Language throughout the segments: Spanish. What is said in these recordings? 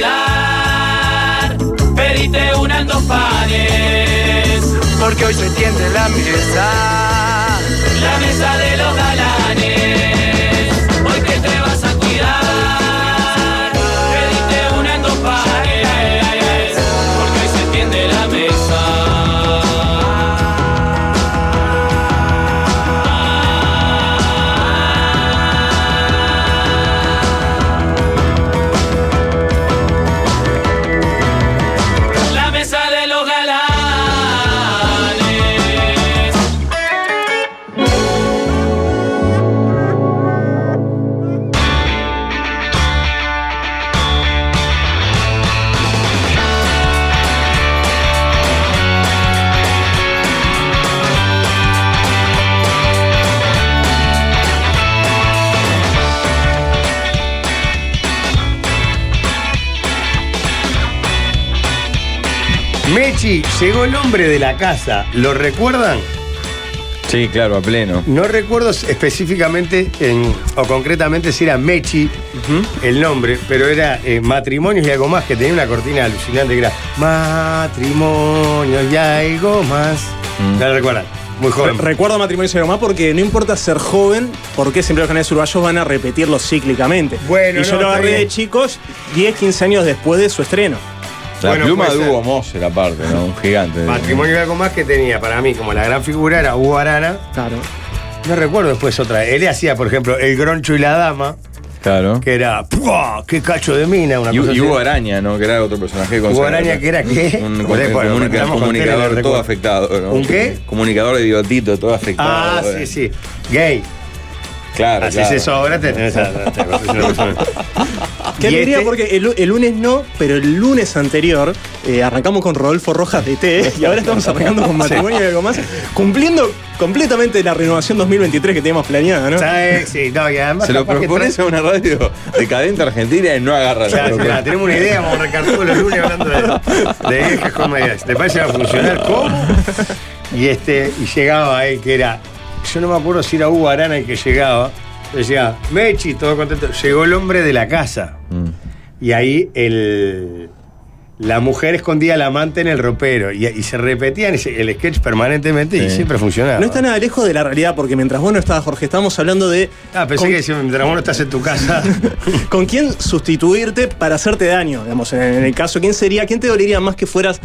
cuidar, pedite una en dos panes. Porque hoy se tiende la mesa. La mesa de los galanes, Mechi, llegó el hombre de la casa. ¿Lo recuerdan? Sí, claro, a pleno. No recuerdo específicamente en- o concretamente si era Mechi el nombre, pero era eh, Matrimonios y algo más, que tenía una cortina alucinante que era Matrimonios y algo más. Mm. ¿No lo recuerdan? Muy joven. Re- Recuerdo matrimonio y algo más porque no importa ser joven, porque siempre los canales uruguayos van a repetirlo cíclicamente. Bueno, y yo no, lo agarré de chicos 10, 15 años después de su estreno. La Bueno, pluma de. Hugo Moser, aparte, ¿no? Un gigante. Matrimonio y algo más que tenía para mí como la gran figura era Hugo Arana. Claro. No recuerdo después otra. Él hacía, por ejemplo, El Groncho y la Dama, Claro. que era ¡pua! ¡Qué cacho de mina! Una Y, cosa y así. Hugo Araña, ¿no? Que era otro personaje con Hugo Araña, que era qué? Un, un bueno, comunica- comunicador todo afectado, ¿no? ¿Un qué? Comunicador de bigotito, todo afectado. Ah, sí, sí. Gay. Claro, Haces claro. eso ahora, te tenés a- te-. Qué Y alegría este- porque el, lu- el lunes no, pero el lunes anterior eh, arrancamos con Rodolfo Rojas de T y ahora estamos arrancando con matrimonio y algo más, cumpliendo completamente la renovación 2023 que teníamos planeada, ¿no? Sí, no, y además Se lo propones a una radio decadente argentina y no agarra la Claro, tenemos una idea, vamos a arrancar todos los lunes hablando de, de viejas comedias. ¿Te parece que va a funcionar? ¿Cómo? Y este, y llegaba él que era, yo no me acuerdo si era Hugo Arana el que llegaba, decía, Mechi, todo contento. Llegó el hombre de la casa. Mm. Y ahí el, la mujer escondía al amante en el ropero. Y, y se repetían el sketch permanentemente y siempre funcionaba. No está nada lejos de la realidad porque mientras vos no estabas, Jorge, estábamos hablando de Ah, pensé con, que si mientras vos no estás en tu casa. con quién sustituirte para hacerte daño. Digamos, en, en el caso, ¿quién sería? ¿Quién te dolería más que fueras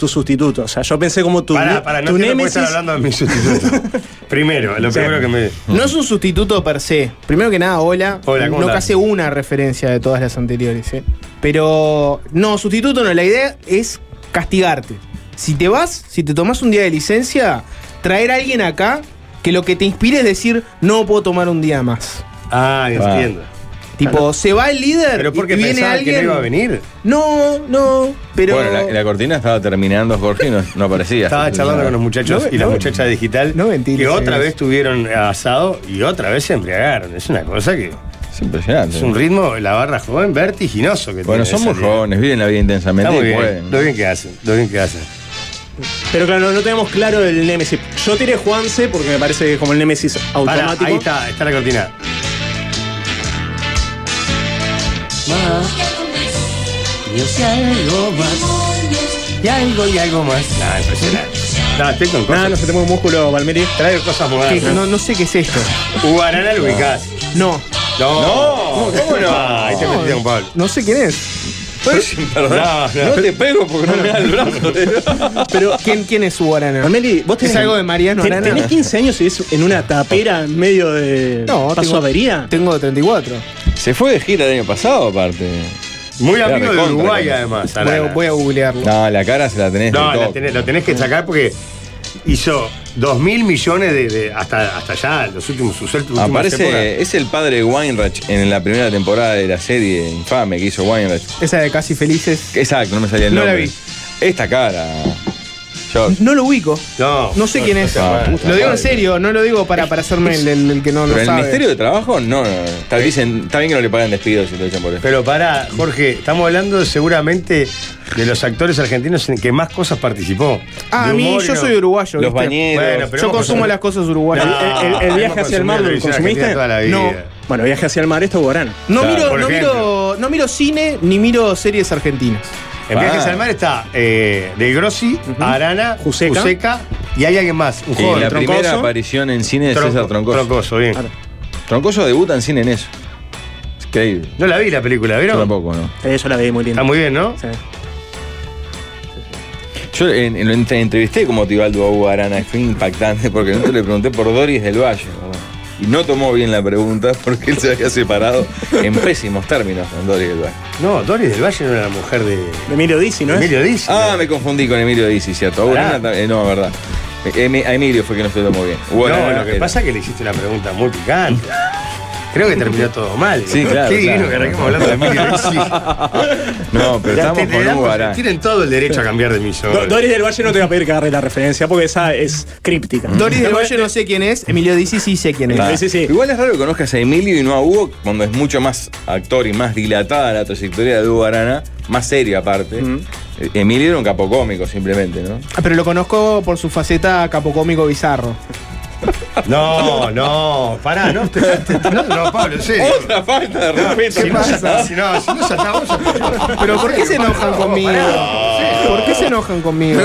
tu sustituto? O sea, yo pensé como tu, Para, para, no tu némesis. están hablando de mi sustituto. Primero, lo primero que me. No es un sustituto per se. Primero que nada, hola. Hola, ¿cómo no estás? casi una referencia de todas las anteriores, ¿eh? Pero no, sustituto no. La idea es castigarte. Si te vas, si te tomas un día de licencia, traer a alguien acá que lo que te inspire es decir, no puedo tomar un día más. Ah, entiendo. Tipo, se va el líder Pero y porque viene pensaban alguien. que no iba a venir. No, no, pero. Bueno, la, la cortina estaba terminando, Jorge, y no, no aparecía. Estaba charlando con los muchachos No, y la no, muchacha digital no mentires, que otra vez tuvieron asado y otra vez se embriagaron. Es una cosa que Es impresionante. es un ritmo, la barra joven, vertiginoso que Bueno, tiene son muy esa liga. jóvenes, viven la vida intensamente Está muy y bien, lo bien que hacen, lo bien que hacen. Pero claro, no, no tenemos claro el Nemesis. Yo tiré Juanse porque me parece que es como el Nemesis automático. ahí está, está la cortina. Yo sé algo más. Y algo y algo más. Nah, impresionante. No, estoy con Nada, cosas. no se te mueve un músculo, Palmeri. Traigo cosas ¿Qué? modernas. No, no sé qué es esto. Hugo Arana lo ubicás. No, No, No, ¿cómo no? Ah, ahí te metí con Pablo. no sé quién es. Perdón, No, no. no te pego porque no me da el brazo. Pero, ¿quién, quién es Hugo Arana? Palmeri, vos tenés. ¿Es algo de Mariano ten- Arana? Tenés 15 años y es en una tapera en medio de. No, Paso tengo- avería. Tengo 34. Se fue de gira el año pasado, aparte. Muy Era amigo de Uruguay, además. Voy a, voy a googlearlo. No, la cara se la tenés No, la tenés- lo tenés que sacar porque hizo dos mil millones de, de- hasta, hasta allá, los últimos, sus épocas. Aparece, es el padre de Weinreich en la primera temporada de la serie infame que hizo Weinreich. Esa de Casi Felices. Exacto, no me salía el No la nombre. vi. Esta cara. George. No lo ubico. No, No sé quién es. Ah, Lo digo en serio, no lo digo para, para hacerme el, el- el que no lo en el sabe. Ministerio de Trabajo, no, no. Está, dicen, está bien que no le pagan despidos si lo echan por eso. Pero pará, Jorge, estamos hablando seguramente de los actores argentinos en que más cosas participó. Ah, a mí yo no- soy uruguayo. Los ¿viste? bañeros. Bueno, pero Yo consumo las cosas uruguayas. el- el- el viaje hacia el mar, ¿lo consumiste? toda la vida. No. Bueno, viaje hacia el mar, esto es Guarán. No, Claro, miro, por no, ejemplo. miro, no miro cine ni miro series argentinas. En Viajes al Mar está eh, Del Grossi, Arana, Juseca. Juseca y hay alguien más, un Y joven. la Troncoso. primera aparición en cine de Tronco- César Troncoso. Troncoso, bien. Claro. Troncoso debuta en cine en eso. Es increíble. No la vi la película, Yo ¿vieron? tampoco, ¿no? Yo la vi muy linda. Está muy bien, ¿no? Sí. Yo en- en- lo entre- entrevisté como Tibaldo a Hugo Arana, fue impactante porque no le pregunté por Doris del Valle. Y no tomó bien la pregunta porque él se había separado en pésimos términos con Doris del Valle. No, Doris del Valle no era la mujer de De Emilio Dizzi, ¿no es? Emilio Dizzi. Ah, me confundí con Emilio Dizzi, cierto. También- no, verdad. Emi- a Emilio fue que no se tomó bien. No, lo que era- pasa es que le hiciste una pregunta muy picante. Creo que terminó todo mal. Sí, claro, Qué divino que arranquemos hablando de Emilio Dizzi. No, pero Ya estamos con Hugo Arana. Tienen todo el derecho a cambiar de misión. Do- Doris del Valle no te voy a pedir que agarre la referencia porque esa es críptica. Doris del Valle no sé quién es, Emilio Dizzi sí sé quién es. Ah. Sí, sí, sí. Igual es raro que conozcas a Emilio y no a Hugo, cuando es mucho más actor y más dilatada la trayectoria de Hugo Arana, más seria aparte. Eh, Emilio era un capo cómico simplemente, ¿no? Ah, pero lo conozco por su faceta capocómico bizarro. No, no, pará, no, te, te- te- no, no, Pablo, serio. Otra falta de respeto. Si no, si no, si no saltamos, Pero ¿por qué se enojan conmigo? ¿Por qué se enojan conmigo?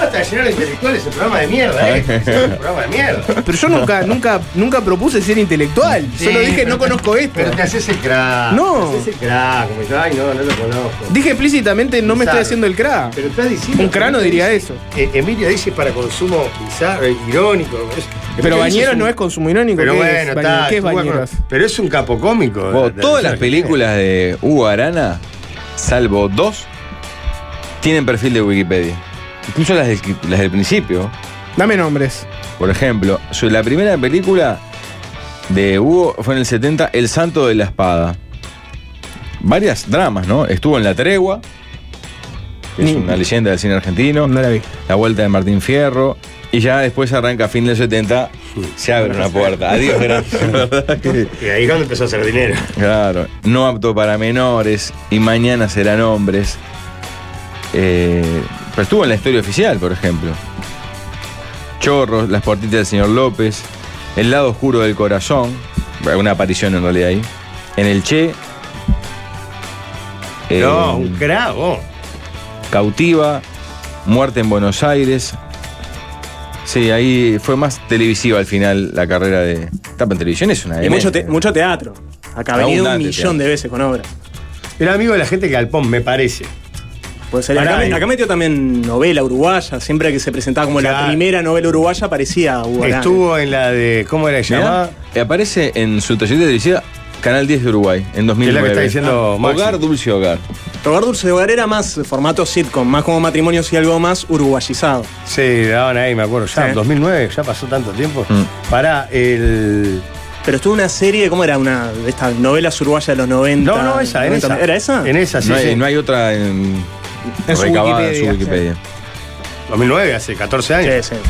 Basta de llenar de intelectuales, el programa de mierda, eh. Es un programa de mierda. Pero yo nunca, nunca, nunca propuse ser intelectual. Solo Sí, dije pero no conozco esto. Pero te haces el crack. No. Te haces el crack, como yo, ay, no, no lo conozco. Dije explícitamente no me estoy haciendo el cra. Pero estás diciendo. Un crano diría eso. Eh, Emilio dice para consumo bizarro, irónico. es- Pero Bañeros un- no es consumo irónico. Pero ¿qué bueno, es, está. ¿Qué es bueno? Pero es un capo cómico. Vos, de- todas de- las películas de Hugo Arana, salvo dos, tienen perfil de Wikipedia. Incluso las del, las del principio. Dame nombres. Por ejemplo, su- la primera película de Hugo fue en el 70, El Santo de la Espada. Varias dramas, ¿no? Estuvo en La Tregua, que es Ni- una leyenda del cine argentino. No la vi. La Vuelta de Martín Fierro. Y ya después arranca a fin del 70, se abre una puerta. Adiós, gracias. Y ahí es cuando empezó a hacer dinero. Claro, no apto para menores y mañana serán hombres. Eh, pero estuvo en la historia oficial, por ejemplo. Chorros, las puertitas del señor López, El lado oscuro del corazón, una aparición en realidad ahí. En el Che. eh, No, un crack, vos. Cautiva, Muerte en Buenos Aires. Sí, ahí fue más televisiva al final la carrera de. Tapa en televisión es una Y mucho, te- mucho teatro. Acá ha venido un millón teatro. de veces con obra. Era amigo de la gente que Galpón, me parece. Puede ser. Acá, acá metió también novela uruguaya. Siempre que se presentaba como la primera novela uruguaya aparecía Hugo. Estuvo en la de. ¿Cómo era llamada? eh, aparece en su trayectoria televisiva Canal 10 de Uruguay, en Que es 2009. la que está diciendo Ah, Maxi. Hogar, Dulce Hogar. Rogar Dulce Hogar era más formato sitcom, más como matrimonios y algo más uruguayizado. Sí, daban ahí, me acuerdo. Ya, Sí. 2009, ya pasó tanto tiempo. Mm. Para el. Pero estuvo una serie, ¿cómo era? Una de estas novelas uruguayas de los 90. No, no, esa, en 90. esa. ¿Era esa? En esa, sí. no, hay, sí. no hay otra en, En su recabada en su Wikipedia, Wikipedia. 2009, hace 14 años. Sí, sí.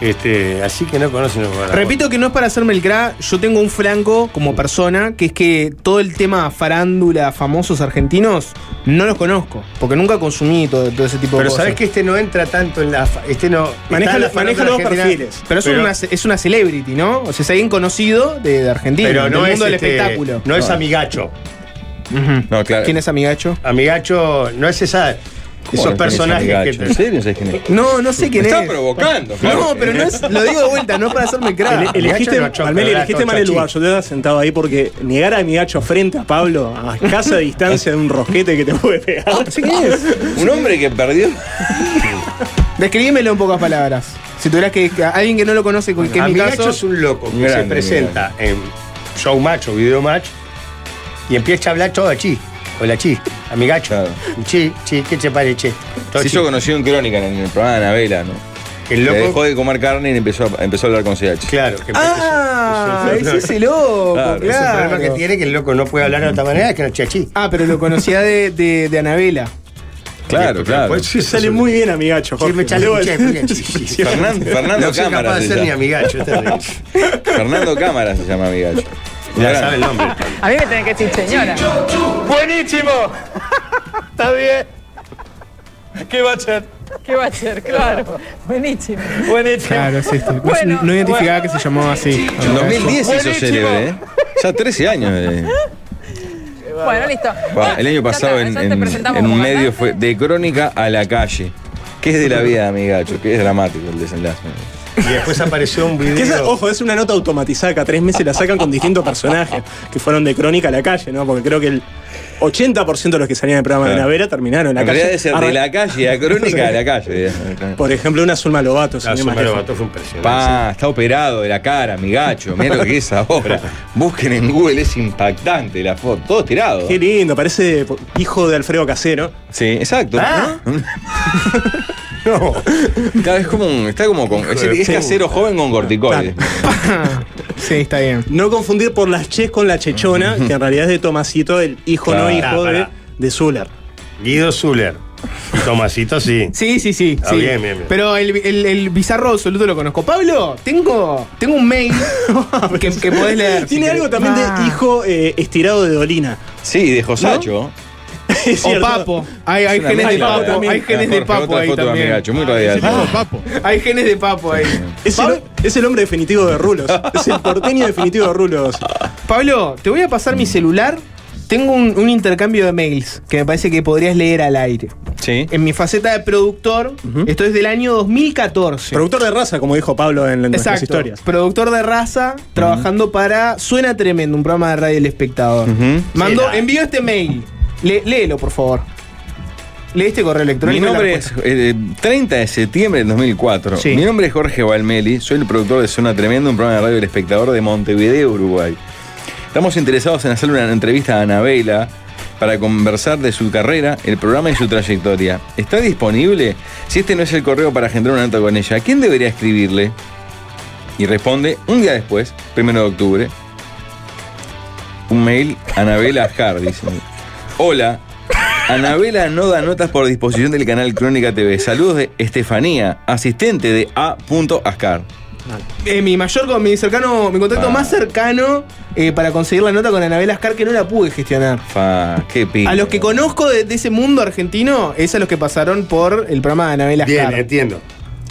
Este, así que no conocen los. Repito que no es para hacerme el crack, yo tengo un flanco como persona, que es que todo el tema farándula, famosos argentinos, no los conozco, porque nunca consumí todo, todo ese tipo de Pero cosas. sabes que este no entra tanto en la. fa- Este no. Maneja, la maneja los perfiles. Pero es, pero- una, es una celebrity, ¿no? O sea, es alguien conocido de, de Argentina, Pero del no es, mundo del este, espectáculo. no es amigacho. No, claro. ¿Quién es amigacho? Amigacho no es esa. ¿Cómo Esos personajes que. amigacho? ¿En serio? ¿Sabés quién es? No, no sé quién Me es. está provocando. claro No, pero no es, lo digo de vuelta, no es para hacerme el crack. Ele- elegiste, elegiste mal el lugar. Yo te estaba sentado ahí porque negar a mi gacho frente a Pablo a escasa distancia de un rosquete que te puede pegar. ¿Sí quién es? Un hombre que perdió. Describímelo en pocas palabras. Si tuvieras que, alguien que no lo conoce, que es mi Amigacho caso. es un loco que Grande, se presenta en show match o video match y empieza a hablar todo chi. Hola chi, amigacho. Claro. Chi, chi, ¿qué te parece? Todo Se chi. hizo conocido en Crónica, en el programa de Anabela, ¿no? El Le loco. dejó de comer carne y empezó a, empezó a hablar con CH. Claro, que Ah, es un- ese es el loco, Claro, claro. ese El problema que tiene que el loco no puede hablar de otra manera que no chachi. Ah, pero lo conocía de, de, de Anabela. Claro, claro. Pues, sí, Sale muy bien, amigacho. Sí, Jorge. me chale, che. Fernando, Fernando No soy capaz Cámara de se ser amigacho. Fernando Cámara se llama amigacho. Ya sabe el nombre. A mí me tienen que decir señora. ¡Buenísimo! Está bien. ¿Qué va a ser? ¿Qué va a ser? Claro. Buenísimo. Buenísimo. Claro, sí, sí. No, Bueno, no identificaba que se llamaba así. En 2010 hizo Buenísimo. célebre, ¿eh? Ya 13 años. eh. Bueno, listo. Va, el año pasado está, en, un medio fue de crónica a la calle. ¿Qué es de la vida amigacho? Que es dramático el desenlace. Y después apareció un esa- video. ojo, es una nota automatizada, cada tres meses la sacan con distintos personajes que fueron de crónica a la calle, ¿no? Porque creo que el 80% de los que salían del programa de Claro. Navera terminaron en la En calle. realidad debe ser de la calle a crónica a la calle. Por ejemplo, una Zulma Lobato. Ah, ir su más Maro lejos. Bato fue impresionante. Pa, está operado de la cara, amigacho. Mira lo que es ahora. Busquen en Google, es impactante la foto. Todo tirado. Qué lindo, parece hijo de Alfredo Casero. Sí, exacto. Ah. ¿no? No. Claro, es como un, está como con, es, es casero joven con corticoides. Sí, está bien. No confundir por las ches con la chechona, que en realidad es de Tomasito, el hijo Claro. no hijo Ah, de, de Zuller. Guido Zuller. Tomasito sí. Sí, sí, sí. Ah, sí. bien, bien, bien. Pero el, el- el bizarro absoluto lo conozco. Pablo, tengo, tengo un mail que, que podés leer. si Tiene querés. algo también Ah. de hijo eh, estirado de Dolina. Sí, de Josacho. Es O. Papo. Hay, genes de Papo. también. Hay genes de Papo ahí también. muy radial. Hay genes de Papo ahí. Es el, es el hombre definitivo de Rulos. Es el porteño definitivo de Rulos. Pablo, te voy a pasar mi celular. Tengo un, un intercambio de mails que me parece que podrías leer al aire. Sí. En mi faceta de productor, esto es del año 2014. Productor de raza, como dijo Pablo en, en nuestras historias. Productor de raza, trabajando para Suena Tremendo, un programa de radio El Espectador. Sí, la- envío este mail. Le- léelo, por favor. Lee este correo Mi electrónico. la nombre es respuesta. eh, 30 de septiembre del 2004. Sí. Mi nombre es Jorge Valmeli, soy el productor de Zona Tremendo, un programa de radio El Espectador de Montevideo, Uruguay. Estamos interesados en hacerle una entrevista a Anabela para conversar de su carrera, el programa y su trayectoria. ¿Está disponible? Si este no es el correo para agendar una nota con ella, ¿a quién debería escribirle? Y responde un día después, primero de octubre, un mail a Anabela. Hola, Anabela no da notas por disposición del canal Crónica TV. Saludos de Estefanía, asistente de A. Ascar. Eh, mi mayor, con mi cercano, mi contacto Ah. más cercano eh, para conseguir la nota con Anabel Ascar que no la pude gestionar. Fa, qué pico. A los que conozco de, de ese mundo argentino, es a los que pasaron por el programa de Anabel Ascar. Bien, entiendo.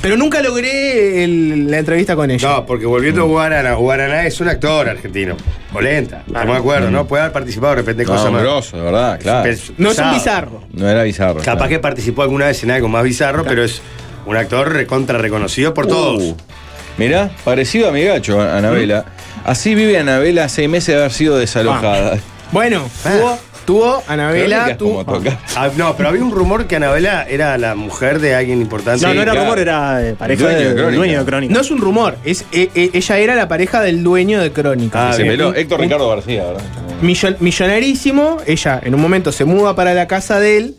Pero nunca logré el- la entrevista con ella. No, porque volviendo a Guarana, Guaraná es un actor argentino. Polenta, estamos de acuerdo, ¿no? Puede haber participado de repente en No, cosas más. grosso, de verdad, claro. No es un bizarro. No era bizarro. Capaz claro. que participó alguna vez en algo más bizarro, pero es un actor recontra reconocido por todos. Uh, mirá, parecido a mi gacho, Anabela. Así vive Anabela seis meses de haber sido desalojada. Bueno, Ah. Tuvo, Anabela, tuvo. Ah, no, pero había un rumor que Anabela era la mujer de alguien importante. No, no era claro. rumor, era eh, pareja Dueño de Crónica. dueño de Crónica. No es un rumor, es, eh, eh, ella era la pareja del dueño de Crónica. Ah, Se peló. Héctor un- Ricardo García, ¿verdad? Millon- millonarísimo, ella en un momento se muda para la casa de él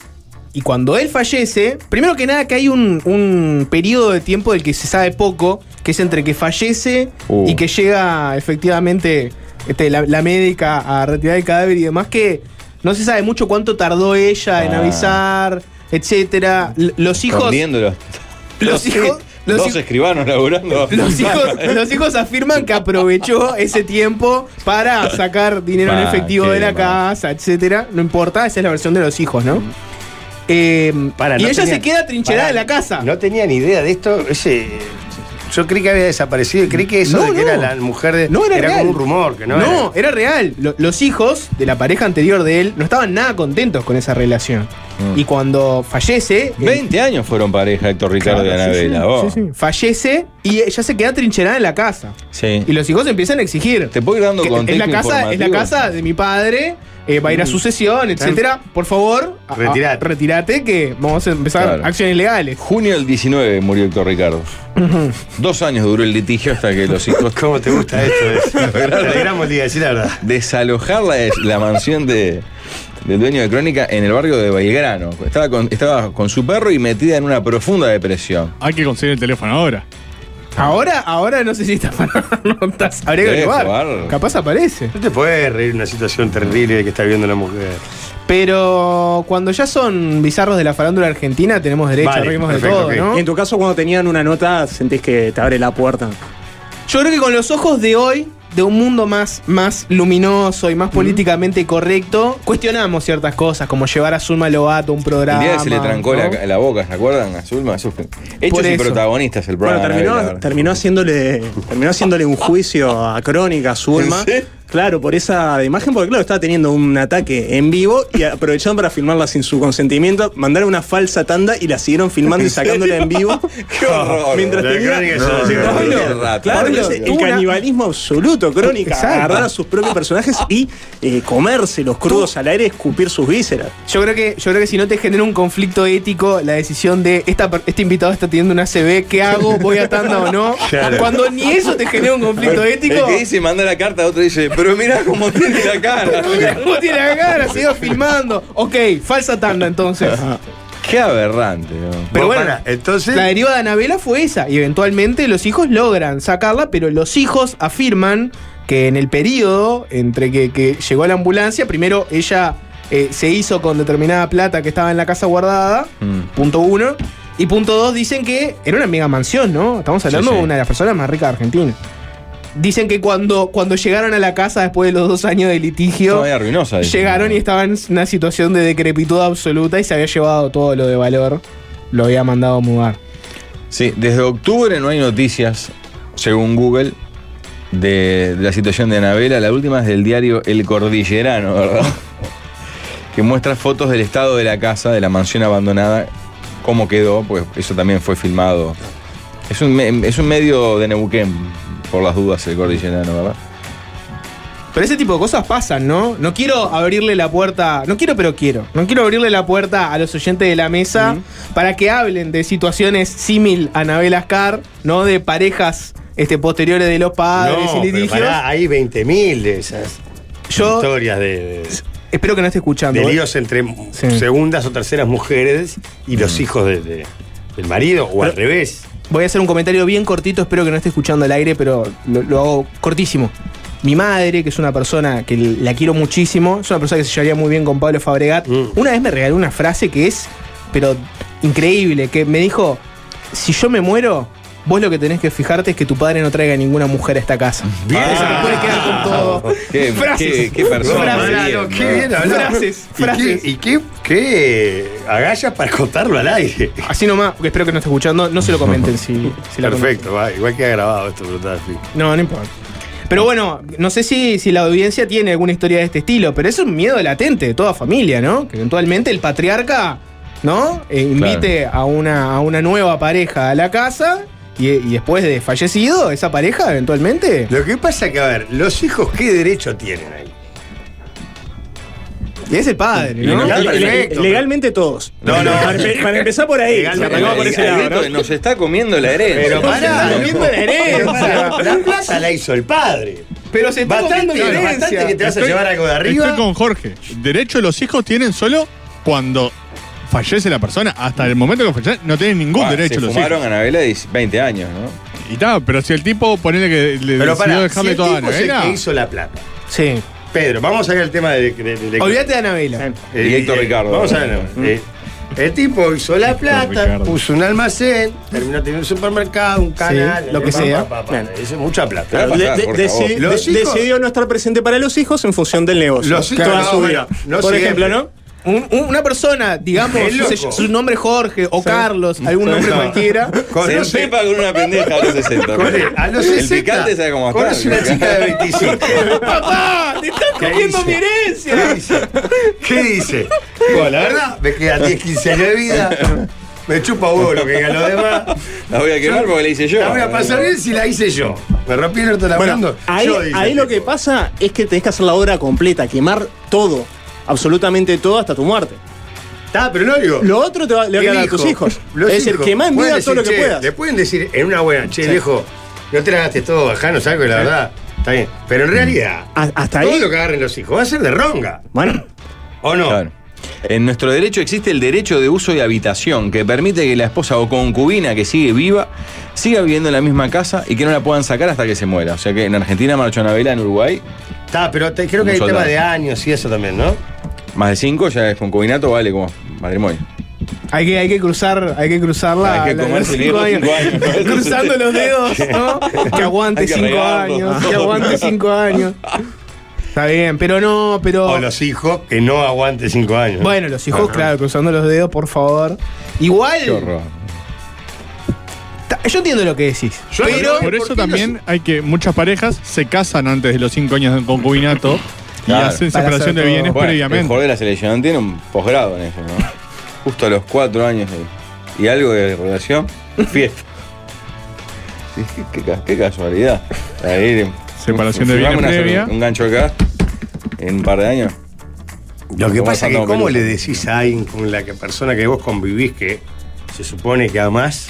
y cuando él fallece, primero que nada que hay un, un periodo de tiempo del que se sabe poco, que es entre que fallece Uh. y que llega efectivamente este, la, la médica a retirar el cadáver y demás, que no se sabe mucho cuánto tardó ella en Ah. avisar, etcétera. L- Los hijos... Escondiéndolo. Los hijos... Los Dos escribanos laburando. los hijos, los hijos afirman que aprovechó ese tiempo para sacar dinero en Pa, efectivo qué de la mal. casa, etcétera. No importa, esa es la versión de los hijos, ¿no? Eh, Para, y no ella tenía- se queda trincherada Pará, en la casa. No tenía ni idea de esto. Ese, yo creí que había desaparecido y creí que eso No, de que no. era la mujer de. No era, real. como un rumor, que no, No, era real. Lo- los hijos de la pareja anterior de él no estaban nada contentos con esa relación. Mm. Y cuando fallece. él- 20 años fueron pareja Héctor Ricardo Claro, y Anabela. sí, vos. sí, sí. Fallece y ella se queda trincherada en la casa. Sí. Y los hijos empiezan a exigir. Te puedo ir dando Que contexto es la casa, es la informativo? casa de mi padre, eh, va a ir a sucesión, etcétera. Por favor, a- a- Retirate. retirate que vamos a empezar Claro. acciones legales. Junio del 19 murió Héctor Ricardo. Dos años duró el litigio hasta que los hijos ¿Cómo te gusta esto? Te alegramos el día, decir la verdad. desalojar la, la mansión de, del dueño de Crónica en el barrio de Belgrano. Estaba con, estaba con su perro y metida en una profunda depresión. Hay que conseguir el teléfono ahora. Ahora, ahora no sé si está para notas. Habría que probar. Capaz aparece. No te puedes reír de una situación terrible que está viviendo la mujer. Pero cuando ya son bizarros de la farándula argentina, tenemos derecho Vale, a reírnos de todo, ok. ¿no? Y en tu caso, cuando tenían una nota, sentís que te abre la puerta. Yo creo que con los ojos de hoy, de un mundo más, más luminoso y más políticamente correcto, cuestionamos ciertas cosas, como llevar a Zulma Lobato a un El programa. día que se le trancó ¿no? la, la boca, ¿se acuerdan? A Zulma. Eso fue- Hechos y protagonistas el Bueno, programa. terminó, Anabela. terminó haciéndole terminó haciéndole un juicio a Crónica, a Zulma. ¿En serio? Claro, por esa imagen, porque claro, estaba teniendo un ataque en vivo y aprovecharon para filmarla sin su consentimiento, mandaron una falsa tanda y la siguieron filmando y sacándola en vivo. Qué horror. Mientras tenía- No, no. Claro, el una- canibalismo absoluto, Crónica. Exacto. Agarrar a sus propios personajes y eh, comérselos crudos al aire, escupir sus vísceras. Yo creo que, yo creo que si no te genera un conflicto ético la decisión de esta, este invitado está teniendo una CB, ¿qué hago? ¿Voy a tanda o no? Claro. Cuando ni eso te genera un conflicto ético. El que dice manda la carta, otro dice, pero mira cómo tiene la cara. ¿Cómo tiene la cara? Sigo filmando. Ok, falsa tanda entonces. Qué aberrante. ¿no? Pero bueno, entonces. La deriva de Anabela fue esa. Y eventualmente los hijos logran sacarla, pero los hijos afirman que en el periodo entre que, que llegó la ambulancia, primero ella eh, se hizo con determinada plata que estaba en la casa guardada. Mm. Punto uno. Y punto dos, dicen que era una mega mansión, ¿no? Estamos hablando Sí, sí. de una de las personas más ricas de Argentina. Dicen que cuando, cuando llegaron a la casa después de los dos años de litigio, ruinosa. llegaron y estaban en una situación de decrepitud absoluta y se había llevado todo lo de valor. Lo había mandado a mudar. Sí, desde octubre no hay noticias, según Google, de, de la situación de Anabela. La última es del diario El Cordillerano, ¿verdad? que muestra fotos del estado de la casa, de la mansión abandonada, cómo quedó, pues eso también fue filmado. Es un, es un medio de Neuquén, por las dudas, el Cordillerano, ¿verdad? Pero ese tipo de cosas pasan, ¿no? No quiero abrirle la puerta, no quiero, pero quiero. No quiero abrirle la puerta a los oyentes de la mesa para que hablen de situaciones símil a Anabel Ascar, ¿no? De parejas este, posteriores de los padres no, y pero litigios. pará, hay 20.000 de esas Yo historias de, de- espero que no esté escuchando. de ¿eh? líos entre Sí. segundas o terceras mujeres y los hijos de- de- del marido, o al revés. Voy a hacer un comentario bien cortito, espero que no esté escuchando al aire, pero lo, lo hago cortísimo. Mi madre, que es una persona que la quiero muchísimo, es una persona que se llevaría muy bien con Pablo Fabregat, Mm. una vez me regaló una frase que es, pero increíble, que me dijo, si yo me muero, vos lo que tenés que fijarte es que tu padre no traiga ninguna mujer a esta casa. Bien. Eso te puede quedar con todo. Qué- frases. qué- qué persona, Frases. bien, Claro, ¿no? qué bien hablado. Frases, ¿Y frases. qué- ¿Y qué, qué agallas para contarlo al aire? Así nomás, porque espero que no esté escuchando, no se lo comenten si, si la Perfecto, va, igual queda grabado esto, brutal. No, no importa. Pero bueno, no sé si, si la audiencia tiene alguna historia de este estilo, pero es un miedo latente de toda familia, ¿no? Que eventualmente el patriarca, ¿no? Eh, invite a, una, a una nueva pareja a la casa y, y después de fallecido, esa pareja eventualmente. Lo que pasa es que, a ver, los hijos, ¿qué derecho tienen ahí? Y es el padre, ¿no? perfecto, legalmente todos. No, no. Para, para empezar por ahí. Por ese lado, ¿no? nos está comiendo la herencia. Pero pará, comiendo la herencia. La plata la hizo el padre. Pero se está Bastante, comiendo la herencia. bastante que te vas a llevar algo de arriba. Estoy con Jorge. Derecho los hijos tienen solo cuando fallece la persona, hasta el momento que fallece, no tiene ningún Ah, derecho se los fumaron hijos. a Anabela de 20 años, ¿no? Y tal, pero si el tipo, ponele que le Pero decidió para, si dejarle el toda a Anabela. que hizo la plata. Sí. Pedro, vamos a ver el tema de... de- de- de- Olvídate de Anabela. Eh, Y Héctor eh, Ricardo. Vamos a ver. eh, el tipo hizo la plata, Ricardo. puso un almacén, terminó teniendo un supermercado, un canal, lo que pa, sea. pa, pa, pa, es mucha plata. De- de- deci- de- decidió no estar presente para los hijos en función del negocio. Los hijos- toda su vida. no Por siempre. ejemplo, ¿no? Un- un- una persona, digamos, Es su, su nombre Jorge o Carlos, algún nombre No. cualquiera. Se Conoce, empepa con una pendeja a los 60. Conoce- a los 60, El picante sabe cómo está. conoce una chica de 25. ¡Papá! ¡Te estás ¿Qué comiendo dice? mi ¿Qué herencia! dice? ¿Qué dice? Bueno, la verdad, me quedan 10, 15 años de vida. Me chupa huevo lo que digan los demás. La voy a quemar porque la hice yo. La voy a pasar bien si la hice yo. Me rompí el orto Bueno, ahí, yo, ahí el lo tipo. que pasa es que tenés que hacer la obra completa, quemar todo, absolutamente todo hasta tu muerte. Está, pero no digo. Lo otro te va, le va a quedar a tus hijos. los es decir, hijos en pueden vida todo lo que "Che", puedas. Le pueden decir en una buena, che, viejo, no te la gastes todo bajano, ¿sabes? Que la verdad, está bien. Pero en realidad, A- hasta todo ahí. lo que agarren los hijos va a ser de ronga. Bueno, ¿O no? Claro. En nuestro derecho existe el derecho de uso y habitación, que permite que la esposa o concubina que sigue viva siga viviendo en la misma casa y que no la puedan sacar hasta que se muera. O sea que en Argentina marchó Anabela, en Uruguay, Está, pero te- creo que hay tema soldado. de años y eso también, ¿no? más de cinco, ya es concubinato, vale como matrimonio. Hay que, hay que cruzar, hay que cruzar la, Hay que bien cinco años. cinco años. Cruzando los dedos, ¿no? Que aguante que cinco años, que aguante cinco años. Está bien, pero no, pero. O los hijos que no aguante cinco años. Bueno, los hijos, Ajá. claro, cruzando los dedos, por favor. Igual. Qué Yo entiendo lo que decís. Yo pero. Por ¿por eso qué también hay que muchas parejas se casan antes de los cinco años de concubinato y hacen Para separación de bienes Bueno, el previamente. jugador de la selección tiene un posgrado en eso, ¿no? Justo a los cuatro años de- y algo de relación, fiesta. Qué, ca- qué casualidad. Ahí, Separación de bienes una- previa. Un gancho acá en un par de años. Lo que pasa es que cómo le decís a alguien con la que persona que vos convivís que se supone que amás,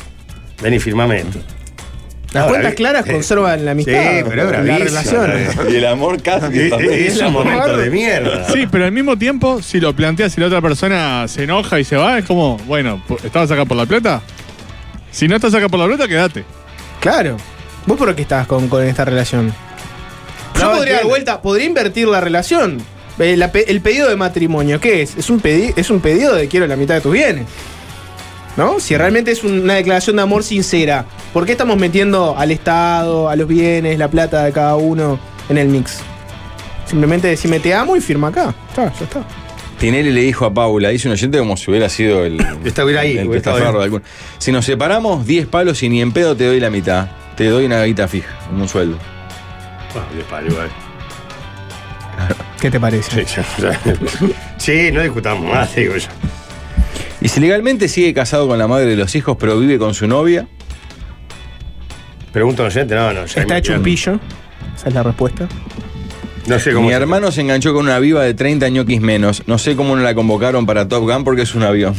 ven y firmame esto. Las cuentas claras sí. conservan la amistad. Sí, pero es la relación. eh. Y el amor casi que Es, también. es un momento de mierda. Sí, pero al mismo tiempo, si lo planteas y la otra persona se enoja y se va, es como, bueno, ¿estabas acá por la plata? Si no estás acá por la plata, quédate. Claro. ¿Vos por qué estás con, con esta relación? Yo No, podría dar vuelta, podría invertir la relación. Eh, el pedido de matrimonio, ¿qué es? Es un, pedi- es un pedido de quiero la mitad de tus bienes. ¿No? Si realmente es una declaración de amor sincera, ¿por qué estamos metiendo al Estado, a los bienes, la plata de cada uno en el mix? Simplemente decime te amo y firma acá. Ya, ya está. Tinelli le dijo a Paula, dice un oyente como si hubiera sido el, Estuviera ahí, el hubiera estado testaferro ahí. de algún. Si nos separamos, 10 palos y ni en pedo te doy la mitad. Te doy una guita fija, un sueldo. Ah, Dios parió, eh. ¿Qué te parece? Sí, ya, ya. Sí, no discutamos más, digo yo. Y si legalmente sigue casado con la madre de los hijos, pero vive con su novia, Pregunta un oyente, no, no. ya Está hecho un pillo. Esa es la respuesta. No sé cómo. mi se- hermano se enganchó con una viva de 30 ñoquis menos. No sé cómo no la convocaron para Top Gun porque es un avión.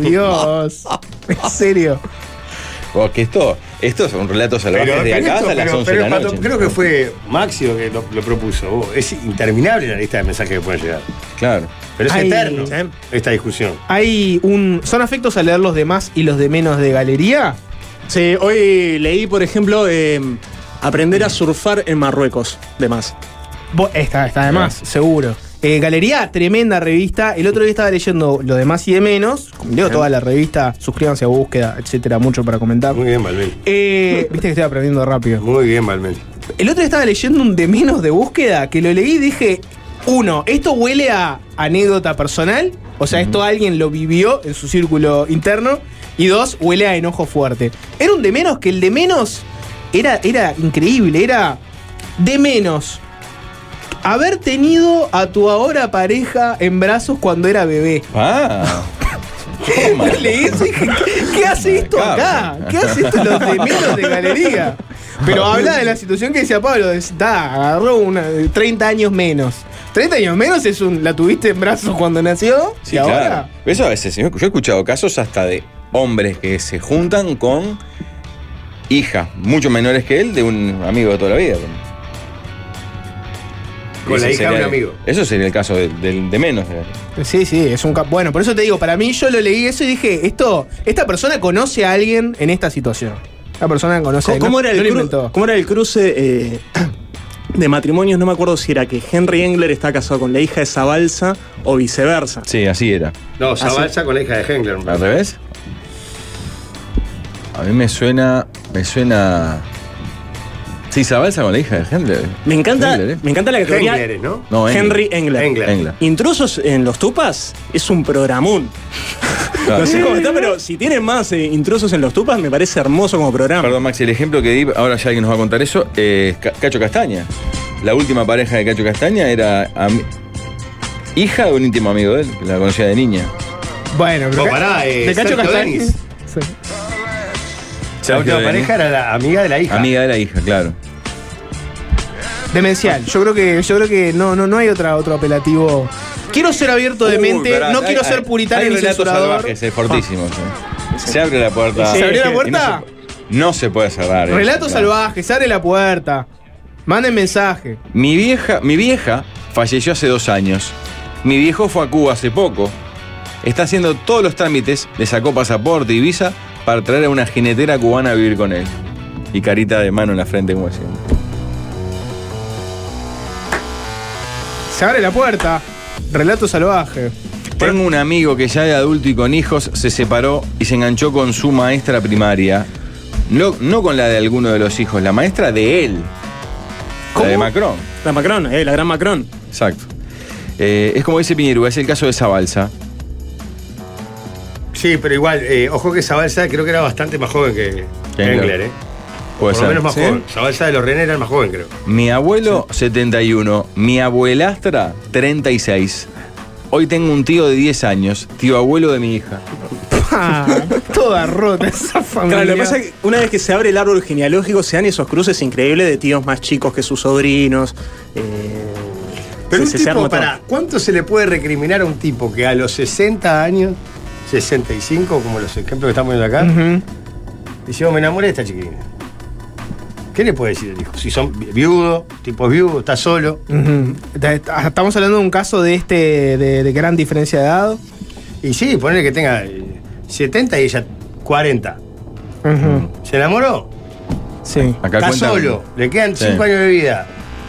Dios. En serio. Porque esto, esto es un relato salvaje Pero, de acá esto- hasta las pero- 11 de pero, la Pato, noche. creo que fue Maxio que lo, lo propuso. vos. Es interminable la lista de mensajes que pueden llegar. Claro. Pero es Ay, eterno ¿eh? esta discusión. Hay un. ¿Son afectos a leer los de más y los de menos de galería? Sí, hoy leí, por ejemplo, eh, aprender a surfar en Marruecos, de más. Bo- Está, está de más, seguro. Eh, Galería, tremenda revista. El otro día estaba leyendo lo de más y de menos. Leo toda la revista, suscríbanse a búsqueda, etcétera, mucho para comentar. Muy bien, Balmel. Eh, Viste que estoy aprendiendo rápido. Muy bien, Balmel. El otro día estaba leyendo un de menos de búsqueda que lo leí y dije: uno, esto huele a anécdota personal. O sea, esto alguien lo vivió en su círculo interno. Y dos, huele a enojo fuerte. Era un de menos que el de menos era, era increíble. Era de menos haber tenido a tu ahora pareja en brazos cuando era bebé. Ah. Y dije, ¿qué, qué hace esto acá? ¿Qué hace esto los de menos de galería? Pero habla de la situación que decía Pablo, da, agarró una, de 30 años menos. 30 años menos es un, la tuviste en brazos cuando nació Sí, y ahora. Eso a veces, yo he escuchado casos hasta de hombres que se juntan con hijas mucho menores que él de un amigo de toda la vida. Con la hija de un amigo. Eso sería el caso de, de- de menos. eh. Sí, sí, es un cap- Bueno, por eso te digo, para mí yo lo leí eso y dije, esto, esta persona conoce a alguien en esta situación. Esta persona conoce a ¿Cómo, alguien. cómo No- era, el no cómo era el cruce eh, de matrimonios? No me acuerdo si era que Henry Engler está casado con la hija de Zabalza o viceversa. Sí, así era. No, Zabalza con la hija de Hengler. ¿Al revés? A mí me suena. Me suena. Sí, Zabalza con la hija de Hendler. Me encanta, Engler, ¿eh? me encanta la categoría Hengler, es, ¿no? No, Henry Engler. Engler. Engler. Intrusos en los tupas es un programón. Claro. No sé cómo está, pero si tienen más eh, intrusos en los tupas, me parece hermoso como programa. Perdón, Maxi, el ejemplo que di, ahora ya alguien nos va a contar eso, es Ca- Cacho Castaña. La última pareja de Cacho Castaña era hija de un íntimo amigo de él, que la conocía de niña. Bueno, pero. Oh, pará, eh, de Cacho Castaña. La última pareja era la amiga de la hija. Amiga de la hija, claro. Demencial. Yo creo que, yo creo que no, no, no hay otra, otro apelativo. Quiero ser abierto de Uy, mente, pará, no hay- quiero hay- ser puritano hay ni relatos censurador. salvajes, es fortísimo. sí. Se abre la puerta. ¿Se abrió la Y puerta? No se, no se puede cerrar. eh. Relatos Claro. salvajes, abre la puerta. Manden mensaje. Mi vieja, mi vieja falleció hace dos años. Mi viejo fue a Cuba hace poco. Está haciendo todos los trámites, le sacó pasaporte y visa para traer a una jinetera cubana a vivir con él. Y carita de mano en la frente como siempre. Se abre la puerta. Relato salvaje. Tengo un amigo que ya de adulto y con hijos se separó y se enganchó con su maestra primaria. No, no con la de alguno de los hijos, la maestra de él. La de ¿Cómo? Macron. La Macron, eh, la gran Macron. Exacto. Eh, es como dice Piñeru, es el caso de Zabalza. Sí, pero igual, eh, ojo que Zabalza creo que era bastante más joven que Engler. ¿eh? Puede Por lo menos más ¿Sí? joven. Zabalza de los René era el más joven, creo. Mi abuelo, 71. Mi abuelastra, 36. Hoy tengo un tío de 10 años, tío abuelo de mi hija. Toda rota esa familia. Claro, lo que pasa es que una vez que se abre el árbol genealógico se dan esos cruces increíbles de tíos más chicos que sus sobrinos. eh, Pero se- un se- tipo, para, ¿cuánto se le puede recriminar a un tipo que a los 60 años, 65, como los ejemplos que estamos viendo acá, Ujú. dice, yo me enamoré de esta chiquilina? ¿Qué le puede decir el hijo? Si son vi- viudo, tipo viudo, está solo. Estamos hablando de un caso de este de, de gran diferencia de edad. Y sí, ponerle que tenga eh, 70 y ella 40. Ujú. ¿Se enamoró? Sí. Acá está solo, le quedan Sí. 5 años de vida.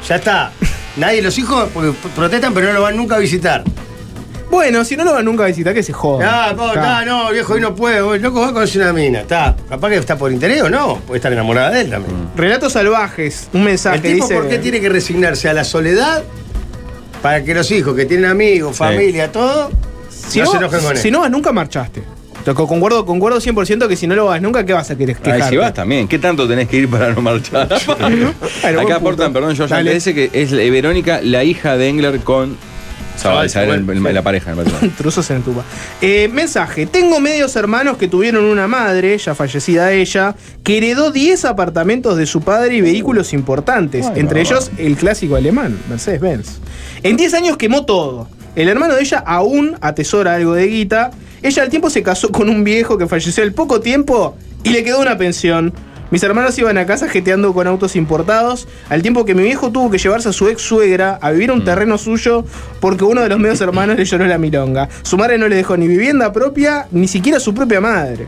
Ya está. Nadie, los hijos protestan, pero no lo van nunca a visitar. Bueno, si no lo van nunca a visitar, que se joda. Ah, po, no, viejo, hoy no puede. hoy loco, va a conocer una mina. Está. Capaz que está por interés o no. Puede estar enamorada de él también. Relatos salvajes, un mensaje El tipo, dice. ¿por qué tiene que resignarse a la soledad? Para que los hijos que tienen amigos, familia, todo, si no, no, se enojen con él. si no vas nunca marchaste. Te co- Concuerdo, concuerdo 100% que si no lo vas nunca, ¿qué vas a querer Ay, quejarte? si vas también, ¿qué tanto tenés que ir para no marchar? buen Acá punto. aportan, perdón, George, Dale. antes dice que es eh, Verónica, la hija de Engler con El- la pareja. el. Truzos en tuba. Eh, mensaje. Tengo medios hermanos que tuvieron una madre, ya fallecida ella, que heredó 10 apartamentos de su padre y vehículos importantes. Ay, entre no. ellos el clásico alemán, Mercedes-Benz. En 10 años quemó todo. El hermano de ella aún atesora algo de guita. Ella al tiempo se casó con un viejo que falleció al poco tiempo y le quedó una pensión. Mis hermanos iban a casa jeteando con autos importados, al tiempo que mi viejo tuvo que llevarse a su ex suegra a vivir a un terreno suyo porque uno de los medios hermanos le lloró la milonga. Su madre no le dejó ni vivienda propia, ni siquiera su propia madre.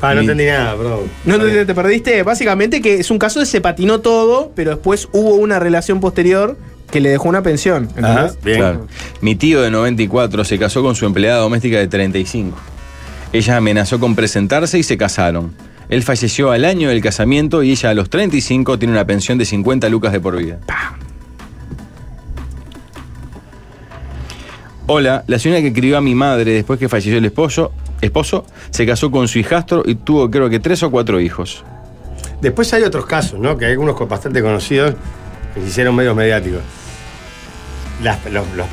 Ah, no entendí nada, perdón. ¿No te, te perdiste? Básicamente que es un caso de se patinó todo, pero después hubo una relación posterior que le dejó una pensión. Ajá, ¿entendés? bien. Claro. Mi tío de 94 se casó con su empleada doméstica de 35. Ella amenazó con presentarse y se casaron. Él falleció al año del casamiento y ella a los 35 tiene una pensión de 50 lucas de por vida. Hola, la señora que escribió a mi madre después que falleció el esposo, esposo se casó con su hijastro y tuvo creo que tres o cuatro hijos. Después hay otros casos, ¿no? Que hay algunos bastante conocidos que se hicieron medios mediáticos. Las,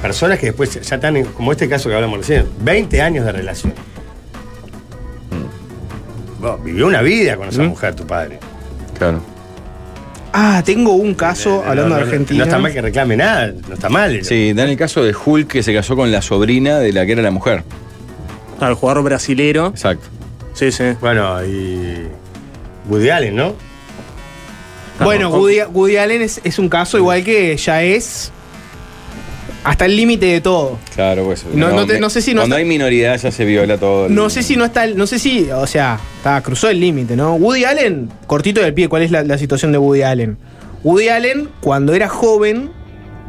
personas que después ya están, como este caso que hablamos recién, 20 años de relación. Vivió una vida con esa Mm. mujer, tu padre. Claro. Ah, tengo un caso, No, hablando no, de Argentina. No está mal que reclame nada, no está mal. Sí, da en el caso de Hulk que se casó con la sobrina de la que era la mujer. Claro, el jugador brasilero. Exacto. Sí, sí. Bueno, y. Woody Allen, ¿no? Bueno, Woody Allen es, es un caso igual que ya es hasta el límite de todo. Claro, pues. No- no te- no sé si no Cuando está- hay minoridad ya se viola todo. el- No sé si no está, el- no sé si, o sea, está, cruzó el límite, ¿no? Woody Allen, cortito del pie, ¿cuál es la, la situación de Woody Allen? Woody Allen, cuando era joven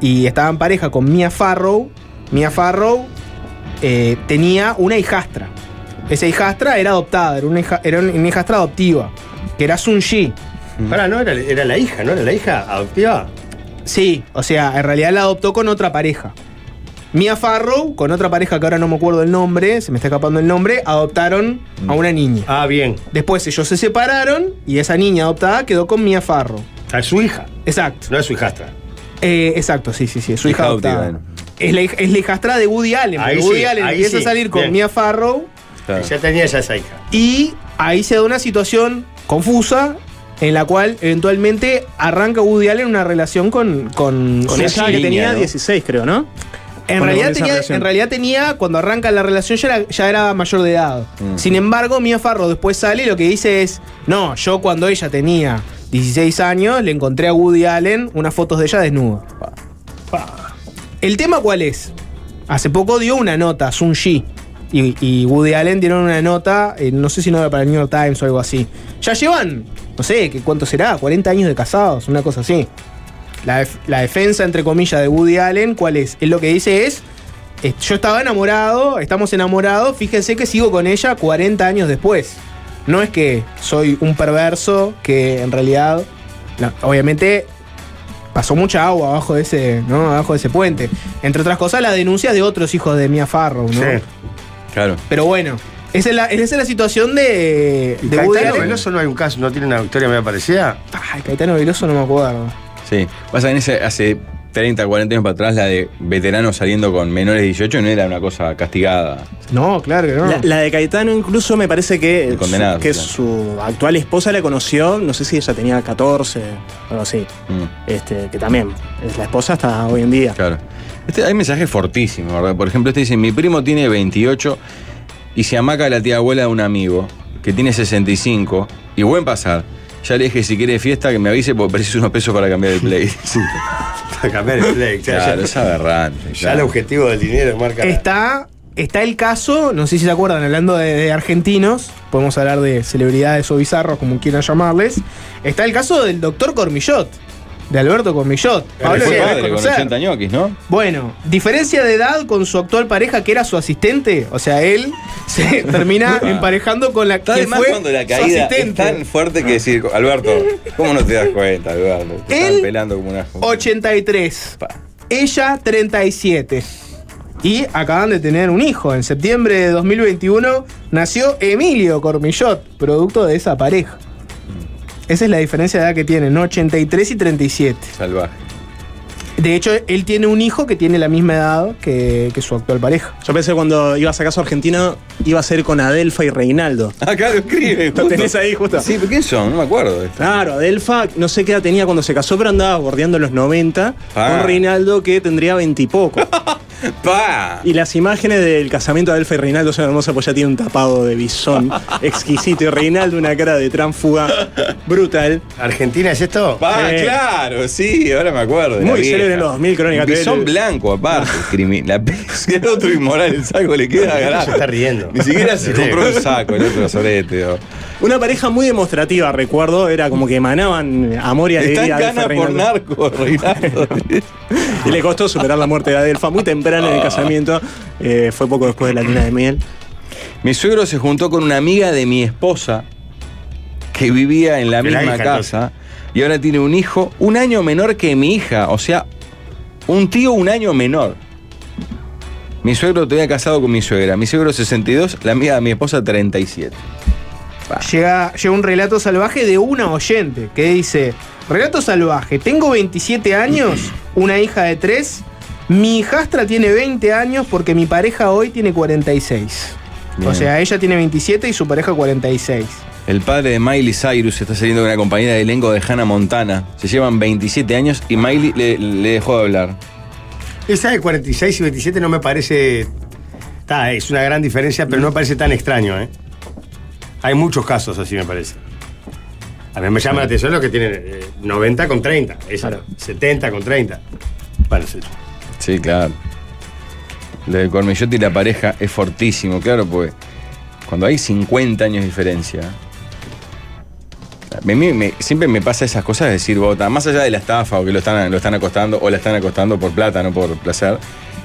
y estaba en pareja con Mia Farrow, Mia Farrow eh, tenía una hijastra. Esa hijastra era adoptada, era una, hija- era una hijastra adoptiva, que era Sun Ji. Pará, no, era, era la hija, ¿no? Era la hija adoptiva. Sí, o sea, en realidad la adoptó con otra pareja. Mia Farrow, con otra pareja que ahora no me acuerdo el nombre, se me está escapando el nombre, adoptaron a una niña. Ah, bien. Después ellos se separaron y esa niña adoptada quedó con Mia Farrow. Es su hija, Exacto. no es su hijastra. Eh, exacto, sí, sí, sí. Es su hija, Hija adoptada. adoptiva, Es, la, es la hijastra de Woody Allen. Ahí porque Woody sí, Allen ahí empieza sí, a salir con bien. Mia Farrow Claro. Ya tenía ya esa hija. y ahí se da una situación confusa en la cual eventualmente arranca Woody Allen una relación con, con, Con ella que tenía ¿no? 16, creo, ¿no? En realidad, tenía, en realidad tenía, cuando arranca la relación, ya era, ya era mayor de edad. Mm. Sin embargo, Mia Farrow después sale y lo que dice es: No, yo cuando ella tenía 16 años, le encontré a Woody Allen unas fotos de ella desnuda. ¿El tema cuál es? Hace poco dio una nota, Sun. Y, Woody Allen dieron una nota, eh, no sé si no era para el New York Times o algo así. Ya llevan, no sé, ¿qué, ¿cuánto será? 40 años de casados, una cosa así. La, def- la defensa, entre comillas, de Woody Allen, ¿cuál es? Él lo que dice es, eh, yo estaba enamorado, estamos enamorados, fíjense que sigo con ella 40 años después. No es que soy un perverso que en realidad, obviamente, pasó mucha agua abajo de ese, ¿no? Abajo de ese puente. Entre otras cosas, las denuncias de otros hijos de Mia Farrow, ¿no? Sí. Claro. Pero bueno, esa es la, esa es la situación de, ¿Y de Woody Caetano Allen. Veloso no hay un caso, no tiene una historia medio parecida? Ay, Caetano Veloso no me acuerdo. Sí. Pasa en ese, hace 30, 40 años para atrás, la de veteranos saliendo con menores de 18 no era una cosa castigada. No, claro que no. La, la de Caetano incluso me parece que, su, que claro. su actual esposa la conoció, no sé si ella tenía 14 o algo así. Mm, Este, que también es la esposa hasta hoy en día. claro. Este, hay mensajes fortísimos, ¿verdad? Por ejemplo, este dice, mi primo tiene 28 y se amaca la tía abuela de un amigo que tiene 65 y buen pasar. Ya le dije, si quiere fiesta, que me avise porque preciso unos pesos para cambiar el play. Para cambiar el play. ya- Claro, ya, es aberrante. ya claro. el objetivo del dinero marca. la- Está, está el caso, no sé si se acuerdan, hablando de, de argentinos, podemos hablar de celebridades o bizarros, como quieran llamarles. Está el caso del doctor Cormillot, de Alberto Cormillot. Pablo Fue lo debe padre con conocer. 80 ñoquis, ¿no? Bueno, diferencia de edad con su actual pareja, que era su asistente. O sea, él se termina Ah. emparejando con la que además fue cuando la su caída es tan fuerte que decir, Alberto, ¿cómo no te das cuenta, Alberto? Te Él, están pelando como una 83. Pa. Ella, 37. Y acaban de tener un hijo. En septiembre de 2021 nació Emilio Cormillot, producto de esa pareja. Esa es la diferencia de edad que tienen, ¿no? 83 y 37. Salvaje. De hecho, él tiene un hijo que tiene la misma edad que, que su actual pareja. Yo pensé cuando ibas a caso argentino iba a ser con Adelfa y Reinaldo. Acá lo escribe. ¿Lo tenés ahí justo? Sí, ¿pero quién son? No me acuerdo. de esto. Claro, Adelfa, no sé qué edad tenía cuando se casó, pero andaba bordeando los 90, Ah. con Reinaldo que tendría 20 y poco. ¡Pa! Y las imágenes del casamiento de Adelfa y Reinaldo son hermosas, pues ya tiene un tapado de bisón exquisito. Y Reinaldo una cara de tránfuga brutal. ¿Argentina es esto? ¡Pa! Claro, sí, ahora me acuerdo. Muy célebre en los 2000, Crónica Bisón blanco, aparte. la el otro inmoral, el saco le queda Se garaje. está riendo. Ni siquiera se compró un saco, el otro sorete. o- Una pareja muy demostrativa, recuerdo, era como que emanaban amor y Está en alegría. Adelfa y cana por narco, Reinaldo. Y le costó superar la muerte de Adelfa muy temprano en el casamiento. eh, fue poco después de la luna de miel. Mi suegro se juntó con una amiga de mi esposa que vivía en la De la misma hija, casa y ahora tiene un hijo un año menor que mi hija, o sea, un tío un año menor. Mi suegro todavía casado con mi suegra, mi suegro 62, la amiga de mi esposa 37. Llega, llega un relato salvaje de una oyente que dice: Relato salvaje, tengo 27 años, una hija de 3. Mi hijastra tiene 20 años porque mi pareja hoy tiene 46. O sea, ella tiene 27 y su pareja 46. El padre de Miley Cyrus está saliendo con una compañera de elenco de Hannah Montana. Se llevan 27 años y Miley le, le dejó de hablar. Esa de 46 y 27 no me parece. Está, es una gran diferencia, pero no me parece tan extraño, ¿eh? Hay muchos casos así, me parece. A mí me llama la atención los que tienen eh, 90 con 30, esa, 70 con 30. Bueno, sí. Sí, claro. Lo de Cormillot y la pareja es fortísimo, claro, porque cuando hay 50 años de diferencia. Mí me- siempre me pasa esas cosas de decir, bota, más allá de la estafa o que lo están, lo están acostando o la están acostando por plata, no por placer,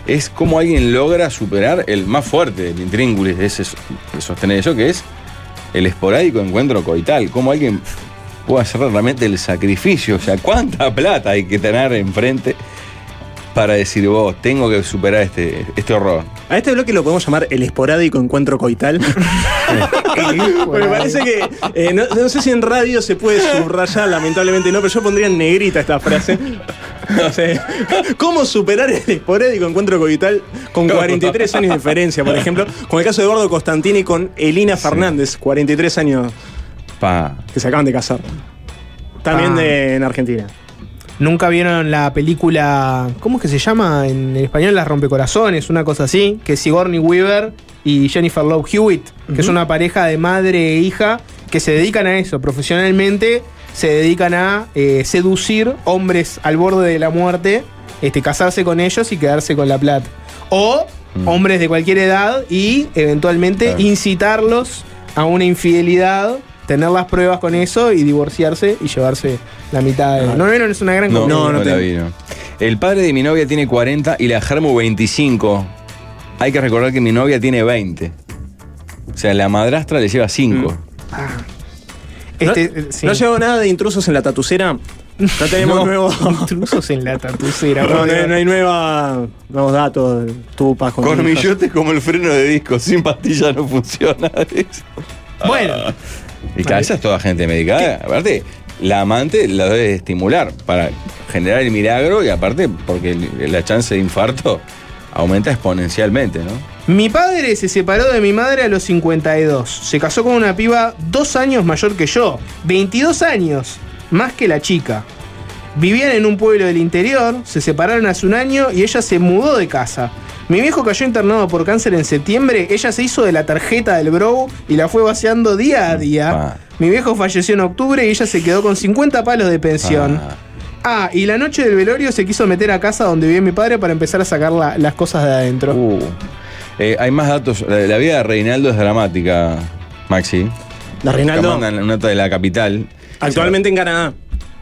es cómo alguien logra superar el más fuerte del intríngulis ese- de sostener eso, que es el esporádico encuentro coital. Cómo alguien puede hacer realmente el sacrificio. O sea, ¿cuánta plata hay que tener enfrente para decir, vos, tengo que superar este, este horror? A este bloque lo podemos llamar el esporádico encuentro coital. Me parece que. eh, no, no sé si en radio se puede subrayar, lamentablemente no, pero yo pondría en negrita esta frase. No sé. ¿Cómo superar el esporádico encuentro coital con 43 años de diferencia, por ejemplo? Con el caso de Eduardo Constantini con Elina Fernández, 43 años Pa. que se acaban de casar. También de- en Argentina. Nunca vieron la película, ¿cómo es que se llama en español? Las rompecorazones, una cosa así, que es Sigourney Weaver y Jennifer Love Hewitt, que es una pareja de madre e hija que se dedican a eso profesionalmente, se dedican a eh, seducir hombres al borde de la muerte, este, casarse con ellos y quedarse con la plata. O hombres de cualquier edad y eventualmente Claro. incitarlos a una infidelidad, tener las pruebas con eso y divorciarse y llevarse la mitad de... ¿No vieron? Es una gran No, no, no la te- vi, no. El padre de mi novia tiene 40 y la Germu 25. Hay que recordar que mi novia tiene 20. O sea, la madrastra le lleva 5. Este, ¿No, eh, sí. ¿No llegó nada de intrusos en la tatucera? Ya tenemos No. nuevo. intrusos en la tatucera. No, no, hay- no hay nueva, nuevos datos. Tupas con hijas. Cormillote como el freno de disco, sin pastilla no funciona. Bueno, Y cada esa es toda gente medicada. Aparte, la amante la debe estimular para generar el milagro y aparte porque la chance de infarto aumenta exponencialmente, ¿no? mi padre se separó de mi madre a los 52. Se casó con una piba dos años mayor que yo. 22 años, más que la chica. Vivían en un pueblo del interior, se separaron hace un año y ella se mudó de casa. Mi viejo cayó internado por cáncer en septiembre, ella se hizo de la tarjeta del bro y la fue vaciando día a día. Pa. Mi viejo falleció en octubre y ella se quedó con 50 palos de pensión. Ah. Ah, y la noche del velorio se quiso meter a casa donde vivía mi padre para empezar a sacar la- las cosas de adentro. Uh. Eh, hay más datos. La, la vida de Reinaldo es dramática, Maxi. La Reinaldo, mandan una nota de la capital. actualmente en Canadá.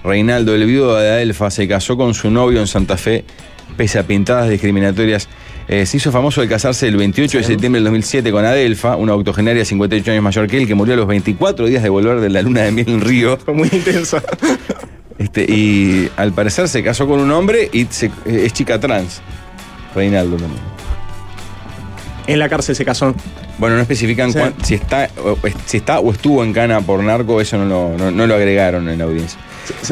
Reinaldo, el viudo de Adelfa, se casó con su novio en Santa Fe, pese a pintadas discriminatorias. Eh, se hizo famoso al casarse el 28 de septiembre del 2007 con Adelfa, una octogenaria 58 años mayor que él, que murió a los 24 días de volver de la luna de miel en Río. Fue muy intensa. Este, y al parecer se casó con un hombre y se- eh, es chica trans. Reinaldo también. En la cárcel se casó. Bueno, no especifican Sí. cuán- si, está, o, si está o estuvo en cana por narco, eso no lo, no- no lo agregaron en la audiencia.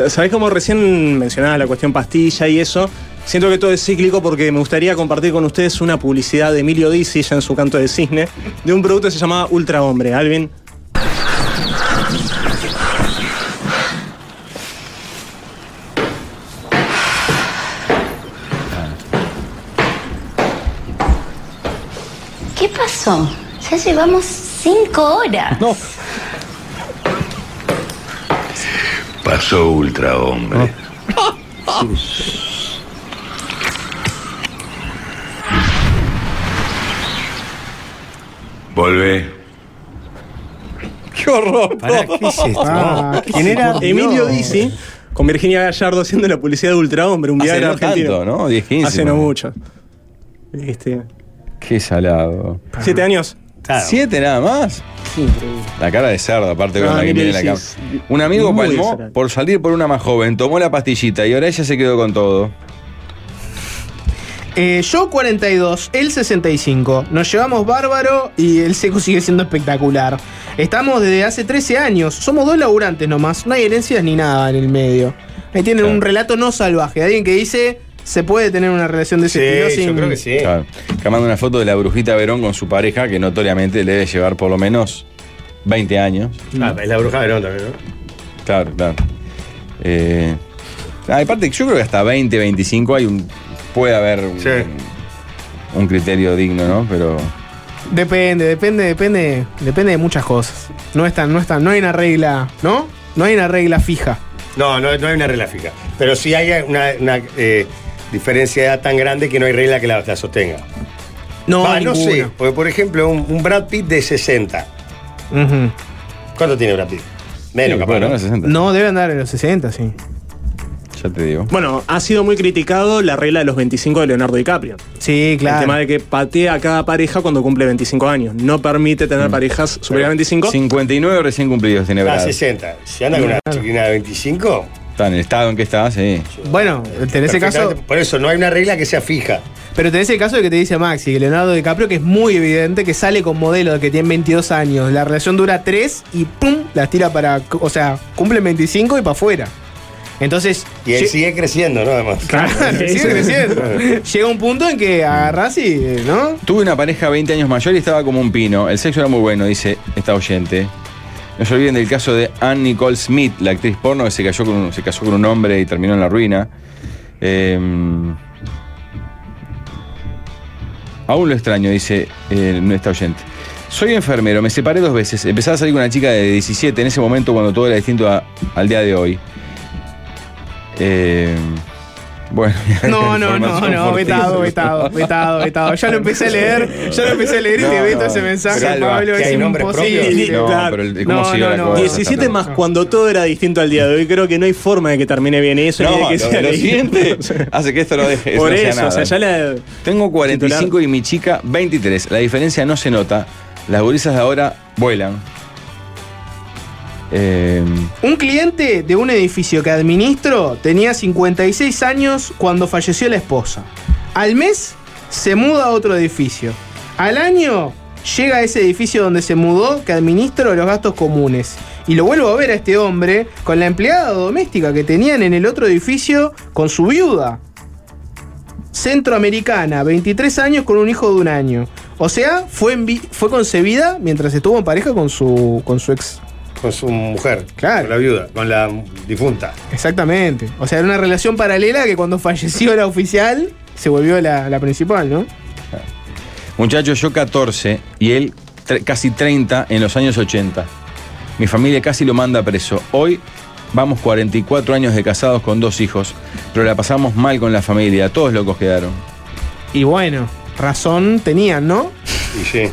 ¿Sabés cómo recién mencionaba la cuestión pastilla y eso? Siento que todo es cíclico porque me gustaría compartir con ustedes una publicidad de Emilio Dizzi, ya en su canto de cisne, de un producto que se llamaba Ultra Hombre. Alvin. ¿Qué pasó? Ya llevamos cinco horas. No. Pasó ultra hombre. Volvé. ¡Qué horror! Pará, ¿qué es esto? Ah, ¿Quién era? Emilio. Dizzi, con Virginia Gallardo haciendo la publicidad de Ultra Hombre, un Hace viaje no argentino. tanto, ¿no? 10, 15. Hace no ¿no? mucho. Este, Qué salado. siete años. Claro. ¿Siete nada más? La cara de cerdo, aparte con Ah, la que tiene la cama. Un amigo palmó por salir por una más joven, tomó la pastillita y ahora ella se quedó con todo. Eh, yo 42, él 65. Nos llevamos bárbaro y el seco sigue siendo espectacular. Estamos desde hace 13 años. Somos dos laburantes nomás. No hay herencias ni nada en el medio. Ahí tienen Claro. un relato no salvaje. Alguien que dice se puede tener una relación de ese Sí, estilo yo sin- creo que sí. Claro. Acá manda una foto de la brujita Verón con su pareja, que notoriamente le debe llevar por lo menos 20 años. Ah, es la bruja de Verón también, ¿no? Claro, claro. Eh, ah, aparte, yo creo que hasta 20, 25 hay un. Puede haber un, Sí. un criterio digno, ¿no? Pero. Depende, depende, depende, depende de muchas cosas. No es tan, no es tan- no hay una regla, ¿no? No hay una regla fija. No, no, no hay una regla fija. Pero sí hay una, una, eh, diferencia de edad tan grande que no hay regla que la, la sostenga. No, Va, no sé, porque por ejemplo, un, un Brad Pitt de 60. Ujú. ¿Cuánto tiene Brad Pitt? Menos, Sí, capaz. bueno, ¿no? no, 60. No, debe andar en los 60, sí. Ya te digo. Bueno, ha sido muy criticado la regla de los 25 de Leonardo DiCaprio. Sí, El tema de que patea a cada pareja cuando cumple 25 años. No permite tener parejas superiores a 25. 59 recién cumplidos tiene Ah, Brad. 60. Si anda con una chiquina de 25. Está en el estado en que está, sí. Bueno, tenés el caso. Por eso no hay una regla que sea fija. Pero tenés el caso de que te dice Maxi, Leonardo DiCaprio, que es muy evidente que sale con modelos que tienen 22 años. La relación dura 3 y ¡pum! las tira para. O sea, cumple 25 y para afuera. Entonces. Y él sigue creciendo, ¿no? Además. Claro, sigue creciendo. Llega un punto en que agarrás y. ¿No? Tuve una pareja 20 años mayor y estaba como un pino. El sexo era muy bueno, dice esta oyente. No se olviden del caso de Anne Nicole Smith, la actriz porno que se, cayó con un- se casó con un hombre y terminó en la ruina. Eh, aún lo extraño, dice eh, esta oyente. Soy enfermero, me separé dos veces. Empecé a salir con una chica de 17 en ese momento cuando todo era distinto a- al día de hoy. Eh, bueno, No, no, no, no, vetado, vetado, vetado, vetado. Ya lo empecé a leer, ya lo empecé a leer y te No, veto no. ese mensaje, Salva, Pablo, es imposible. No, Claro. pero el- ¿cómo No, no, la no. cosa? 17 más cuando todo era distinto al día de hoy. Creo que no hay forma de que termine bien eso. ni de No, que lo, sea lo siguiente hace que esto no deje Por sea eso, nada. o sea, ya la. Tengo 45 y mi chica 23. La diferencia no se nota. Las gurisas de ahora vuelan. Eh, Un cliente de un edificio que administro tenía 56 años cuando falleció la esposa. Al mes se muda a otro edificio. Al año llega a ese edificio donde se mudó que administro los gastos comunes. Y lo vuelvo a ver a este hombre con la empleada doméstica que tenían en el otro edificio con su viuda. Centroamericana, 23 años con un hijo de un año. O sea, fue, concebida mientras estuvo en pareja con su ex Con su mujer. Claro. Con la viuda, con la difunta. Exactamente. O sea, era una relación paralela que cuando falleció la oficial se volvió la, la principal, ¿no? muchachos, yo 14 y él casi 30 en los años 80. Mi familia casi lo manda preso. Hoy vamos 44 años de casados con dos hijos, pero la pasamos mal con la familia. Todos locos quedaron. Y bueno, razón tenían, ¿no? Y sí.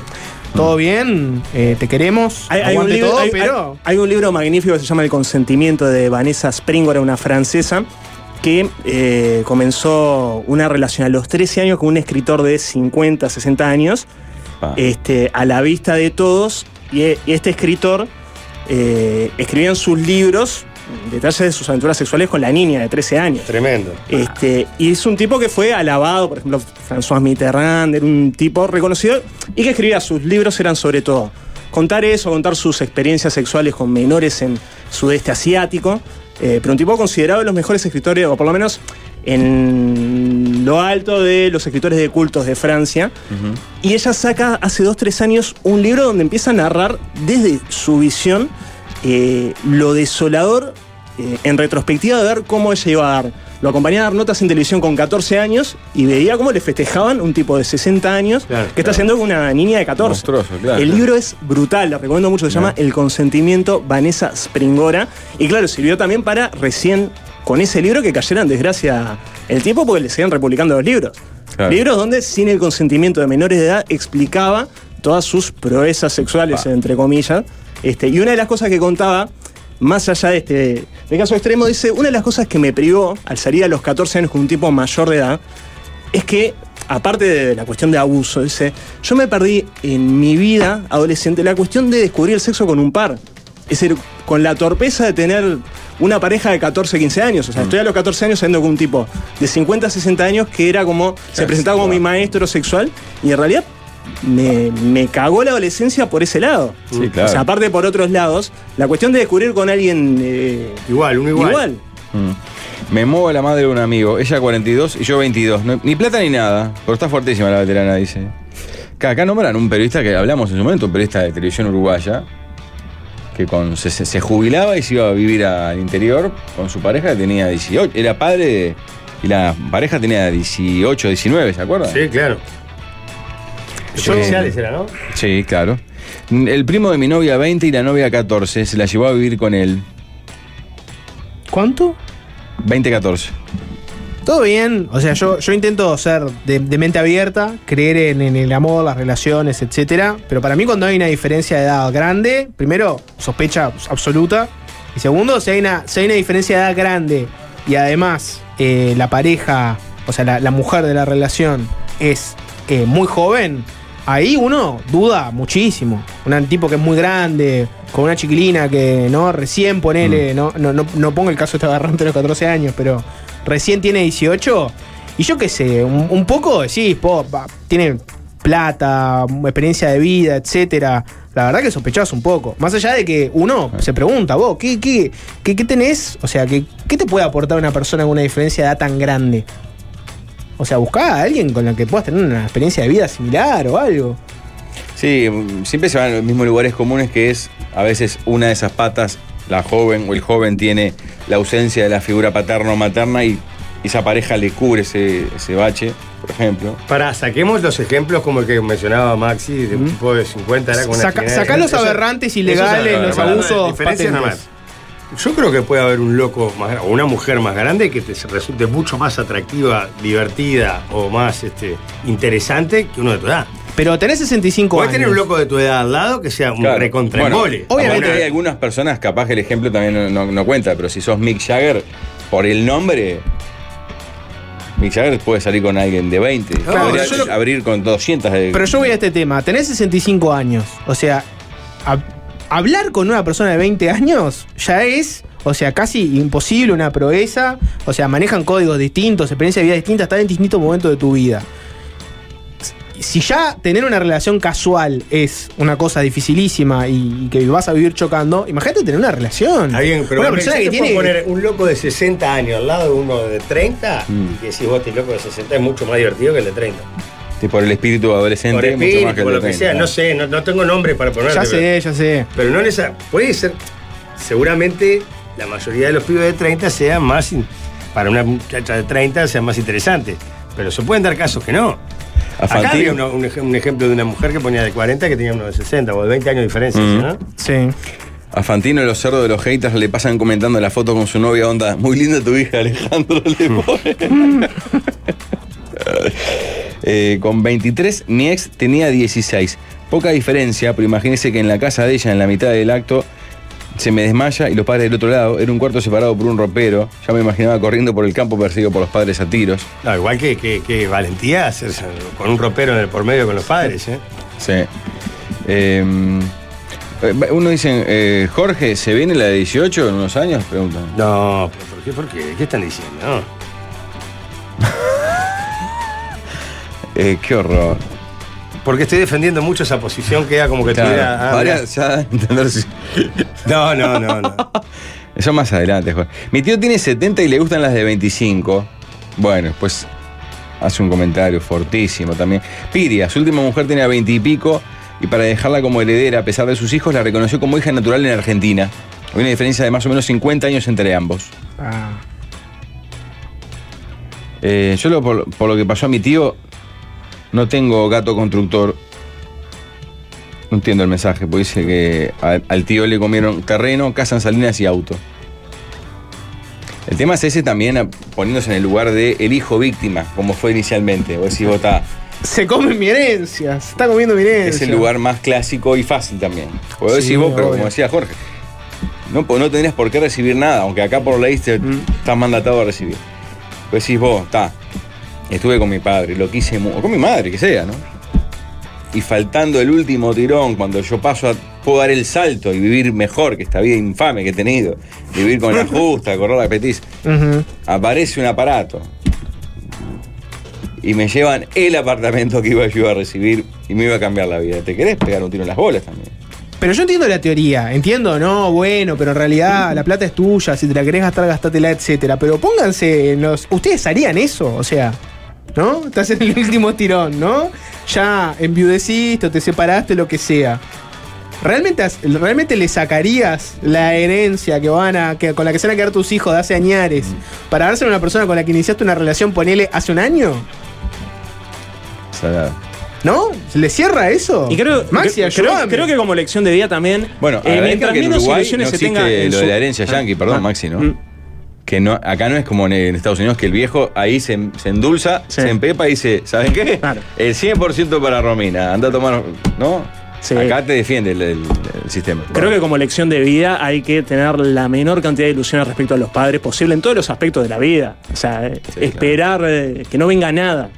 Todo bien, eh, te queremos, Hay, hay un libro, todo, hay- pero... hay- hay un libro magnífico que se llama El consentimiento de Vanessa Springora, una francesa, que eh, comenzó una relación a los 13 años con un escritor de 50, 60 años, Ah. este, a la vista de todos, y, y este escritor eh, escribía en sus libros detalles de sus aventuras sexuales con la niña de 13 años. Tremendo. Este, y es un tipo que fue alabado, por ejemplo, François Mitterrand, era un tipo reconocido y que escribía sus libros eran sobre todo contar eso, contar sus experiencias sexuales con menores en sudeste asiático, eh, pero un tipo considerado de los mejores escritores, o por lo menos en lo alto de los escritores de cultos de Francia. Y ella saca hace dos, tres años un libro donde empieza a narrar desde su visión eh, lo desolador eh, en retrospectiva de ver cómo ella iba a dar. Lo acompañaba a dar notas en televisión con 14 años y veía cómo le festejaban un tipo de 60 años Claro, que está haciendo con una niña de 14. Monstruoso, claro. El libro es brutal, lo recomiendo mucho, se llama El consentimiento Vanessa Springora. Y claro, sirvió también para recién con ese libro que cayera en desgracia el tipo porque le seguían republicando los libros. Claro. Libros donde sin el consentimiento de menores de edad explicaba todas sus proezas sexuales, entre comillas. Este, y una de las cosas que contaba, más allá de este de caso extremo, dice, una de las cosas que me privó al salir a los 14 años con un tipo mayor de edad, es que, aparte de la cuestión de abuso, dice, yo me perdí en mi vida adolescente la cuestión de descubrir el sexo con un par. Es decir, con la torpeza de tener una pareja de 14, 15 años. O sea, estoy a los 14 años saliendo con un tipo de 50, 60 años que era como, se presentaba como mi maestro sexual y en realidad me, me cagó la adolescencia por ese lado. Sí, claro. O sea, aparte por otros lados, la cuestión de descubrir con alguien eh, Igual, uno igual. igual. Mm. Me muevo a la madre de un amigo, ella 42 y yo 22. No- ni plata ni nada, pero está fuertísima la veterana, dice. Acá, acá nombran un periodista que hablamos en su momento, un periodista de televisión uruguaya, que con, se, se- se jubilaba y se iba a vivir al interior con su pareja que tenía 18. Era padre de- y la pareja tenía 18, 19, ¿se acuerdan? Sí, claro. Yo- Policiales era, ¿no? Sí, claro. El primo de mi novia 20 y la novia 14 se la llevó a vivir con él. ¿Cuánto? 20-14. Todo bien, o sea, yo, yo intento ser de, de mente abierta, creer en, en el amor, las relaciones, etcétera. Pero para mí, cuando hay una diferencia de edad grande, primero, sospecha absoluta. Y segundo, si hay una, si hay una diferencia de edad grande y además eh, la pareja, o sea, la, la mujer de la relación es eh, muy joven, ahí uno duda muchísimo. Un tipo que es muy grande, con una chiquilina que no recién ponele, no, no, no, no pongo el caso de este agarrante de los 14 años, pero recién tiene 18. Y yo qué sé, un, un poco decís, va, tiene plata, experiencia de vida, etcétera. La verdad que sospechás un poco. Más allá de que uno se pregunta, vos, ¿qué, qué, qué, qué tenés? O sea, ¿qué, ¿qué te puede aportar una persona con una diferencia de edad tan grande? O sea, buscá a alguien con la que puedas tener una experiencia de vida similar o algo. Sí, mm, siempre se van a los mismos lugares comunes que es a veces una de esas patas, la joven o el joven tiene la ausencia de la figura paterna o materna y esa pareja le cubre ese, ese bache, por ejemplo. Para, saquemos los ejemplos como el que mencionaba Maxi, de un tipo de 50 era con Saca- sacá los aberrantes eso ilegales, es- los abusos diferencias patentes. Yo creo que puede haber un loco más o una mujer más grande que te resulte mucho más atractiva, divertida o más este, interesante que uno de tu edad. Pero tenés 65 Puedes años. tener un loco de tu edad al lado que sea un Claro. recontraembole. Bueno, obviamente hay algunas personas, capaz que el ejemplo también no, no- no cuenta, pero si sos Mick Jagger, por el nombre, Mick Jagger puede salir con alguien de 20. Claro, Podría yo lo- abrir con 200 de... Pero yo voy a este tema. Tenés 65 años. O sea, hablar con una persona de 20 años ya es, o sea, casi imposible, una proeza. O sea, manejan códigos distintos, experiencias de vida distintas, están en distintos momentos de tu vida. Si ya tener una relación casual es una cosa dificilísima y, y que vas a vivir chocando, imagínate tener una relación. Está bien, pero una persona que tiene. poner un loco de 60 años al lado de uno de 30 Mm. y que decís vos, este loco de 60 es mucho más divertido que el de 30. Sí, por el espíritu adolescente, Por mucho espíritu, más que por lo que 30, sea, ¿no? sé, no, no tengo nombre para ponerte. Ya pero- sé, ya sé. Pero no esa puede ser, seguramente la mayoría de los pibes de 30 sean más, para una muchacha de 30 sean más interesantes. Pero se pueden dar casos que no. A Acá había un, ej- un ejemplo de una mujer que ponía de 40 que tenía uno de 60 o de 20 años de diferencia, Mm. ¿no? Sí. A Fantino los cerdos de los haters le pasan comentando la foto con su novia onda. Muy linda tu hija, Alejandro. Le pone. Eh, con 23, mi ex tenía 16. Poca diferencia, pero imagínese que en la casa de ella, en la mitad del acto, se me desmaya y los padres del otro lado. Era un cuarto separado por un ropero. Ya me imaginaba corriendo por el campo perseguido por los padres a tiros. No, igual que, que- que valentía hacerse con un ropero en el por medio con los padres, ¿eh? Sí. Eh, eh, uno dice, eh, Jorge, ¿se viene la de 18 en unos años? Preguntan. No, ¿por qué? ¿Por qué? ¿Qué están diciendo? No. Eh, qué horror. Porque estoy defendiendo mucho esa posición, queda como que Claro, tuviera. ah, ya entender si- No, no, no, no. Eso más adelante, Jorge. Mi tío tiene 70 y le gustan las de 25. Bueno, después hace un comentario fortísimo también. Piria, su última mujer tenía 20 y pico y para dejarla como heredera a pesar de sus hijos la reconoció como hija natural en Argentina. Hay una diferencia de más o menos 50 años entre ambos. Ah. Eh, yo lo- por, por lo que pasó a mi tío, no tengo gato constructor. No entiendo el mensaje, porque dice que al tío le comieron terreno, casa en Salinas y auto. El tema es ese también, poniéndose en el lugar de el hijo víctima, como fue inicialmente. Vos decís, vos está- Se come mi herencia, se está comiendo mi herencia. es el lugar más clásico y fácil también. Vos Sí, decís vos, pero obvio. como decía Jorge, no, no tendrías por qué recibir nada, aunque acá por ley te, Mm. estás mandatado a recibir. Pues decís vos, está, estuve con mi padre, lo quise mucho, o con mi madre, que sea, ¿no? Y faltando el último tirón, cuando yo paso a, puedo dar el salto y vivir mejor que esta vida infame que he tenido, vivir con la justa, correr la petiz, Ujú. aparece un aparato y me llevan el apartamento que iba yo a recibir y me iba a cambiar la vida. ¿Te querés pegar un tiro en las bolas también? Pero yo entiendo la teoría, entiendo, no, bueno, pero en realidad la plata es tuya, si te la querés gastar, gastátela, etcétera. Pero pónganse en los. ¿Ustedes harían eso? O sea, ¿no? Estás en el último tirón, ¿no? Ya enviudeciste o te separaste, lo que sea. ¿Realmente, ¿Realmente le sacarías la herencia que van a, que, con la que se van a quedar tus hijos de hace añares para dársela a una persona con la que iniciaste una relación, ponele, hace un año? Salada. ¿No? ¿Se le cierra eso? Y creo, Maxi, creo, creo, creo que como lección de vida también. Bueno, eh, mientras menos Uruguay ilusiones no se tenga. en lo su- de la herencia Ah, yanqui, perdón, ah, Maxi, ¿no? Que no, acá no es como en, en Estados Unidos, que el viejo ahí se, se endulza, se empepa y dice, ¿saben qué? El 100% para Romina, anda a tomar, ¿no? Acá te defiende el, el- el sistema. Creo que como lección de vida hay que tener la menor cantidad de ilusiones respecto a los padres posible en todos los aspectos de la vida. O sea, esperar eh, que no venga nada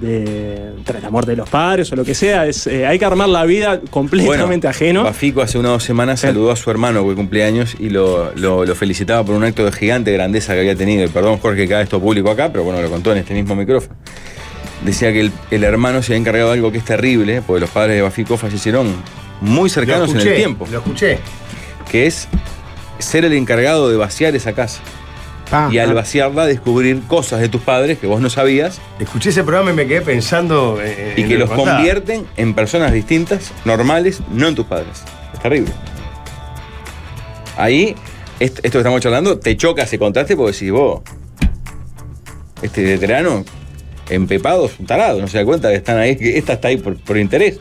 de, tras la muerte de los padres o lo que sea. Es, eh, hay que armar la vida completamente ajeno. Bafico hace unas dos semanas saludó a su hermano que cumpleaños y lo, lo- lo felicitaba por un acto de gigante grandeza que había tenido. Y perdón, Jorge, que haga esto público acá, pero bueno, lo contó en este mismo micrófono. Decía que el, el hermano se había encargado de algo que es terrible, porque los padres de Bafico fallecieron muy cercanos en el tiempo. Lo escuché. Que es ser el encargado de vaciar esa casa. Ah, y al ah. vaciarla, descubrir cosas de tus padres que vos no sabías. Escuché ese programa y me quedé pensando. eh, Y en que lo los convierten en personas distintas, normales, no en tus padres. Es terrible. Ahí, est- esto que estamos charlando, te choca ese contraste porque decís vos, este veterano, empepado, es un tarado, no se da cuenta que están ahí, que esta está ahí por, por interés.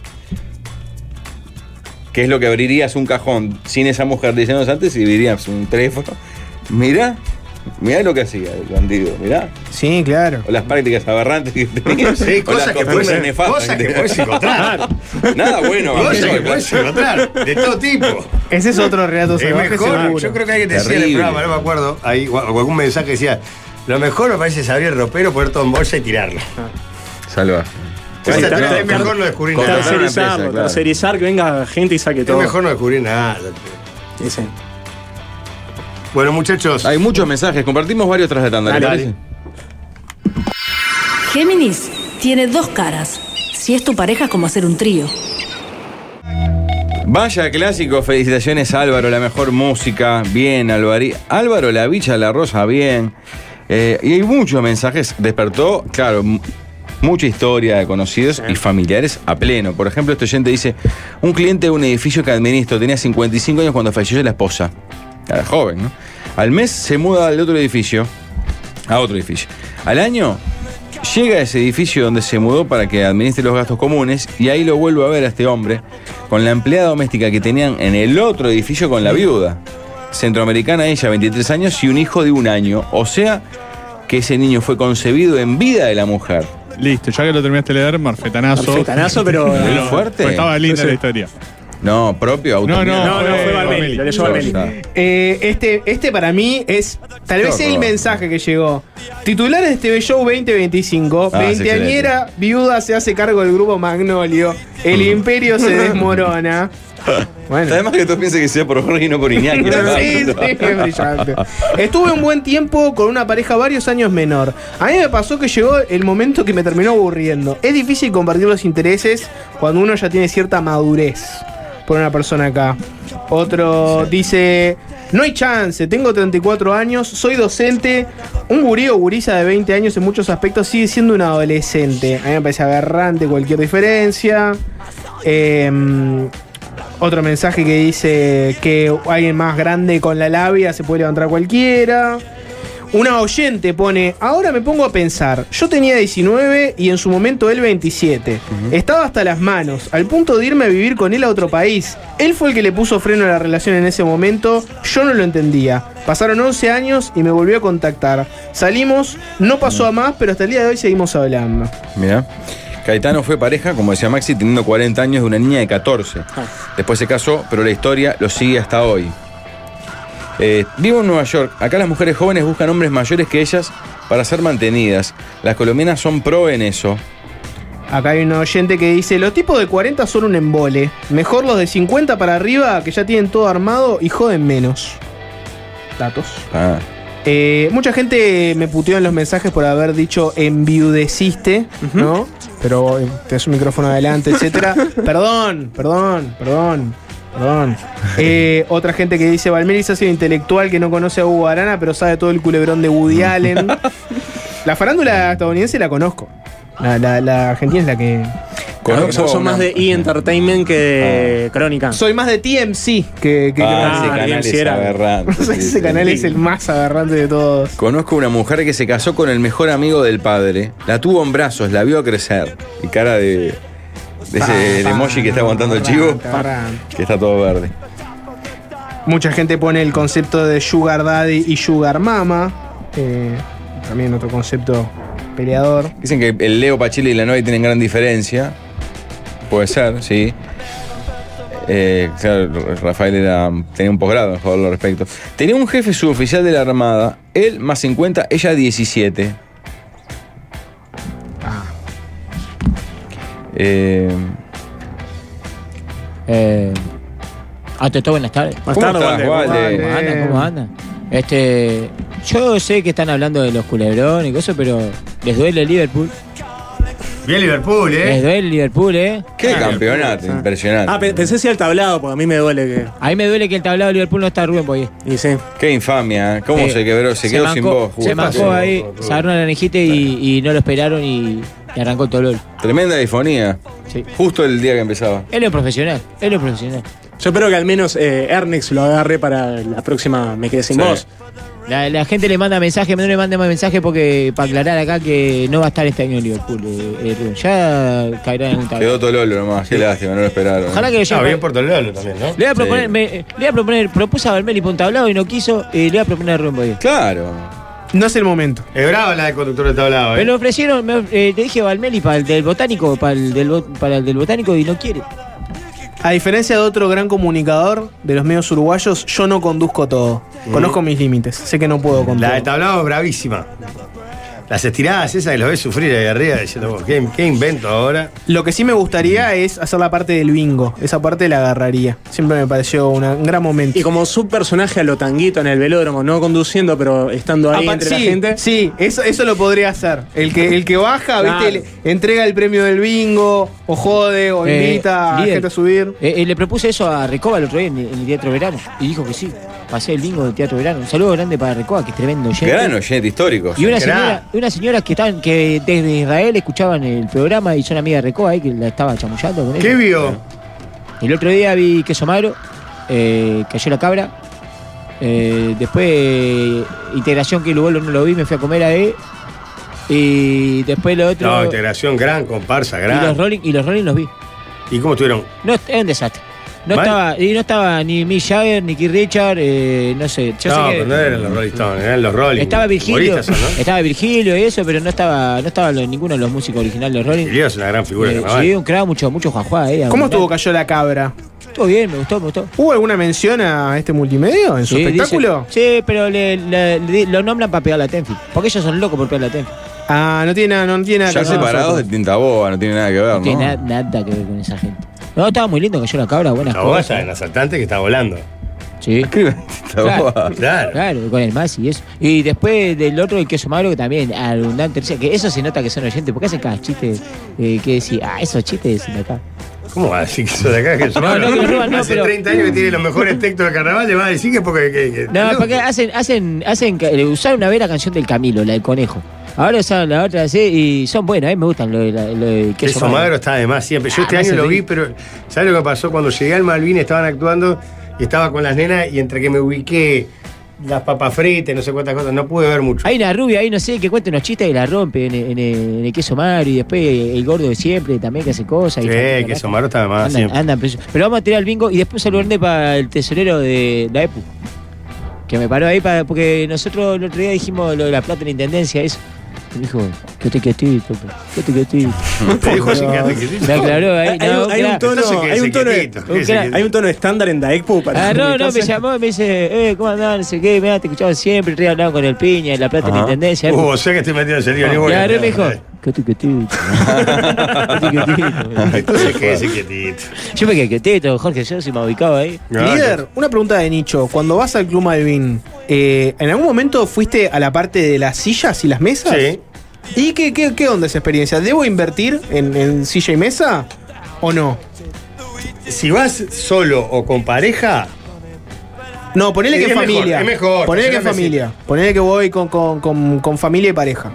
¿Qué es lo que abrirías un cajón sin esa mujer 10 años antes y dirías un teléfono? Mirá, mirá lo que hacía el bandido, mirá. Sí, claro. O las prácticas aberrantes que tenía. Sí, o las cosas que puedes- nefastas cosas que puedes encontrar. Nada bueno. Cosas que puedes encontrar, de todo tipo. Ese es otro relato Es salvaje mejor, seguro. yo creo que hay que decir en el programa, no me acuerdo, ahí, o algún mensaje decía, lo mejor me parece es abrir el ropero, poner todo en bolsa y tirarlo. Salvaje. Es mejor no descubrir nada. Tercerizar. Claro. que venga gente y saque Es todo. mejor no descubrir nada. Sí, sí. Bueno, muchachos. Hay muchos mensajes, compartimos varios tras de tanda. ¿le Dale? Géminis tiene dos caras. Si es tu pareja es como hacer un trío. Vaya clásico, felicitaciones Álvaro, la mejor música, bien Álvaro. Álvaro, la bicha, la rosa, bien. Eh, y hay muchos mensajes, despertó, claro, mucha historia de conocidos y familiares a pleno. Por ejemplo, este oyente dice, un cliente de un edificio que administro tenía 55 años cuando falleció la esposa. Era joven, ¿no? Al mes se muda al otro edificio, a otro edificio. Al año llega a ese edificio donde se mudó para que administre los gastos comunes y ahí lo vuelvo a ver a este hombre con la empleada doméstica que tenían en el otro edificio con la viuda. Centroamericana ella, 23 años y un hijo de un año. O sea que ese niño fue concebido en vida de la mujer. Listo, ya que lo terminaste de leer, marfetanazo. Marfetanazo, pero- Muy fuerte. pues estaba linda Sí. la historia. No, propio, auto. No, no, No, no, fue Barmeli, lo leyó Barmeli. Eh, este, este para mí es tal vez el mensaje que llegó. Titulares de TV Show 2025. Ah, Veinteañera, viuda se hace cargo del grupo Magnolio. El imperio se desmorona. Bueno. Además que tú pienses que sea por Jorge y no por Iñaki. Sí, sí, es brillante. Estuve un buen tiempo con una pareja varios años menor. A mí me pasó que llegó el momento que me terminó aburriendo. Es difícil compartir los intereses cuando uno ya tiene cierta madurez por una persona acá. Otro dice, no hay chance, tengo 34 años, soy docente, un gurí o gurisa de 20 años en muchos aspectos sigue siendo un adolescente. A mí me parece aberrante cualquier diferencia. Em, otro mensaje que dice que alguien más grande con la labia se puede levantar cualquiera. Una oyente pone, ahora me pongo a pensar, yo tenía 19 y en su momento él 27. Estaba hasta las manos, al punto de irme a vivir con él a otro país. Él fue el que le puso freno a la relación en ese momento, yo no lo entendía. Pasaron 11 años y me volvió a contactar. Salimos, no pasó a más, pero hasta el día de hoy seguimos hablando. Mira. Caetano fue pareja, como decía Maxi, teniendo 40 años de una niña de 14. Después se casó, pero la historia lo sigue hasta hoy. Eh, vivo en Nueva York. Acá las mujeres jóvenes buscan hombres mayores que ellas para ser mantenidas. Las colombianas son pro en eso. Acá hay un oyente que dice, los tipos de 40 son un embole. Mejor los de 50 para arriba, que ya tienen todo armado y joden menos. Datos. Ah. Eh, mucha gente me puteó en los mensajes por haber dicho enviudeciste, ¿no? Pero eh, tenés un micrófono adelante, etcétera. perdón, perdón, perdón, perdón. Eh, otra gente que dice, Valmeris ha sido intelectual que no conoce a Hugo Arana, pero sabe todo el culebrón de Woody Allen. La farándula estadounidense la conozco. La, la- la argentina es la que... Claro, son, son más de E! Entertainment que de Crónica. Soy más de TMC que, que Ah, ese canal es aberrante. sí, Ese sí. canal es el más aberrante de todos. Conozco una mujer que se casó con el mejor amigo del padre, la tuvo en brazos, la vio crecer. Y cara de ese el emoji que está aguantando el chivo, que está todo verde. Mucha gente pone el concepto de Sugar Daddy y Sugar Mama. eh, también otro concepto peleador. Dicen que el Leo Pachile y la novia tienen gran diferencia. Puede ser, sí. Eh, claro, Rafael era, tenía un posgrado en al respecto. Tenía un jefe suboficial de la Armada, él más 50, ella 17. Eh, Eh, ante todo, buenas tardes. ¿Cómo estás, Walde? ¿Cómo andan? ¿Cómo andan? Este, yo sé que están hablando de los culebrones y cosas, pero les duele el Liverpool. Bien Liverpool, Les ¿eh? duele el Liverpool, ¿eh? Qué campeonato, impresionante. Ah, pe- pensé si al tablado, porque a mí me duele que. A mí me duele que el tablado de Liverpool no está Rubén Boye. Y sí. Qué infamia, ¿eh? ¿cómo Eh, se quebró? Se, quedó sin mancó- voz. Se mancó ahí, se agarró una lanejita y, y no lo esperaron y, y arrancó el dolor. Tremenda difonía. Sí. Justo el día que empezaba. Él es profesional, él es profesional. Yo espero que al menos eh, Ernix lo agarre para la próxima Me Quedé Sin Sí. Voz. La, la gente le manda mensaje, no le mande más mensaje porque para aclarar acá que no va a estar este año en Liverpool. eh, eh, ya caerá en un tablado. Quedó Tololo nomás, qué lástima, no lo esperaron. Ojalá que lo Ah, bien por Tololo también, ¿no? Le voy a proponer, Sí. me- le voy a proponer, propuse a por un tablado y no quiso, y le voy a proponer a Boye. Claro. No es el momento. Es brava la de conductor de tablado, Me ¿eh? lo ofrecieron, me, eh, le dije Valmeli para el del botánico, para el del, bo- para el del botánico y no quiere. A diferencia de otro gran comunicador de los medios uruguayos, yo no conduzco todo. Conozco mis límites. Sé que no puedo con La de tablado es bravísima. Las estiradas esas que los ves sufrir ahí arriba diciendo, "Oh, ¿qué, qué invento ahora? Lo que sí me gustaría es hacer la parte del bingo. Esa parte la agarraría. Siempre me pareció una- un gran momento. Y como subpersonaje a lo tanguito en el velódromo, no conduciendo, pero estando ahí entre sí, la gente. Sí, eso, eso lo podría hacer. El que, el que baja. ¿viste? Le entrega el premio del bingo, o jode, o Eh, invita a líder. gente a subir. Eh, eh, le propuse eso a Recoba el otro día en, el- en el Teatro Verano y dijo que sí. Pasé el bingo del Teatro Verano. Un saludo grande para Recoba, que es tremendo oyente. Gran oyente histórico. Y una Gran. señora, una señora que estaban, que desde Israel escuchaban el programa y son amigas de Recoba ahí que la estaba chamullando con ¿Qué vio? El otro día vi queso magro, eh, cayó la cabra. eh, después eh, integración que luego no lo vi, me fui a comer a él. Y después lo otro. No, integración gran, comparsa, y los gran. Rolling, y los Rolling los vi. ¿Y cómo estuvieron? No, es un desastre. No ¿Mal? estaba, y no estaba ni Mick Jagger, ni Keith Richard, eh, no sé. Yo no, sé que pero no eran los Rolling Stones, eran los Rolling. estaba Virgilio, son, ¿no? estaba Virgilio y eso, pero no estaba, no estaba lo- ninguno de los músicos originales de los Rolling. Virgilio es una gran figura. Eh, sí, un crack, mucho, mucho juajuá, eh. ¿Cómo estuvo Cayó la Cabra? Estuvo bien, me gustó, me gustó. ¿Hubo alguna mención a este multimedio en su Sí, espectáculo? dice- sí, pero le, le- le- lo nombran para pegar la Tenfield. Porque ellos son locos por pegar la Tenfield. Ah, no tiene, nada- no tiene nada Ya que ver con separados de nosotros. tinta boba, no tiene nada que ver, No ¿no? tiene na- nada que ver con esa gente. No, estaba muy lindo, cayó la cabra, buenas cosas. en asaltante que está volando. Sí. Claro. Claro. Claro, con el más y eso. Y después del otro, el queso magro, que también abundante. Que eso se nota que son oyentes, porque hacen cada chiste eh, que decir, ah, esos chistes de acá. ¿Cómo va a decir que eso de acá que eso No, no, que roban, no, Hace pero- 30 años que tiene los mejores textos del carnaval, le va a decir que es porque. que- que- No, porque hacen, hacen, hacen, eh, usaron una vez la canción del Camilo, la del conejo. Ahora usaron la otra así y son buenas, a mí me gustan lo de, lo de queso, Queso magro está además siempre. Yo Ah, este me año lo vi, pero ¿sabes lo que pasó? Cuando llegué al Malvin estaban actuando y estaba con las nenas y entre que me ubiqué las papas fritas, no sé cuántas cosas, no pude ver mucho. Hay una rubia ahí, no sé, que cuenta unos chistes y la rompe en, el- en el, en el queso magro y después el gordo de siempre también que hace cosas. y Sí, familia, queso ¿no? magro está Andan, siempre. andan presos. Pero vamos a tirar el bingo y después saludo grande para el tesorero de la EPU. Que me paró ahí para, porque nosotros el otro día dijimos lo de la plata en la intendencia, eso. Me dijo, quédate quietito, quédate quietito. Te dijo así, quédate quietito. Me aclaró ahí. Hay, no, un- hay un claro. tono, Entonces, ¿qué hay un tono, hay un tono estándar en Daekpu para Ah, no, no, me llamó y me dice, eh, ¿cómo andás? No sé qué, mirá, te escuchaba siempre, re hablaba con el piña, en la plata en la intendencia. Uh, o sea que estoy metido en ese lío, ni y voy a- agarró y me dijo, quédate quietito. Quédate quietito. Entonces, ¿qué ese quietito? Yo me quedé quietito, Jorge, yo si me ubicaba ahí. Líder, una pregunta de nicho. Cuando vas al Club Malvin, eh, ¿en algún momento fuiste a la parte de las sillas y las mesas? Sí. ¿Y qué, qué, qué onda esa experiencia? ¿Debo invertir en, en silla y mesa o no? Si vas solo o con pareja, No, ponele que es mejor, familia. es mejor, Ponele que familia. Ponele que voy con, con- con- con familia y pareja.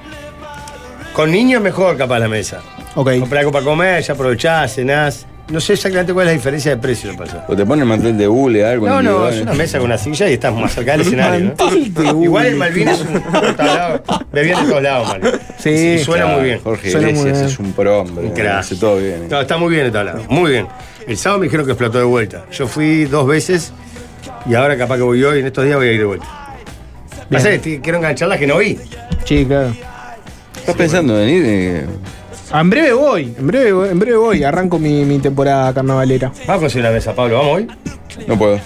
Con niños es mejor capaz la mesa. Ok. Comprás algo para comer, ya aprovechás, cenás. No sé exactamente cuál es la diferencia de precio, lo pasa. O te ponen mantel de hule, algo. No, no, es una mesa con una silla y estás más cerca del escenario. ¿no? Mantel de hule. Igual el Malvin es un tablado, bebían de todos lados, Malvin. Sí, Y suena Claro, muy bien. Jorge Suena muy Iglesias bien. es un pro hombre. Hace todo bien. No, está muy bien el tablado, muy bien. El sábado me dijeron que explotó de vuelta. Yo fui dos veces Y ahora capaz que voy hoy, en estos días voy a ir de vuelta. Pasa que quiero enganchar las que no vi. Sí, claro. ¿Estás pensando en venir? Eh, En breve voy, en breve, voy- en breve voy, arranco mi, mi temporada carnavalera. Vamos a conseguir una mesa, Pablo, ¿vamos hoy? No puedo.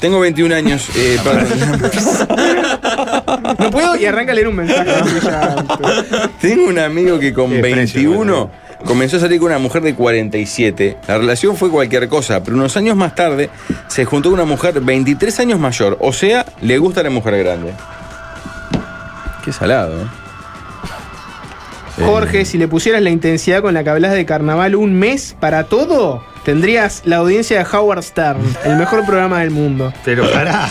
Tengo 21 años. eh, para- No puedo y arranca a leer un mensaje. Tengo un amigo que con Qué precio, 21 comenzó a salir con una mujer de 47. La relación fue cualquier cosa, pero unos años más tarde se juntó con una mujer 23 años mayor. O sea, le gusta la mujer grande. Qué salado, ¿eh? Jorge, si le pusieras la intensidad con la que hablas de carnaval un mes para todo, tendrías la audiencia de Howard Stern, el mejor programa del mundo. Pero pará.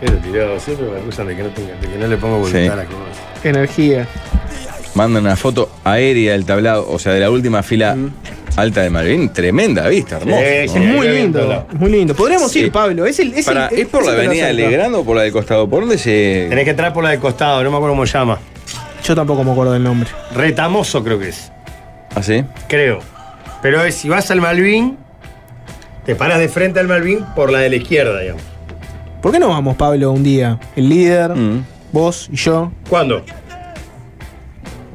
Pero tirado, siempre me acusan de que no, tenga- de que no le pongo voluntad Sí. a las cosas. Energía. Mandan una foto aérea del tablado, o sea, de la última fila alta de Malvin. Tremenda vista, hermoso. Sí, Es muy lindo, es muy lindo. Podríamos Sí. ir, Pablo. Es, el, es, Pará, el- ¿Es por la avenida. Legrand o por la de costado? ¿Por dónde se.? Tenés que entrar por la del costado, no me acuerdo cómo se llama. Yo tampoco me acuerdo del nombre. Retamoso creo que es. ¿Ah, sí? Creo. Pero es, si vas al Malvin, te paras de frente al Malvin por la de la izquierda, digamos. ¿Por qué no vamos, Pablo, un día? El líder, Mm. vos y yo. ¿Cuándo?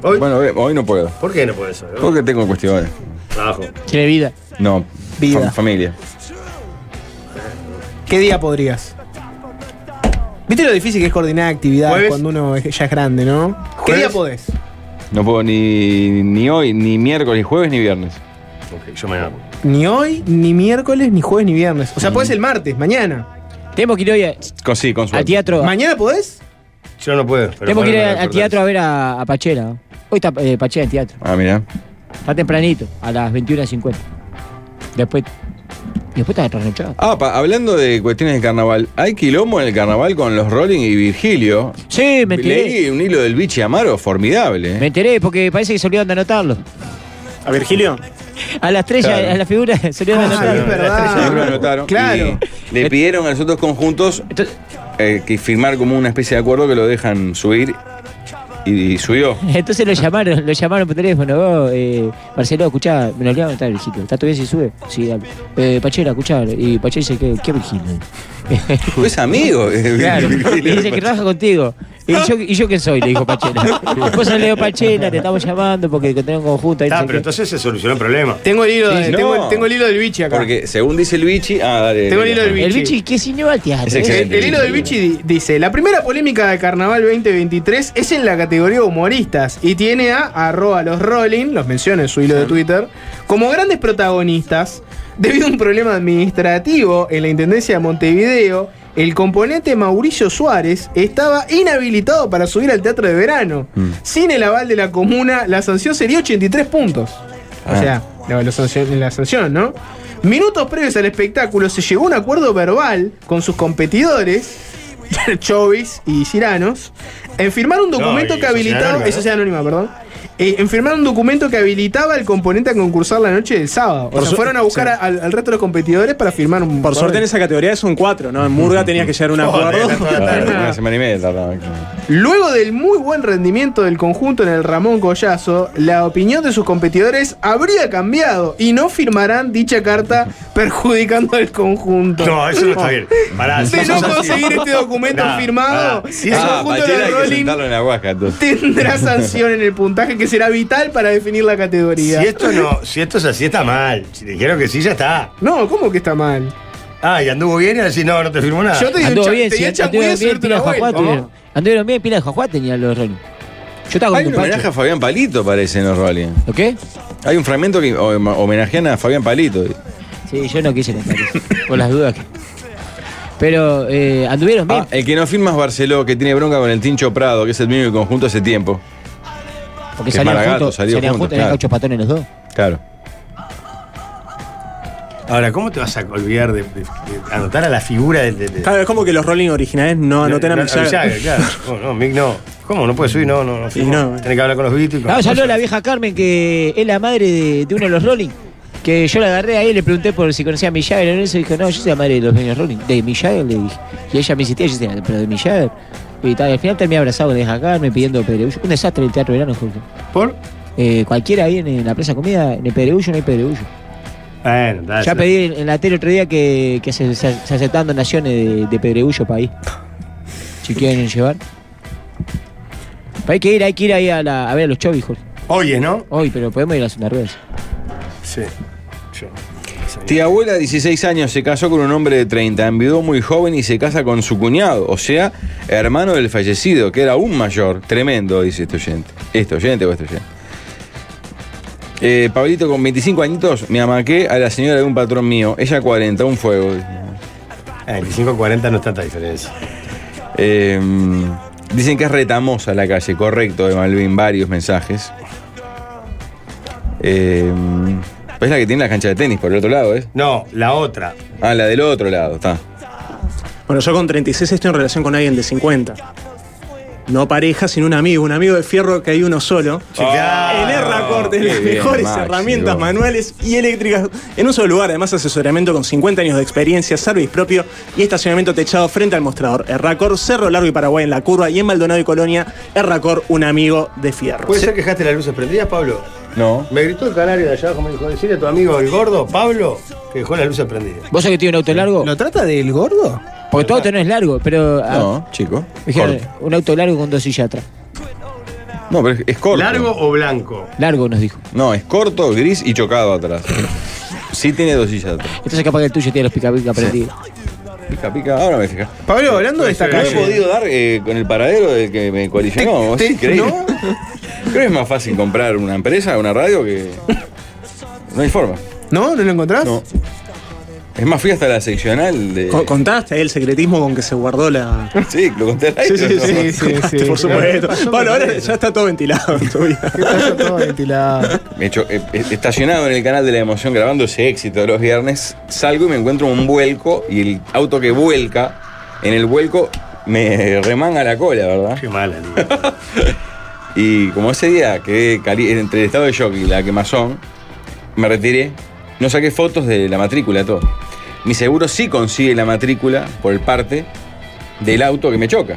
¿Hoy? Bueno, eh, hoy no puedo. ¿Por qué no puede ser? no? Porque tengo cuestiones. Trabajo. Tiene vida. No, Vida. fam- familia. ¿Qué día podrías? ¿Viste lo difícil que es coordinar actividades ¿Jueves? cuando uno ya es grande, no? ¿Qué ¿Jueves? día podés? No puedo ni, ni hoy, ni miércoles, ni jueves, ni viernes. Ok, yo me hago. Ni hoy, ni miércoles, ni jueves, ni viernes. O sea, podés el martes, mañana. Tenemos que ir hoy a- Con, sí, con al teatro. ¿Mañana podés? Yo no puedo. pero Tenemos que ir al teatro a ver a, a Pachela. Hoy está eh, Pachela en teatro. Ah, mira. Está tempranito, a las 21.50. Después. Y Después está trasnochado. Ah, pa- hablando de cuestiones de carnaval, hay quilombo en el carnaval con los Rolling y Virgilio. Sí, me enteré. Leí un hilo del Bichi Amaro formidable. ¿eh? Me enteré porque parece que se olvidaron de anotarlo. ¿A Virgilio? A la estrella, Claro. a la figura se olvidaron de Ah, anotarlo. es verdad. Siempre lo anotaron. Claro. Y le pidieron a los otros conjuntos eh, que firmar como una especie de acuerdo que lo dejan subir. Y, y subió. Entonces lo llamaron, lo llamaron por teléfono. Vos, eh, Marcelo, escuchá, me lo olvidaron anotar, Virgilio. ¿Está todo bien si sube? Sí, dale. Eh, Pachela, escuchá. Y Pachela dice, ¿qué, qué Virgilio? Es amigo. eh, Claro. Y dice que trabaja contigo. ¿Y yo, ¿Y yo quién soy? Le dijo Pachela. Después le digo, Pachela, te estamos llamando porque tenemos conjunto. Ah, pero qué". entonces se solucionó el problema. Tengo el hilo, de- Sí, tengo, no. tengo el hilo del bichi acá. Porque según dice el Bichi. Ah, dale. Tengo el hilo del dale. El bichi. bichi no va al teatro. ¿eh? El, el hilo del bichi di- dice, la primera polémica de Carnaval 2023 es en la categoría humoristas y tiene a arroba los Rolling, los menciona en su hilo de Twitter, como grandes protagonistas debido a un problema administrativo en la Intendencia de Montevideo. El componente Mauricio Suárez estaba inhabilitado para subir al teatro de verano. Mm. Sin el aval de la comuna, la sanción sería 83 puntos. O Ah. sea, la, la sanción, la sanción, ¿no? Minutos previos al espectáculo se llegó a un acuerdo verbal con sus competidores, Chovis y Ciranos, en firmar un documento que habilitaba. Anónima, eh, Sociedad Anónima, perdón. Eh, en firmar un documento que habilitaba al componente a concursar la noche del sábado. O Por sea, su- fueron a buscar sí. a- al, al resto de los competidores para firmar un. Por suerte en esa categoría son cuatro, ¿no? En Murga tenías que llegar a un acuerdo. Claro, una semana y media tardaba. Luego del muy buen rendimiento del conjunto en el Ramón Collazo, la opinión de sus competidores habría cambiado y no firmarán dicha carta perjudicando al conjunto. No, eso no está bien. Pará, De no conseguir este documento Nah, firmado, pará. Si el Ah, conjunto de Rolling tendrá sanción en el puntaje que será vital para definir la categoría. Si esto no, si esto es así, está mal. Si dijeron que sí, ya está. No, ¿cómo que está mal? Ah, y anduvo bien y así, no, no te firmó nada. Yo te digo, Anduvo bien, te anduvieron bien, pila de Juajuá vuelta. tuvieron. Anduvieron bien, pila de Juajuá tenían los Rolling. Yo estaba Hay con un homenaje a. Fabián Palito, parece, en los Rolling. ¿Lo qué? Hay un fragmento que hom- homenajean a Fabián Palito. Sí, yo no quise contar eso. Por las dudas que. Pero eh, anduvieron bien. Ah, el que no firma es Barceló, que tiene bronca con el Tincho Prado, que es el mismo del conjunto hace tiempo. Porque que salían Maragato juntos. salió salían juntos, juntos, eran claro. ocho patones los dos. Claro. Ahora, ¿cómo te vas a olvidar de, de- de anotar a la figura de. de- de- Claro, es como que los Rolling originales no anoten a No, Mick Jagger. Jagger, claro. No, no, Mick no. ¿Cómo? ¿No puede subir? No, no, no. Sí, no. Tiene que hablar con los Beatles. con No, ya habló la vieja Carmen, que es la madre de, de uno de los Rolling. Que yo la agarré ahí y le pregunté por si conocía a Mick Jagger. Y eso dijo, no, yo soy la madre de los Rolling. De Mick Jagger, le dije. Y ella me insistía, yo decía, pero de Mick Jagger. Y, tal, y al final terminé abrazado con vieja Carmen pidiendo pedregullo. Un desastre el teatro de verano, Jorge. ¿Por? Eh, cualquiera ahí en, en la Plaza Comida, en el pedregullo no hay pedregullo. Bueno, dale, Ya pedí en la tele otro día que, que se, se, se aceptaban donaciones de, de Pedregullo para ahí. Si quieren llevar. Pero hay que ir, hay que ir ahí a, la- a ver a los chovis, Jorge. Hoy es, ¿no? Hoy, pero podemos ir a una rueda. Sí. Tía abuela, 16 años, se casó con un hombre de 30, enviudó muy joven y se casa con su cuñado, o sea, hermano del fallecido, que era aún mayor. Tremendo, dice este oyente. Este oyente o este oyente. Eh, Pablito, con 25 añitos, me amaqué a la señora de un patrón mío. Ella 40, un fuego. Ah, 25-40 no es tanta diferencia. Eh, dicen que es retamosa la calle, correcto, de Malvin, varios mensajes. Eh, es la que tiene la cancha de tenis por el otro lado, ¿es? No, la otra. Ah, la del otro lado, está. Bueno, yo con 36 estoy en relación con alguien de 50. No pareja, sino un amigo, un amigo de fierro que hay uno solo. Chica. El R-Accord, qué las mejores Maxi, herramientas vos. manuales y eléctricas en un solo lugar. Además, asesoramiento con 50 años de experiencia, service propio y estacionamiento techado frente al mostrador. R-Accord, Cerro Largo y Paraguay en la curva y en Maldonado y Colonia. R-Accord, un amigo de fierro. ¿Puede ser que dejaste las luces prendidas, Pablo? No. Me gritó el canario de allá abajo, me dijo, decirle a tu amigo el gordo, Pablo, que dejó las luces prendidas. ¿Vos sabés que tiene un auto largo? ¿Lo trata del gordo? Porque tu auto no es largo, pero. ah, No, chico. dijeron, corto. un auto largo con dos sillas atrás. No, pero es, es corto. ¿Largo o blanco? Largo nos dijo. No, es corto, gris y chocado atrás. Sí tiene dos sillas atrás. Entonces capaz que el tuyo tiene los pica pica prendidos. Pica, pica, ahora me fija. Pablo, hablando de esta No he calle. podido dar eh, con el paradero del que me colisionó. Te- increíble. ¿no? Creo que es más fácil comprar una empresa, una radio que. No hay forma. ¿No? ¿No lo encontrás? No. Es más, fui hasta la seccional de. Co- ¿Contaste ahí el secretismo con que se guardó la. Sí, lo conté al aire, Sí, sí, ¿no? sí, sí, sí. Por supuesto. Bueno, ahora eso. ya está todo ventilado en tu vida. Está todo ventilado. Me echo, eh, eh, estacionado en el canal de la emoción grabando ese éxito de los viernes, salgo y me encuentro un vuelco y el auto que vuelca, en el vuelco me remanga la cola, ¿verdad? Qué mala, Lía. Y como ese día quedé entre el estado de shock y la quemazón, me retiré, no saqué fotos de la matrícula, todo. Mi seguro sí consigue la matrícula por el parte del auto que me choca.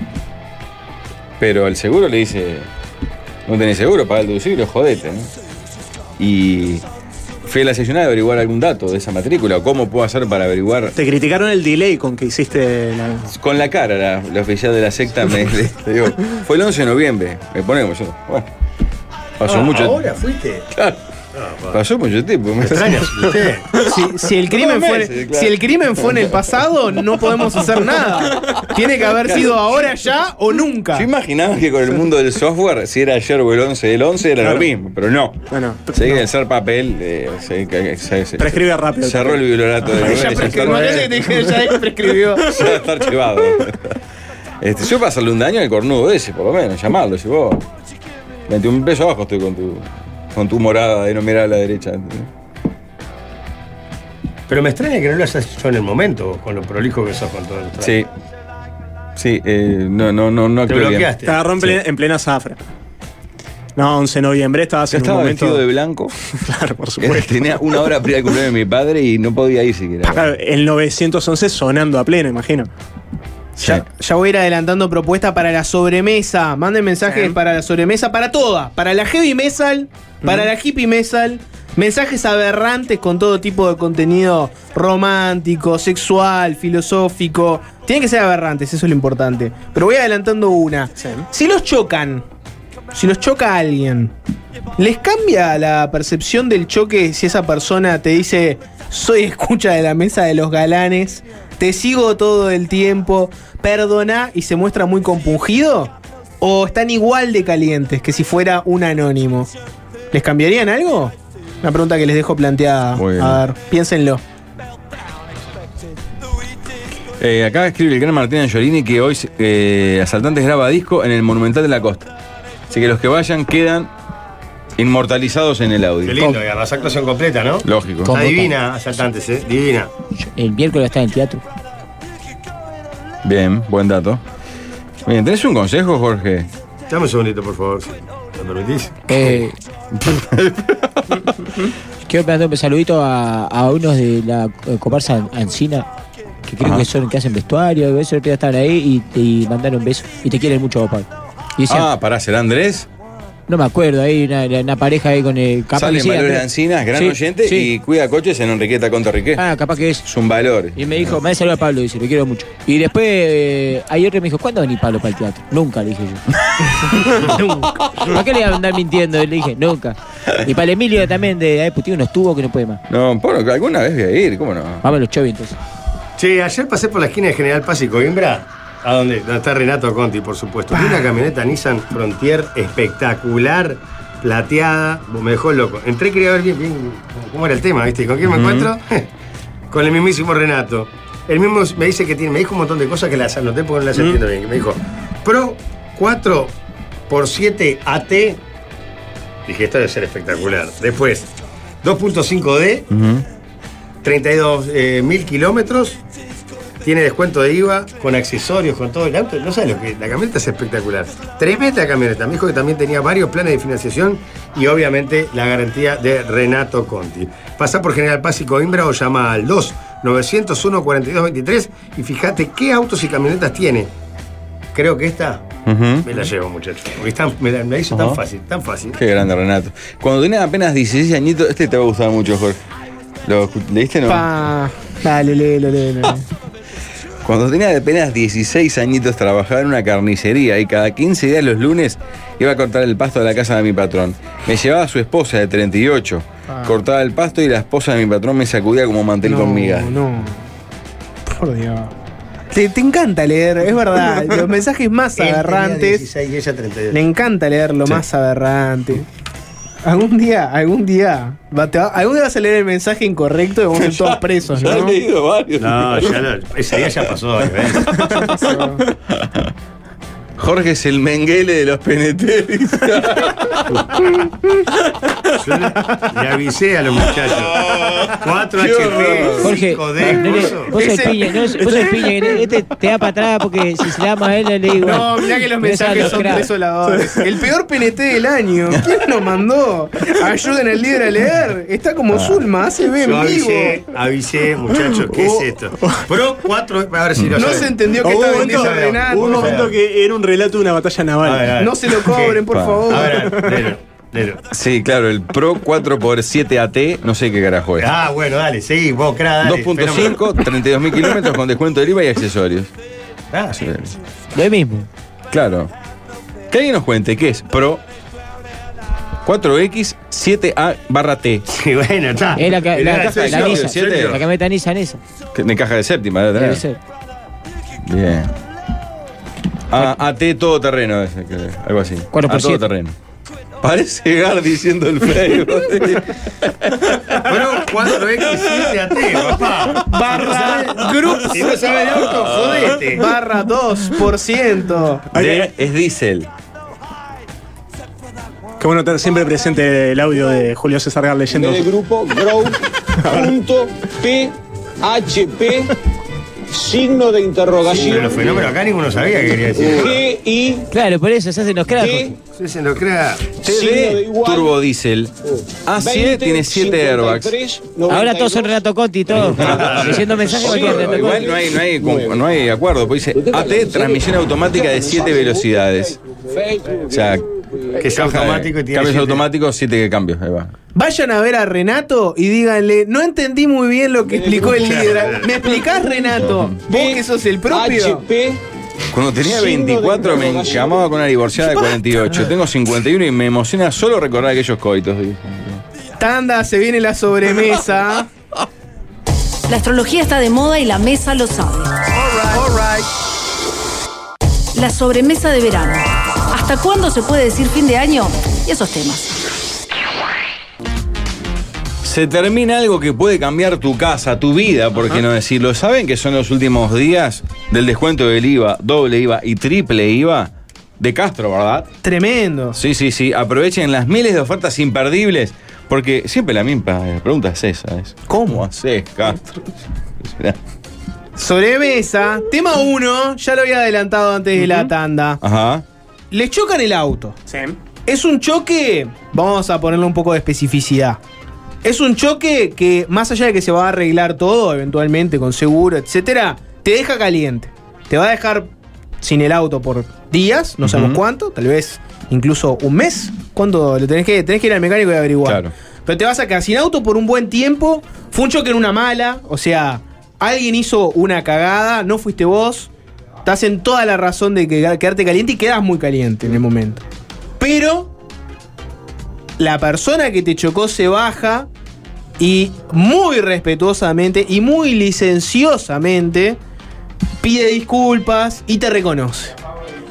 Pero el seguro le dice, no tenés seguro, paga el deducible, jodete, ¿no? Y fui a la sección a averiguar algún dato de esa matrícula, o cómo puedo hacer para averiguar. Te criticaron el delay con que hiciste la. Con la cara, la, la oficial de la secta me le- le digo, fue el 11 de noviembre, me pone como yo. Bueno, pasó Ah, mucho ¿Ahora fuiste? Claro. Pasó mucho tiempo. Me. Si, si el crimen fue, meses, claro. si el crimen fue en el pasado, no podemos hacer nada. Tiene que haber sido ahora ya o nunca. Yo imaginaba que con el mundo del software, si era ayer o el 11 del 11, era Claro. lo mismo, pero no. Bueno, Seguí el ser papel, eh, se, que- se- se- prescribe rápido. cerró el violato de Ya prescribió. ya que prescribió. ya está archivado. Este, yo para hacerle un daño al cornudo ese, por lo menos, llamarlo, si vos. 21 pesos abajo estoy con tu, con tu morada de no mirar a la derecha. Pero me extraña que no lo hayas hecho en el momento, con lo prolijo que sos con todo el Sí. Sí, eh, no, no, no, no Te bloqueaste. Te agarró en, plena, en plena zafra. No, 11 de noviembre estabas en un estaba momento. vestido de blanco. Claro, por supuesto. Tenía una hora para ir al cumpleaños de mi padre y no podía ir siquiera. Claro, el 911 sonando a pleno, imagino. Ya, ya voy a ir adelantando propuestas para la sobremesa. Manden mensajes para la sobremesa, para toda. Para la heavy metal, para la hippie metal. Mensajes aberrantes con todo tipo de contenido romántico, sexual, filosófico. Tienen que ser aberrantes, eso es lo importante. Pero voy adelantando una. Si los chocan, si los choca alguien, ¿les cambia la percepción del choque si esa persona te dice, soy escucha de la mesa de los galanes, te sigo todo el tiempo, perdona y se muestra muy compungido? ¿O están igual de calientes que si fuera un anónimo? ¿Les cambiarían algo? Una pregunta que les dejo planteada. A ver, piénsenlo. Eh, acá escribe el gran Martín Angiolini que hoy eh, Asaltantes graba disco en el Monumental de la Costa. Así que los que vayan quedan inmortalizados en el audio. Qué lindo, además actuación completa, ¿no? Lógico. Está divina, asaltantes, ¿eh? Divina. El miércoles está en el teatro. Bien, buen dato. Bien, ¿tenés un consejo, Jorge? Dame un segundito, por favor. Eh, quiero mandar un saludito a, a unos de la eh, comparsa An- Ancina, que creo Ajá. que son que hacen vestuario, eso estaban ahí y, y mandaron besos. Y te quieren mucho, papá. Y decían, Ah, pará, ¿será Andrés? No me acuerdo, ahí una, una pareja ahí con el capaz Sale Manuel pero- Encinas, gran Sí, oyente, sí. y cuida coches en Enriqueta contra Riquet. Ah, capaz que es. Es un valor. Y me dijo, me saludo a Pablo, dice, lo quiero mucho. Y después, eh, ayer me dijo, ¿cuándo va a venir Pablo para el teatro? Nunca, le dije yo. nunca. ¿Para qué le iba a andar mintiendo? Le dije, nunca. Y para el Emilio también de Aepu, tiene unos tubos que no puede más. No, bueno, alguna vez voy a ir, ¿cómo no? Vamos a los Chovi entonces. Che, ayer pasé por la esquina de General Paz y Coimbra, a donde está Renato Conti, por supuesto. Vi una camioneta Nissan Frontier espectacular, plateada, me dejó loco. Entré y quería ver bien, bien cómo era el tema, ¿viste? ¿Con quién me encuentro? Con el mismísimo Renato. El mismo me dice que tiene, me dijo un montón de cosas que las anoté porque no las entiendo bien. Me dijo, Pro 4 x 7 AT. Dije, esto debe ser espectacular. Después, 2.5D, 32 eh, mil kilómetros, tiene descuento de IVA, con accesorios, con todo el auto. No sabes lo que. La camioneta es espectacular. Tremenda camioneta. Me dijo que también tenía varios planes de financiación y obviamente la garantía de Renato Conti. Pasa por General Paz y Coimbra o llama al 2 901 4223 y fíjate qué autos y camionetas tiene. Creo que esta me la llevo, muchachos. Porque tan- me, la, me la hizo tan fácil, tan fácil. Qué grande, Renato. Cuando tenía apenas 16 añitos, este te va a gustar mucho, Jorge. ¿Lo leíste, no? Pa. Dale, léelo, léelo. Cuando tenía apenas 16 añitos trabajaba en una carnicería y cada 15 días los lunes iba a cortar el pasto de la casa de mi patrón. Me llevaba a su esposa de 38. Ah. Cortaba el pasto y la esposa de mi patrón me sacudía como mantel con migas. No. Por Dios. Te, te encanta leer, es verdad. Los mensajes más Él tenía aberrantes. 16 y ella 32. Le encanta leer lo Sí. más aberrante. Algún día, algún día, va- te va- algún día vas a leer el mensaje incorrecto y vamos a ser todos presos, Ya ¿no? he leído varios. No, ya lo- ese día ya pasó. veces. Jorge es el menguele de los PNT. Yo le, le avisé a los muchachos. 4 HP, Jorge, 5D, nene, coso. vos sos piña, no, vos sos el piña, este te da para atrás porque si se la ama a él, le digo. No, mirá que los mensajes son desoladores. El peor PNT del año. ¿Quién nos mandó? Ayuden al líder a leer. Está como Zulma, hace ve en vivo. avisé, avisé, muchachos, ¿qué es esto? Pro 4, a ver si lo No se entendió que Hubo estaba en esa hubo un momento que era un relato de una batalla A naval. ver, a ver. No se lo cobren, por favor. A ver, a ver, léelo, léelo. Sí, claro, el Pro 4x7 AT, no sé qué carajo es. Ah, bueno, dale, seguí, vos, cra, dale. 2.5, 32.000 kilómetros con descuento del IVA y accesorios. Ah, sí. Lo mismo. Claro. Que alguien nos cuente qué es Pro 4X 7A barra T. Sí, bueno, está. Es la, Era la, la, seis, la no, Nissan, el siete. la camioneta Nissan esa. Que de caja de séptima, debe Debe tener. ser. Bien. Ah, AT todoterreno, ese, que- algo así. Cuatro por A siete. todoterreno. Parece Gar diciendo el Facebook. Pro 4X7 AT, papá. Barra Group. Si no sabes de auto, jodete. Barra 2%. De- es diésel. Qué bueno tener siempre presente el audio de Julio César Gar leyendo. grupo grow.php signo de Pero interrogación los fenómenos acá ninguno sabía qué quería decir. G I Claro, por eso se hacen los cracks. G Sí, se lo crea. signo de TD Turbo Diesel. A7 tiene 7 airbags. Ahora todos son Renato Conti y todo. Leyendo mensajes Sí, igual no hay, no, hay, no hay acuerdo, pues dice AT transmisión automática de 7 velocidades. O sea, Que de- automático y tiene. cambios siete. automáticos, 7 cambios. Ahí va. Vayan a ver a Renato y díganle, no entendí muy bien lo que explicó el líder. ¿Me explicás, Renato? Vos que sos el propio. HP Cuando tenía Signo de 24 me llamaba con una divorciada de 48. Tengo 51 y me emociona solo recordar aquellos coitos. Tanda, se viene la sobremesa. La astrología está de moda y la mesa lo sabe. La sobremesa de verano. ¿Hasta cuándo se puede decir fin de año? Y esos temas. Se termina algo que puede cambiar tu casa, tu vida, por qué no decirlo. ¿Saben que son los últimos días del descuento del IVA, doble IVA y triple IVA de Castro, verdad? Tremendo. Sí, sí, sí. Aprovechen las miles de ofertas imperdibles, porque siempre la misma pregunta es esa. Es, ¿Cómo haces, Castro? Sobremesa. Tema 1, ya lo había adelantado antes de la tanda. Ajá. Les chocan el auto. Es un choque, vamos a ponerle un poco de especificidad. Es un choque que, más allá de que se va a arreglar todo, eventualmente con seguro, etcétera, te deja caliente. Te va a dejar sin el auto por días, no sabemos cuánto, tal vez incluso un mes, ¿Cuánto? Lo tenés que, tenés que ir al mecánico y averiguar. Claro. Pero te vas a quedar sin auto por un buen tiempo. Fue un choque en una mala. O sea, alguien hizo una cagada, no fuiste vos. Estás en toda la razón de que- quedarte caliente y quedas muy caliente en el momento. Pero la persona que te chocó se baja y muy respetuosamente y muy licenciosamente pide disculpas y te reconoce.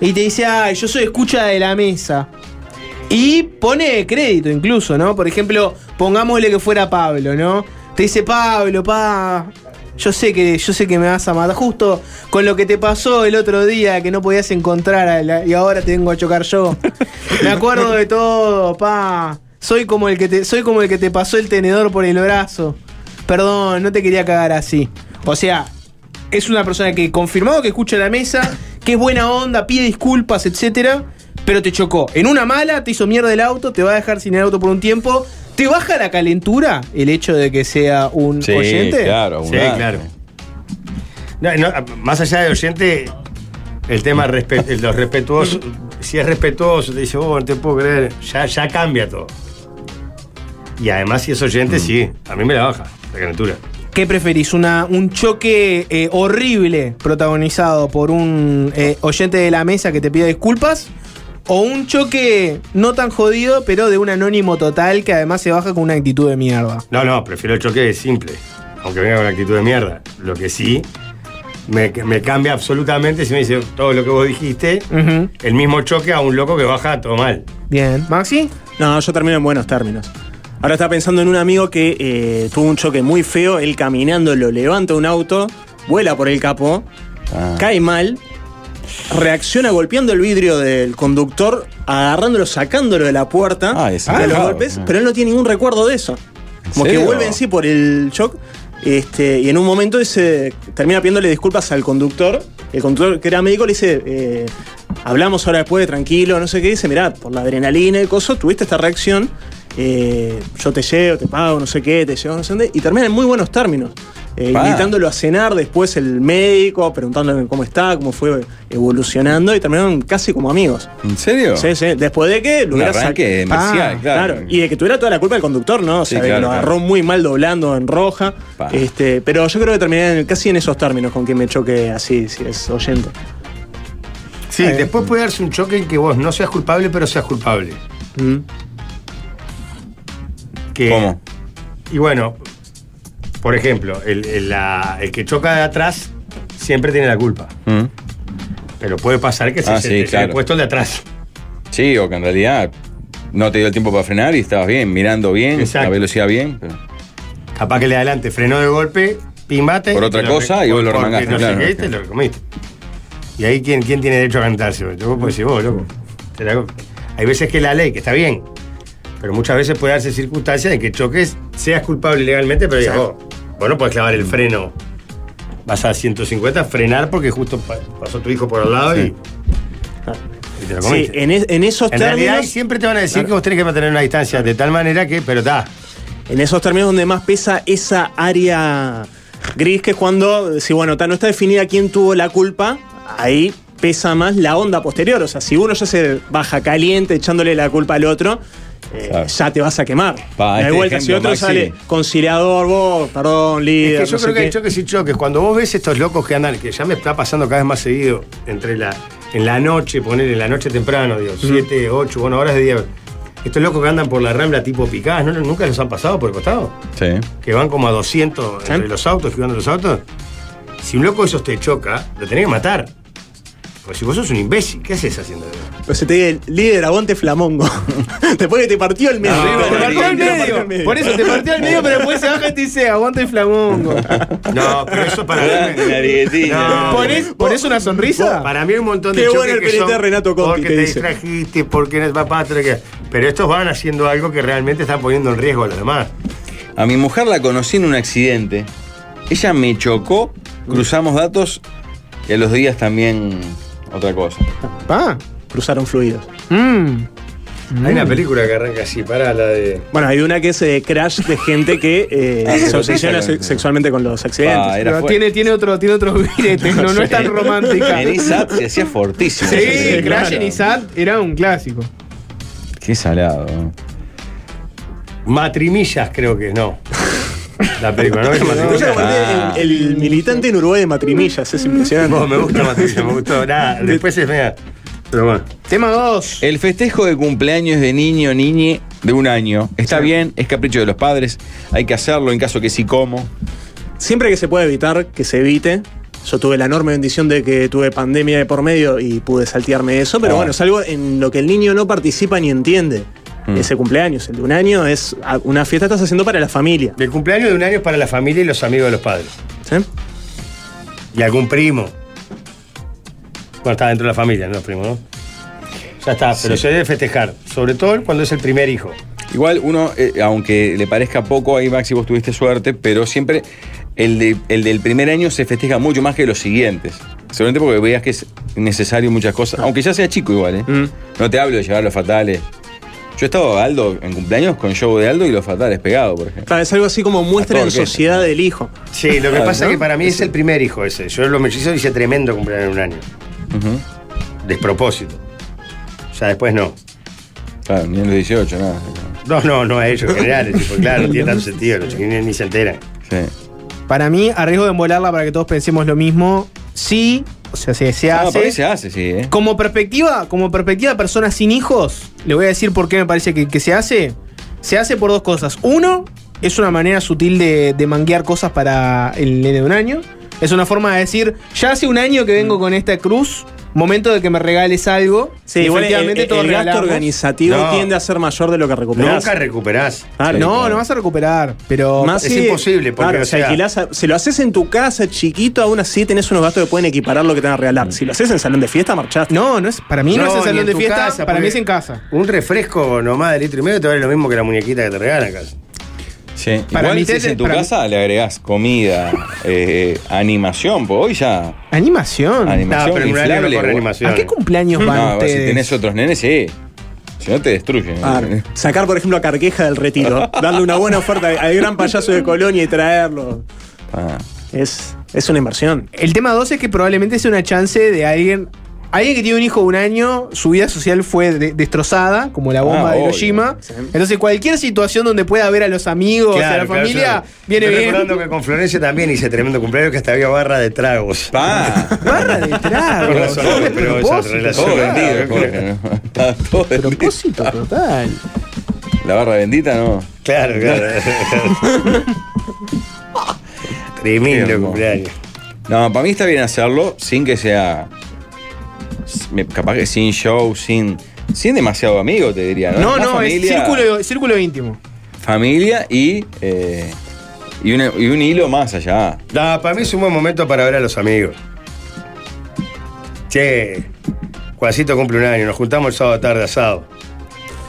Y te dice, ay, yo soy escucha de la mesa. Y pone crédito incluso, ¿no? Por ejemplo, pongámosle que fuera Pablo, ¿no? Te dice, Pablo, pa, yo sé que, yo sé que me vas a matar. Justo con lo que te pasó el otro día, que no podías encontrar a la- y ahora te vengo a chocar yo. Me acuerdo de todo, pa. Soy como el que te, soy como el que te pasó el tenedor por el brazo. Perdón, no te quería cagar así. O sea, es una persona que confirmado que escucha la mesa, que es buena onda, pide disculpas, etcétera, pero te chocó. En una mala, te hizo mierda el auto, te va a dejar sin el auto por un tiempo. ¿Te baja la calentura el hecho de que sea un Sí, oyente? claro, Sí, claro. No, no, más allá de oyente, el tema respe- los respetuosos, si es respetuoso, te dice, oh, no te puedo creer, ya, ya cambia todo. Y además, si es oyente, sí, a mí me la baja la calentura. ¿Qué preferís? Una, ¿Un choque eh, horrible protagonizado por un eh, oyente de la mesa que te pide disculpas? ¿O un choque no tan jodido, pero de un anónimo total que además se baja con una actitud de mierda? No, no, prefiero el choque simple, aunque venga con actitud de mierda. Lo que sí me, me cambia absolutamente si me dice todo lo que vos dijiste, el mismo choque a un loco que baja todo mal. Bien. ¿Maxi? No, yo termino en buenos términos. Ahora estaba pensando en un amigo que eh, tuvo un choque muy feo. Él caminando lo levanta un auto, vuela por el capó, cae mal, reacciona golpeando el vidrio del conductor, agarrándolo, sacándolo de la puerta Ah, es de los golpes, pero él no tiene ningún recuerdo de eso. Como que vuelve en sí por el shock. Este, y en un momento ese termina pidiéndole disculpas al conductor. El conductor que era médico le dice, eh, hablamos ahora después, tranquilo, no sé qué. Dice, mirá, por la adrenalina y el coso, tuviste esta reacción. eh, yo te llevo, te pago, no sé qué, te llevo, no sé dónde. Y termina en muy buenos términos. Eh, invitándolo a cenar después el médico, preguntándole cómo está, cómo fue evolucionando y terminaron casi como amigos. ¿En serio? Sí, sí. Después de que lo hubiera sac- arranque marcial, claro. Y de que tuviera toda la culpa el conductor, ¿no? O Sí, sea, que claro, lo claro. agarró muy mal doblando en roja. Este, pero yo creo que terminé casi en esos términos con que me choque así, si es oyente. Sí, después puede darse un choque en que vos no seas culpable, pero seas culpable. Que- ¿Cómo? Y bueno, por ejemplo, el, el- la- el que choca de atrás siempre tiene la culpa. Mm. Pero puede pasar que se, Ah, se- sí, claro. puesto el de atrás. Sí, o que en realidad no te dio el tiempo para frenar y estabas bien, mirando bien, Exacto. la velocidad bien. pero- Capaz que el de adelante frenó de golpe, pimbate. Por otra cosa, y vos lo remangaste, No sé claro. qué, te lo comiste. Y ahí, ¿quién, quién tiene derecho a cantarse? Vos decir, vos, loco. Te la- Hay veces que la ley, que está bien, pero muchas veces puede darse circunstancias de que choques, seas culpable legalmente, pero digas, vos, vos no podés clavar el freno. Vas a 150, frenar porque justo pa- pasó tu hijo por al lado y, y te lo Sí, en, es- en esos En realidad términos. siempre te van a decir que vos tenés que mantener una distancia de tal manera que, pero está. En esos términos donde más pesa esa área gris, que es cuando, si bueno, ta, no está definida quién tuvo la culpa, ahí pesa más la onda posterior. O sea, si uno ya se baja caliente echándole la culpa al otro, eh, ya te vas a quemar. Pa, de este vuelta, si otro Maxi. sale conciliador, vos, perdón, líder. Es que yo no creo sé que hay choques y choques. Cuando vos ves estos locos que andan, que ya me está pasando cada vez más seguido, entre la, en la noche, poner en la noche temprano, digo, 7, 8, bueno, horas de día. Estos locos que andan por la rambla tipo picadas, ¿no? ¿nunca los han pasado por el costado? Sí. Que van como a 200 entre los autos, esquivando los autos. Si un loco de esos te choca, lo tenés que matar. Porque si vos sos un imbécil, ¿qué haces haciendo eso? Pues se te dice, líder, aguante flamongo. Después que te partió el medio. No, Te partió el medio. Por eso te partió el medio, pero después se baja y te dice, aguanta el flamongo. No, pero eso para mí. Arietina. No, ¿Ponés, ponés una sonrisa? Para mí hay un montón de Qué bueno el que pelete son de Renato Conti, porque te distrajiste, porque no es papá, que- pero estos van haciendo algo que realmente están poniendo en riesgo a los demás. A mi mujer la conocí en un accidente. Ella me chocó, cruzamos datos y a los días también otra cosa. Ah. Cruzaron fluidos. Mm. Hay una película que arranca así, para la de. Bueno, hay una que es eh, crash de gente que eh, Ah, se sí, obsesiona sí. se- sexualmente con los accidentes. Ah, era Pero tiene, tiene otro, tiene otro no, no es tan romántica. En ISAT se hacía fortísimo. Sí, ese Crash claro. en ISAT era un clásico. Qué salado. Matrimillas creo que no. La película, ¿no? El, el militante en Uruguay de Matrimillas, es impresionante. No, me gusta Matrimillas, me gustó. Nada, después es mea. Pero bueno. Tema 2. El festejo de cumpleaños de niño o niñe de un año. Está bien, es capricho de los padres. Hay que hacerlo en caso que sí como. Siempre que se pueda evitar, que se evite. Yo tuve la enorme bendición de que tuve pandemia de por medio y pude saltearme eso, pero Ah. bueno, es algo en lo que el niño no participa ni entiende. Mm. Ese cumpleaños, el de un año, es una fiesta que estás haciendo para la familia. El cumpleaños de un año es para la familia y los amigos de los padres. ¿Sí? Y algún primo. Bueno, está dentro de la familia, no primo, ¿no? Ya está, pero Sí. se debe festejar. Sobre todo cuando es el primer hijo. Igual uno, eh, aunque le parezca poco, ahí Maxi vos tuviste suerte, pero siempre el, de- el del primer año se festeja mucho más que los siguientes. Seguramente porque veas que es necesario muchas cosas, aunque ya sea chico igual, ¿eh? Mm. No te hablo de llevar los fatales. Yo he estado Aldo en cumpleaños con show de Aldo y los fatales pegados, por ejemplo. Claro, es algo así como muestra en sociedad del hijo. Sí, lo que pasa ¿no? es que para mí es el primer hijo ese. Yo los mellizos hice tremendo cumpleaños en un año. Ujú. Despropósito. Ya después no. Claro, ni en los 18, nada. No, no, no a ellos, en general. tipo, claro, no tiene tanto sentido. Los chiquines ni se enteran. Sí. Para mí, a riesgo de embolarla para que todos pensemos lo mismo, sí, o sea, se, se Ah, hace. se hace, sí, ¿eh? Como perspectiva, como perspectiva de personas sin hijos, le voy a decir por qué me parece que, que se hace. Se hace por dos cosas. Uno, es una manera sutil de, de manguear cosas para el nene de un año. Es una forma de decir, ya hace un año que vengo con esta cruz, momento de que me regales algo. Sí, Y igual el, efectivamente el- todos el gasto organizativo No. tiende a ser mayor de lo que recuperás. Nunca recuperás. Claro. No, no vas a recuperar, pero... Más es si- imposible, porque, claro, o si, alquilás a- si lo haces en tu casa chiquito, aún así tenés unos gastos que pueden equiparar lo que te van a regalar. Si lo haces en salón de fiesta, marchaste. No, no es, para mí no, es el salón en de fiesta, casa, para mí es en casa. Un refresco nomás de litro y medio te vale lo mismo que la muñequita que te regalan casi. Sí. Para Igual mí si te- es en tu para casa le agregás comida, eh, animación, pues hoy ya. Animación. Animación No, pero no inflable, animación. ¿A qué cumpleaños van No, si tenés otros nenes, sí. Si no te destruyen. Ah, sacar, por ejemplo, a Carqueja del retiro. darle una buena oferta al gran payaso de Colonia y traerlo. Ah. Es, es una inversión. El tema 2 es que probablemente sea una chance de alguien. Alguien que tiene un hijo de un año, su vida social fue de- destrozada, como la bomba Ah, de obvio. Hiroshima. Entonces, cualquier situación donde pueda ver a los amigos, a la familia, claro. viene Estoy bien. recordando que con Florencia también hice tremendo cumpleaños que hasta había barra de tragos. Pa. Barra de trago. Con razón, todo de pero esa propósito, relación- Todo claro. vendido. Está todo vendido. Propósito total. La barra bendita, no. Claro, claro. Tremendo hermoso. cumpleaños. No, para mí está bien hacerlo sin que sea. Capaz que sin show, sin. Sin demasiado amigo, te diría, ¿no? No, es círculo, círculo íntimo. Familia y. eh, y, una- y un hilo más allá. Para mí es un buen momento para ver a los amigos. Che, Juancito cumple un año, nos juntamos el sábado tarde asado.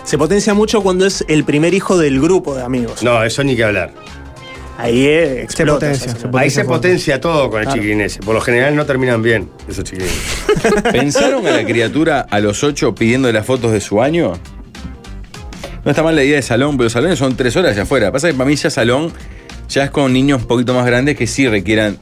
Se potencia mucho cuando es el primer hijo del grupo de amigos. No, eso ni que hablar. Ahí eh, explota. potencia, se semana. Ahí se potencia todo con el Claro. chiquilín ese. Por lo general no terminan bien esos chiquilines. ¿Pensaron a la criatura a los ocho pidiendo las fotos de su año? No está mal la idea de salón, pero los salones son tres horas allá afuera. Pasa que para mí ya salón ya es con niños un poquito más grandes que sí requieran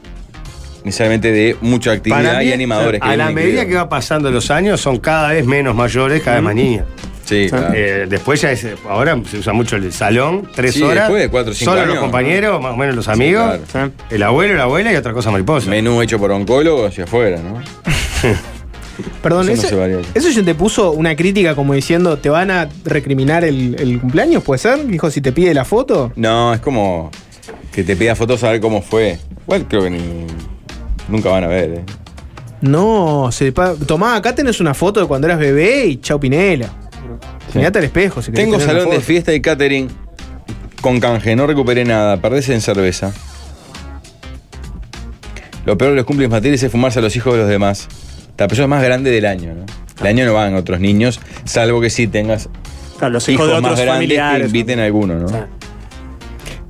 necesariamente de mucha actividad mí, y animadores. A la medida que va pasando los años, son cada vez menos mayores, cada vez más niñas. Sí, claro. Eh, después ya es, ahora se usa mucho el salón, tres Sí, horas. después de cuatro o cinco solo años. los compañeros, más o menos los Sí, amigos. claro. El abuelo, la abuela y otra cosa mariposa. Menú hecho por oncólogos hacia afuera, ¿no? Perdón, Eso no eso, eso ya te puso una crítica como diciendo, ¿te van a recriminar el, el cumpleaños? ¿Puede ser? Dijo, si te pide la foto. No, es como que te pida fotos a ver cómo fue. Igual creo que ni- nunca van a ver, ¿eh? No, se pa- tomá, acá tenés una foto de cuando eras bebé y chau Pinela. Mirate al espejo si Tengo salón de fiesta y catering con canje, no recuperé nada, perdés en cerveza. Lo peor de los cumpleaños materiales es fumarse a los hijos de los demás. La persona más grande del año, ¿no? El año no van otros niños, salvo que sí tengas Claro, los hijos, hijos de más otros grandes que familiares. inviten a alguno, ¿no?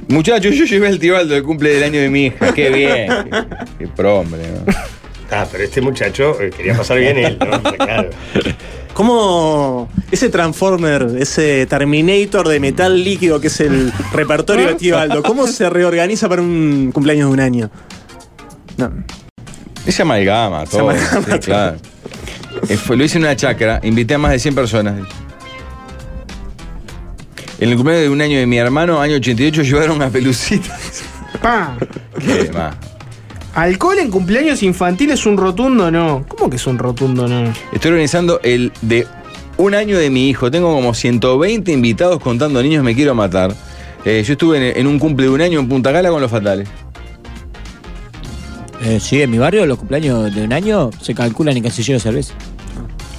Muchachos, yo llevé al Tibaldo del cumple del año de mi hija. Qué bien. qué, qué pro, hombre, ¿no? Ah, pero este muchacho eh, quería pasar bien él, ¿no? Claro. ¿Cómo ese Transformer, ese Terminator de metal líquido que es el repertorio de Tibaldo, cómo se reorganiza para un cumpleaños de un año? No. Es amalgama, Se todo. amalgama sí, claro. Eh, fue- lo hice en una chacra, invité a más de 100 personas. En el cumpleaños de un año de mi hermano, año 88, llevaron a Pelucita. Pa. ¿Qué más? ¿Alcohol en cumpleaños infantiles un rotundo no? ¿Cómo que es un rotundo no? Estoy organizando el de un año de mi hijo. Tengo como 120 invitados contando niños me quiero matar. Eh, yo estuve en, en un cumple de un año en Punta Gala con los fatales. Eh, sí, en mi barrio los cumpleaños de un año se calculan en casilleros de cerveza.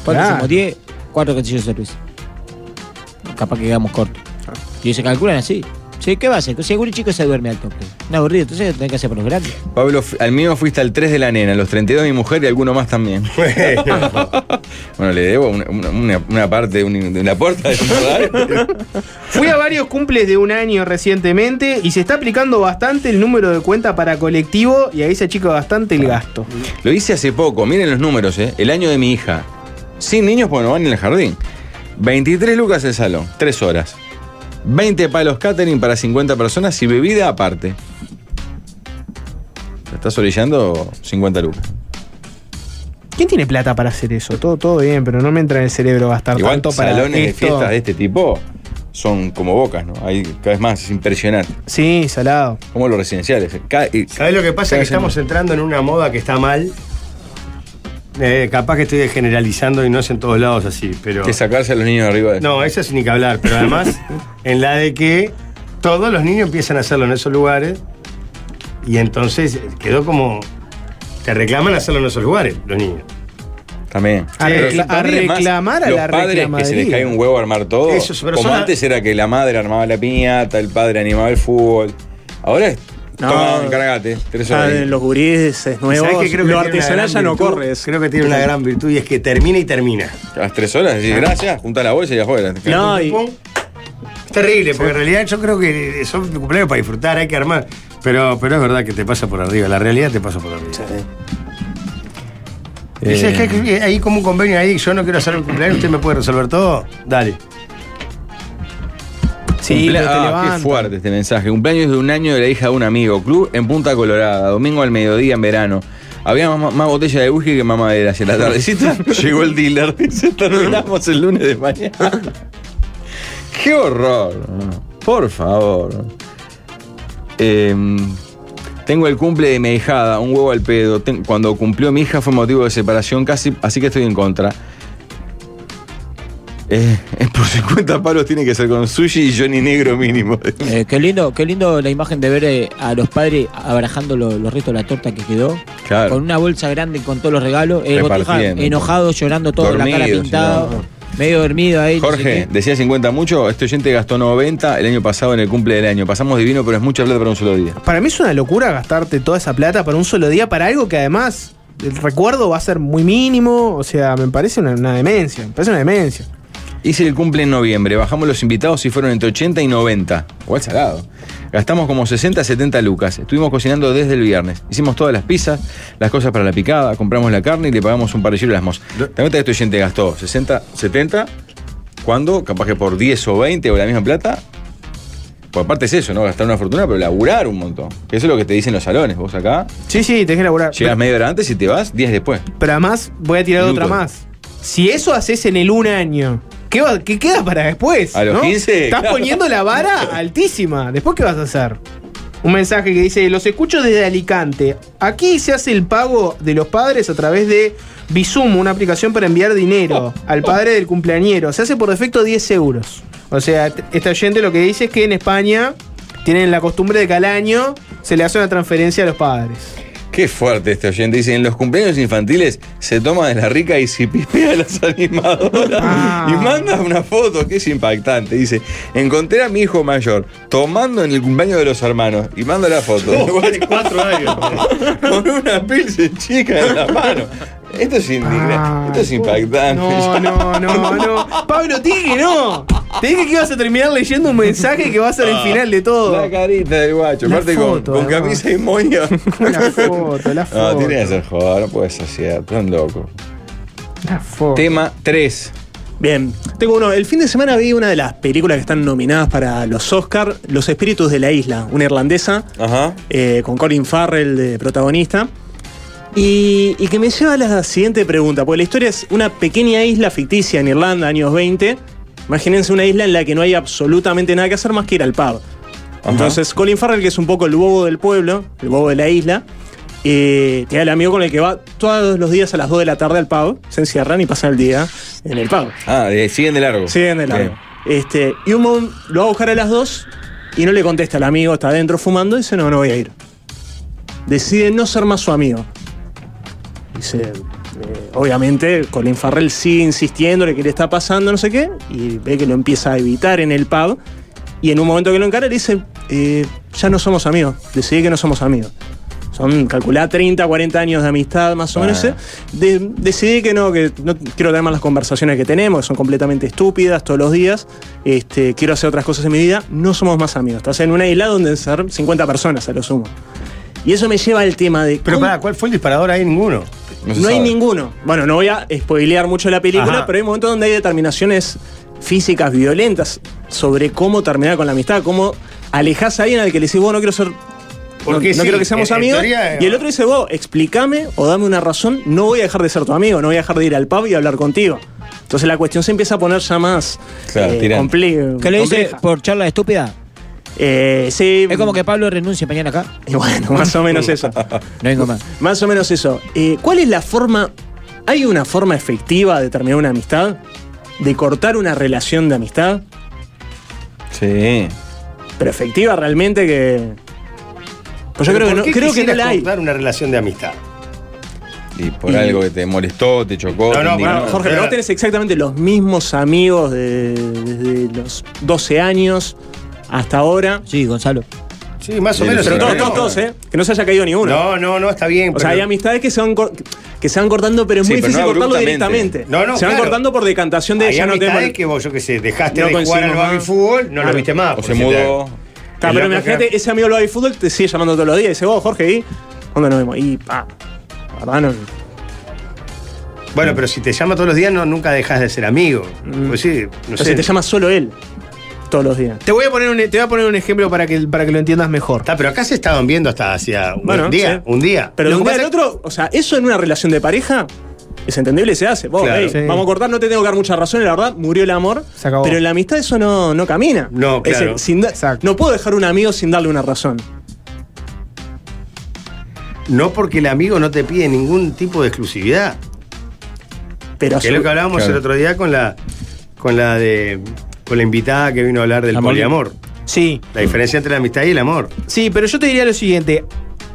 ¿Cuántos Claro. somos? 10, 4 casilleros de cerveza. Capaz que quedamos cortos. Y se calculan así. Sí, ¿qué va a hacer? Si algún chico se duerme al toque. Un aburrido, entonces tenés que hacer por los grandes. Pablo, al mío fuiste al 3 de la nena, a los 32 de mi mujer y alguno más también. bueno, le debo una, una- una- una parte de, un- de la puerta de su hogar. Fui a varios cumples de un año recientemente y se está aplicando bastante el número de cuenta para colectivo y ahí se achica bastante el gasto. Lo hice hace poco, miren los números, ¿eh? El año de mi hija. Sin niños, no van en el jardín. 23 lucas el salón, 3 horas. 20 palos catering para 50 personas y bebida aparte. Te estás orillando 50 lucas. ¿Quién tiene plata para hacer eso? Todo, todo bien, pero no me entra en el cerebro gastar Igual tanto para salones de fiestas de este tipo son como bocas, ¿no? Hay cada vez más, es impresionante. Sí, salado. Como los residenciales. Ca- y- ¿Sabés lo que pasa? cada Que estamos entrando en una moda que está mal. Eh, capaz que estoy generalizando y no es en todos lados así, pero. Que sacarse a los niños de arriba de No, eso es ni que hablar, pero además en la de que todos los niños empiezan a hacerlo en esos lugares y entonces quedó como. Te reclaman hacerlo en esos lugares, los niños. También. A recla- reclamar a los la padres que se les cae un huevo a armar todo. Eso, como antes era que la madre armaba la piñata, el padre animaba el fútbol. Ahora es. No. Toma, encárgate. Tres Ah, horas. en los gurises nuevos, ¿Sabés qué creo que lo tiene una artesanal gran ya no virtud? corre. es- Creo que tiene una gran virtud y es que termina y termina. A las tres horas decís gracias, junta la bolsa y afuera. No, y. Es terrible, porque en realidad yo creo que son cumpleaños para disfrutar, hay que armar. Pero, pero es verdad que te pasa por arriba, la realidad te pasa por arriba. Eh, es que hay- que hay como un convenio ahí, yo no quiero hacer el cumpleaños, usted me puede resolver todo. Dale. Sí, Cumplea- pero te ah, qué fuerte este mensaje. Cumpleaños de un año de la hija de un amigo. Club en Punta Colorada. Domingo al mediodía en verano. Había más, más botella de whisky que mamadera. Y a la tardecita llegó el dealer. Dice, terminamos el lunes de mañana. ¡Qué horror! Por favor. Em, tengo el cumple de mi hijada, un huevo al pedo. Ten- cuando cumplió mi hija fue motivo de separación casi, así que estoy en contra. Eh, por 50 palos tiene que ser con sushi y Johnny Negro mínimo. Eh, qué lindo, qué lindo la imagen de ver eh, a los padres abarajando lo- los restos de la torta que quedó. Claro. Con una bolsa grande con todos los regalos. El Repartiendo. botija enojado, llorando todo, la cara Dormido, pintada. Medio dormido ahí. no sé Jorge, qué. decía 50 mucho, este oyente gastó 90 el año pasado en el cumple del año. Pasamos divino, pero es mucha plata para un solo día. Para mí es una locura gastarte toda esa plata para un solo día, para algo que además el recuerdo va a ser muy mínimo. O sea, me parece una, una demencia. Me parece una demencia. Hice el cumple en noviembre, bajamos los invitados y fueron entre 80 y 90. Igual salado. Gastamos como 60, 70 lucas. Estuvimos cocinando desde el viernes. Hicimos todas las pizzas, las cosas para la picada, compramos la carne y le pagamos un parrillero a las mos. Que este oyente gastó 60, 70, cuando capaz que por 10 o 20 o la misma plata. Pues aparte es eso, ¿no? Gastar una fortuna, pero laburar un montón. Que eso es lo que te dicen los salones. Vos acá Sí, sí, tenés que elaborar. llegas media hora antes y te vas 10 después. Pero además, voy a tirar otra más. Si eso haces en el un año, ¿qué, va- qué queda para después? A los no? 15, Estás claro. poniendo la vara altísima. ¿Después qué vas a hacer? Un mensaje que dice: Los escucho desde Alicante. Aquí se hace el pago de los padres a través de Bizum, una aplicación para enviar dinero al padre del cumpleañero. Se hace por defecto 10 euros. O sea, este oyente lo que dice es que en España tienen la costumbre de que al año se le hace una transferencia a los padres. Qué fuerte este oyente. Dice, en los cumpleaños infantiles se toma de la rica y se pipea a las animadoras. Ah. Y manda una foto que es impactante. Dice, encontré a mi hijo mayor tomando en el cumpleaños de los hermanos. Y manda la foto. cuatro años. Con una pilsen chica en la mano. Esto es indignante. Esto es impactante. No, no, no, no. Pablo, te dije que no. Te dije que ibas a terminar leyendo un mensaje que va a ser el final de todo. La carita del guacho. La Aparte con, foto, con camisa y moña. La foto, la No, foto. tiene que ser joder. No puede ser cierto. Tan loco. La foto. Tema 3. Bien, tengo uno. El fin de semana vi una de las películas que están nominadas para los Oscar, Los Espíritus de la Isla, una irlandesa, Ajá. eh, con Colin Farrell de protagonista. Y, y que me lleva a la siguiente pregunta, porque la historia es una pequeña isla ficticia en Irlanda, años 20, Imagínense una isla en la que no hay absolutamente nada que hacer más que ir al pub. Entonces, Colin Farrell, que es un poco el bobo del pueblo, el bobo de la isla, eh, tiene el amigo con el que va todos los días a las 2 de la tarde al pub, se encierran y pasan el día en el pub. Ah, de- siguen de largo. Siguen de largo. Este, y un momento lo va a buscar a las 2 y no le contesta al amigo, está adentro fumando y dice, no, no voy a ir. Decide no ser más su amigo. Dice, eh, obviamente, Colin Farrell sigue insistiendo de que le está pasando, no sé qué, y ve que lo empieza a evitar en el pub. Y en un momento que lo encara, le dice, eh, ya no somos amigos, decidí que no somos amigos. Son, calculá 30, 40 años de amistad más o menos. Ah. ¿eh? De- decidí que no, que no quiero tener más las conversaciones que tenemos, que son completamente estúpidas todos los días. Este, quiero hacer otras cosas en mi vida. No somos más amigos. Estás en una isla donde ser 50 personas a lo sumo. Y eso me lleva al tema de. Pero ¿cómo- para, ¿cuál fue el disparador ahí? Ninguno. No, hay ninguno. Bueno, no voy a spoilear mucho la película, Ajá. pero hay momentos donde hay determinaciones físicas violentas sobre cómo terminar con la amistad, cómo alejas a alguien al que le decís, vos no quiero ser. No, Porque no sí, quiero que seamos amigos. teoría, y el otro dice, vos, explícame o dame una razón, no voy a dejar de ser tu amigo, no voy a dejar de ir al pub y hablar contigo. Entonces la cuestión se empieza a poner ya más Claro, eh, ¿Qué le dice compleja. por charla estúpida? Eh, sí. Es como que Pablo renuncia mañana acá. Y bueno, más o menos eso. No vengo más. Más o menos eso. Eh, ¿Cuál es la forma? ¿Hay una forma efectiva de terminar una amistad? ¿De cortar una relación de amistad? Sí. Pero efectiva realmente que. Pues yo creo que ¿por no, creo que no la hay. cortar una relación de amistad. Y por Y- algo que te molestó, te chocó. No, te no, indignó. Bueno, Jorge, pero vos tenés exactamente los mismos amigos de- desde los 12 años hasta ahora. Sí, Gonzalo. Sí, más o Sí, menos. Pero todos, todos, todos, ¿eh? Que no se haya caído ni uno. No, no, no, está bien. O sea, hay amistades que se van, que se van cortando, pero es Sí, muy pero no difícil cortarlo directamente. No, no, se van cortando por decantación de hay ya no te amistades mol- que vos, yo qué sé, dejaste No de jugar al baby fútbol, no lo viste más. O se mudó. El pero imagínate, ese amigo del fútbol te sigue llamando todos los días y dice, vos, Jorge, ¿y cuándo nos vemos? Y pa, verdad no. Bueno, pero si te llama todos los días, no, nunca dejas de ser amigo. Pues sí, no Pero sé. si te llama solo él todos los días. Te voy a poner un, te voy a poner un ejemplo para que, para que lo entiendas mejor. Está, pero acá se estaban viendo hasta hacía un día. sí. Un día. Pero de Lo un día al otro, o sea, eso en una relación de pareja es entendible y se hace. Vos, Claro. hey, Sí. vamos a cortar, no te tengo que dar mucha razón, la verdad, murió el amor. Se acabó. Pero en la amistad eso no, no camina. No, claro. sin no puedo dejar un amigo sin darle una razón. No porque el amigo no te pide ningún tipo de exclusividad. Pero Que es lo que hablábamos Claro. el otro día con la, con la de. Con la invitada que vino a hablar del Amor. poliamor. Sí, La diferencia entre la amistad y el amor. sí, pero yo te diría lo siguiente.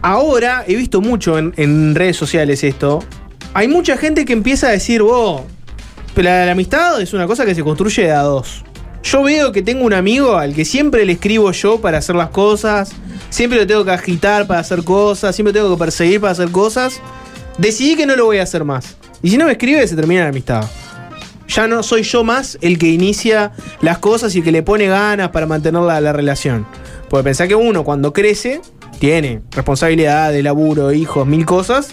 Ahora he visto mucho en, en redes sociales esto. Hay mucha gente que empieza a decir, pero la, la amistad es una cosa que se construye de a dos. Yo veo que tengo un amigo al que siempre le escribo yo para hacer las cosas, siempre lo tengo que agitar para hacer cosas, siempre tengo que perseguir para hacer cosas. Decidí que no lo voy a hacer más. Y si no me escribe, se termina la amistad. Ya no soy yo más el que inicia las cosas y el que le pone ganas para mantener la, la relación. Porque pensá que uno cuando crece tiene responsabilidad de laburo, hijos, mil cosas.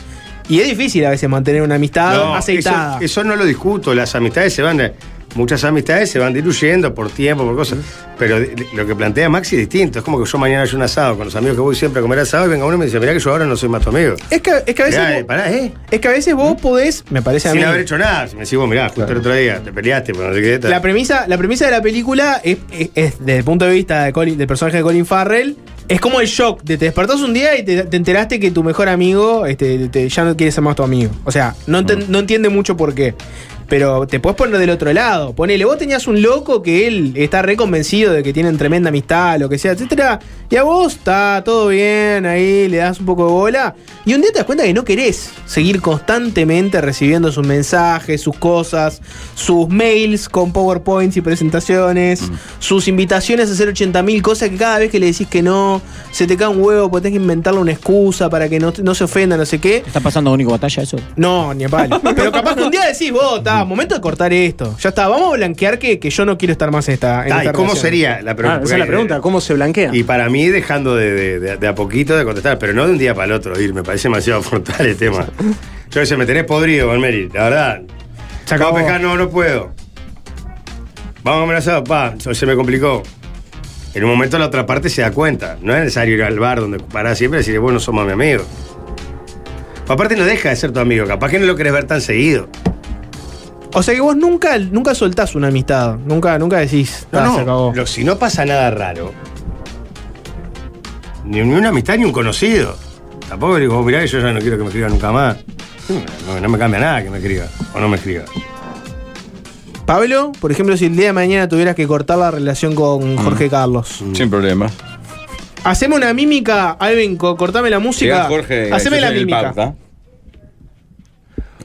Y es difícil a veces mantener una amistad No, aceitada. Eso, eso no lo discuto. Las amistades se van. de- muchas amistades se van diluyendo por tiempo, por cosas. Pero lo que plantea Maxi es distinto. Es como que yo mañana hay un asado con los amigos que voy siempre a comer asado y venga uno y me dice, mirá que yo ahora no soy más tu amigo. Es que, es que a veces. Mirá, vos, pará, ¿eh? es que a veces vos podés, me parece a Sin mí. haber hecho nada. Si me decís vos, mirá, justo el otro día te peleaste, pues no sé qué. tal. La premisa, la premisa de la película es, es- es, desde el punto de vista de Colin- del personaje de Colin Farrell. Es como el shock de te despertás un día y te, te enteraste que tu mejor amigo este, te- ya no quiere ser más tu amigo. O sea, no, enten- no entiende mucho por qué. Pero te puedes poner del otro lado. Ponele, vos tenías un loco que él está re convencido de que tienen tremenda amistad, lo que sea, etcétera. Y a vos está todo bien ahí, le das un poco de bola. Y un día te das cuenta que no querés seguir constantemente recibiendo sus mensajes, sus cosas, sus mails con PowerPoints y presentaciones, sus invitaciones a hacer 80.000 cosas que cada vez que le decís que no, se te cae un huevo, porque tenés que inventarle una excusa para que no, no se ofenda, no sé qué. ¿Está pasando único batalla eso? No, ni a palo. Pero capaz que un día decís, vos, está, momento de cortar esto. Ya está, vamos a blanquear que, que yo no quiero estar más en esta. En Ah, ¿y esta cómo relación. sería la Ah, pregunta? esa es la pregunta, ¿cómo se blanquea? Y para mí, dejando de, de- de- de a poquito de contestar, pero no de un día para el otro ir, me parece demasiado frontal el tema. Yo sé, me tenés podrido, Valmeri, la verdad. Se acabó. Vamos a pescar, no, no puedo. Vamos a comer asado, pa, se me complicó. En un momento la otra parte se da cuenta. No es necesario ir al bar donde parás siempre y decirle, vos no somos mi amigo. Aparte no deja de ser tu amigo, capaz que no lo querés ver tan seguido. O sea que vos nunca, nunca soltás una amistad. Nunca, nunca decís, No, "Ah, no, se acabó. lo- si no pasa nada raro, ni, ni una amistad ni un conocido. Tampoco digo, "Oh, mirá, yo ya no quiero que me escriba nunca más. No, no me cambia nada que me escriba o no me escriba. Pablo, por ejemplo, si el día de mañana tuvieras que cortar la relación con Jorge Carlos. Sin problemas. Haceme una mímica, Alvin, co- cortame la música. Llega Jorge. Haceme la el mímica.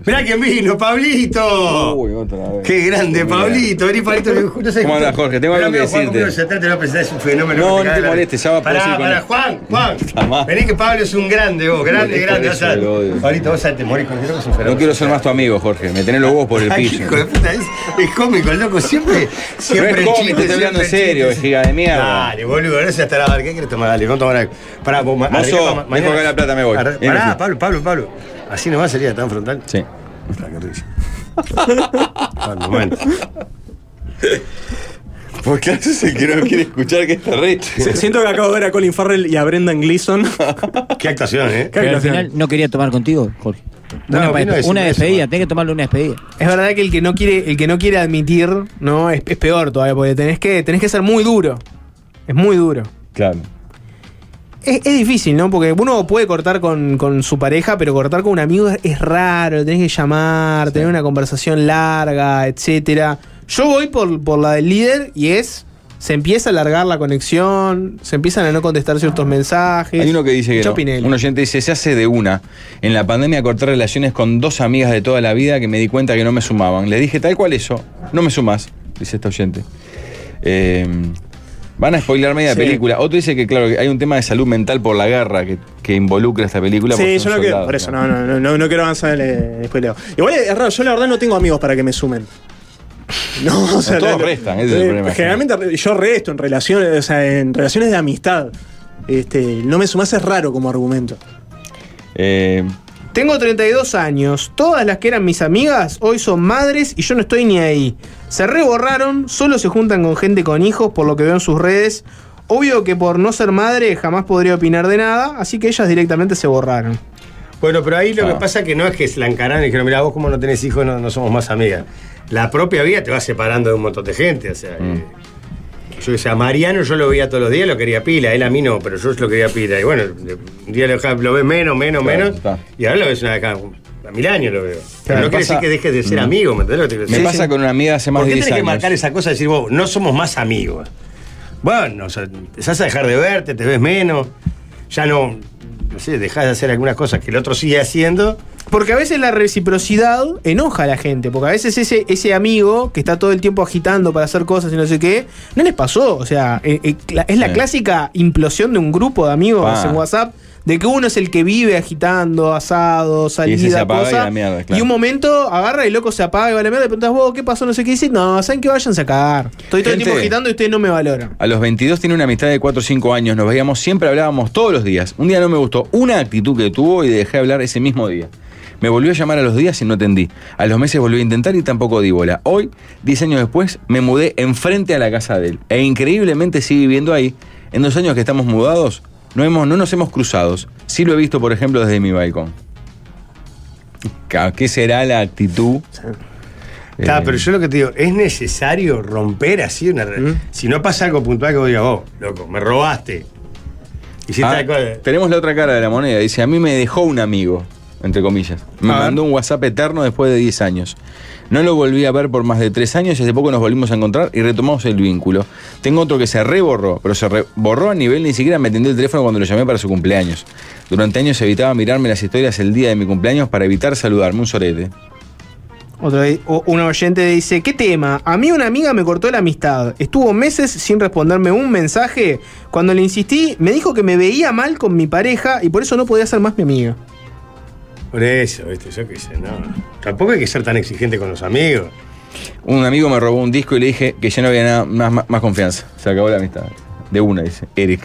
Mirá quién vino, Pablito. Uy, otra vez. Qué grande, Mira. Pablito. Vení, Pablito. justo se- ¿Cómo andás, Jorge? Tengo Mirá, algo que mirá, Juan, decirte. cómo se trata, no pensás, es un fenómeno. No, no te molestes, ya va a Pará, poder ir con pará, él. Juan, Juan. Vení que Pablo es un grande, vos, grande, por grande. vas a-. Pablito, vos te morís con el loco. No quiero ser más tu amigo, Jorge. Me tenés los huevos por el piso. es, cómico, el loco siempre. siempre no es cómico, te estoy hablando en serio, vejiga de mierda. Dale, boludo, gracias hasta la ¿Qué quieres tomar? Dale, vamos a tomar algo. Pará, vos, Mozo, mañana- acá la plata, me voy. Pará. Pablo, Pablo, Pablo. Así nomás sería tan frontal. Sí. Ah, qué risa. Al momento. Porque haces el que no quiere escuchar que está re. Si- Siento que acabo de ver a Colin Farrell y a Brendan Gleeson. Qué actuación, ¿eh? Qué Pero al actuación. final no quería tomar contigo, Jorge. No, una, vino a decirme una eso, despedida, tenés que tomarle una despedida. Es verdad que el que no quiere, el que no quiere admitir, ¿no? Es, es peor todavía, porque tenés que, tenés que ser muy duro. Es muy duro. Claro. Es, es difícil, ¿no? Porque uno puede cortar con, con su pareja, pero cortar con un amigo es, es raro, tenés que llamar, tener una conversación larga, etcétera. Yo voy por, por la del líder y es. Se empieza a alargar la conexión, se empiezan a no contestar ciertos mensajes. Hay uno que dice que no. Un oyente dice, se hace de una. En la pandemia corté relaciones con dos amigas de toda la vida que me di cuenta que no me sumaban. Le dije tal cual eso, no me sumás, dice este oyente. Eh, van a spoiler media Sí. película. Otro dice que, claro, que hay un tema de salud mental por la guerra que, que involucra esta película. Sí, yo no quiero. Por eso, no, no, no, no quiero avanzar en el spoileo. Igual es raro, yo la verdad no tengo amigos para que me sumen. No, o sea, todos la- restan, ese es el problema. Generalmente yo resto en relaciones, o sea, en relaciones de amistad. Este, no me sumás es raro como argumento. Eh, Tengo 32 años. Todas las que eran mis amigas hoy son madres y yo no estoy ni ahí. Se reborraron, solo se juntan con gente con hijos por lo que veo en sus redes. Obvio que por no ser madre jamás podría opinar de nada, así que ellas directamente se borraron. Bueno, pero ahí lo Ah. que pasa que no es que se la encararon y dijeron, mira, vos como no tenés hijos no, no somos más amigas. La propia vida te va separando de un montón de gente. O sea, Mm. eh, yo que sé, a Mariano yo lo veía todos los días, lo quería pila, él a mí no, pero yo lo quería pila. Y bueno, un día lo, lo ves menos, menos, Claro, menos. está. Y ahora lo ves una vez cada a mil años lo veo. Pero Claro, no quiere pasa- decir que dejes de ser amigo, ¿me entendés lo que te me pasa con una amiga hace más ¿Por de qué 10 tenés años. que marcar esa cosa de decir, vos, no somos más amigos? Bueno, o sea, empezás a dejar de verte, te ves menos, ya no, no sé, dejás de hacer algunas cosas que el otro sigue haciendo. Porque a veces la reciprocidad enoja a la gente, porque a veces ese, ese amigo que está todo el tiempo agitando para hacer cosas y no sé qué, no les pasó. O sea, eh, eh, es la clásica implosión de un grupo de amigos Pa. en WhatsApp, de que uno es el que vive agitando, asado, salida, y cosa. la mierda, claro. Y un momento agarra y el loco se apaga y va a la mierda y preguntas, vos, ¿qué pasó? No sé qué dice. No, ¿saben que vayan a sacar? Estoy todo el tiempo agitando y ustedes no me valoran. A los 22 tiene una amistad de 4 o 5 años, nos veíamos, siempre hablábamos todos los días. Un día no me gustó una actitud que tuvo y dejé de hablar ese mismo día. Me volvió a llamar a los días y no atendí. A los meses volví a intentar y tampoco di bola. Hoy, 10 años después, me mudé enfrente a la casa de él. E increíblemente sigue viviendo ahí. En dos años que estamos mudados, no, hemos, no nos hemos cruzado. Sí lo he visto, por ejemplo, desde mi balcón. ¿Qué será la actitud? Está, Eh, pero yo lo que te digo, es necesario romper así una. re- ¿Mm? Si no pasa algo puntual que vos digas, vos, loco, me robaste. Ah, tenemos la otra cara de la moneda. Dice, a mí me dejó un amigo, entre comillas. Me mandó un WhatsApp eterno después de 10 años. No lo volví a ver por más de 3 años y hace poco nos volvimos a encontrar y retomamos el vínculo. Tengo otro que se reborró, pero se borró a nivel ni siquiera me atendió el teléfono cuando lo llamé para su cumpleaños. Durante años evitaba mirarme las historias el día de mi cumpleaños para evitar saludarme, un sorete. Otro, un oyente dice, ¿qué tema? A mí una amiga me cortó la amistad. Estuvo meses sin responderme un mensaje. Cuando le insistí, me dijo que me veía mal con mi pareja y por eso no podía ser más mi amiga. Por eso, ¿viste? Yo qué sé, no. Tampoco hay que ser tan exigente con los amigos. Un amigo me robó un disco y le dije que ya no había nada más, más- más confianza. Se acabó la amistad. De una, dice Eric.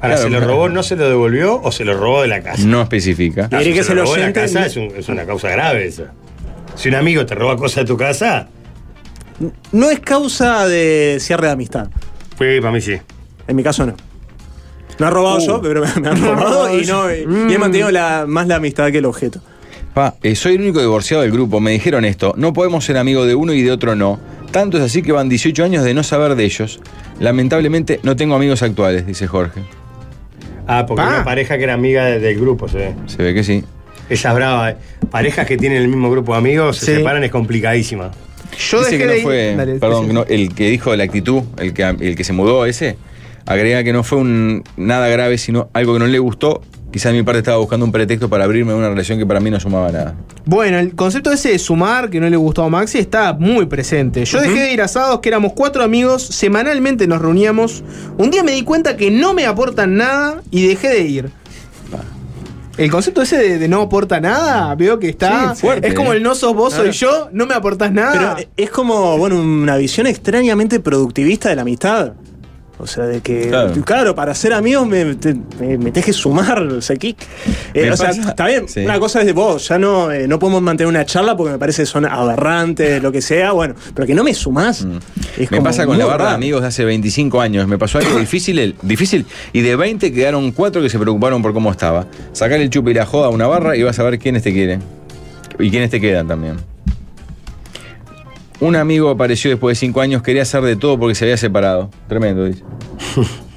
Ahora, Claro, ¿se lo robó, no se lo devolvió o se lo robó de la casa? No especifica. Ah, Eric si es se lo robó de la casa es, un- es una causa grave esa. Si un amigo te roba cosas de tu casa, No es causa de cierre de amistad. pues para mí sí. En mi caso no. Me han robado Uh. yo, pero me, me han robado y, no, y, y he mantenido la, más la amistad que el objeto. Pa, eh, soy el único divorciado del grupo. Me dijeron esto. No podemos ser amigos de uno y de otro no. Tanto es así que van 18 años de no saber de ellos. Lamentablemente no tengo amigos actuales, dice Jorge. Ah, porque Pa. una pareja que era amiga de- del grupo, se ve. Se ve que sí. Esa es brava. eh. Parejas que tienen el mismo grupo de amigos se separan es complicadísima. Yo Dice dejé que no de ir- fue, Dale, perdón, no- el que dijo de la actitud, el que, el que se mudó ese, agrega que no fue un, nada grave, sino algo que no le gustó. Quizá de mi parte estaba buscando un pretexto para abrirme a una relación que para mí no sumaba nada. Bueno, el concepto ese de sumar, que no le gustó a Maxi, está muy presente. Yo dejé de ir a asados, que éramos cuatro amigos, semanalmente nos reuníamos. Un día me di cuenta que no me aportan nada y dejé de ir. El concepto ese de, de no aporta nada, veo que está. Sí, fuerte, es como eh. el no sos vos, soy yo, no me aportás nada. Pero es como, bueno, una visión extrañamente productivista de la amistad. O sea, de que, Claro. claro, para ser amigos me, te- me, me tenés que sumar, o sea. Eh, o sea, está bien, sí. una cosa es de vos, ya no, eh, no podemos mantener una charla porque me parece que son aberrantes, lo que sea, bueno, pero que no me sumás. es Mm. Me pasa con la barra de amigos de hace 25 años. Me pasó algo difícil, el- difícil y de 20 quedaron 4 que se preocuparon por cómo estaba. Sacar el chupe y la joda a una barra y vas a ver quiénes te quieren. Y quiénes te quedan también. Un amigo apareció después de 5 años, quería hacer de todo porque se había separado. Tremendo, dice.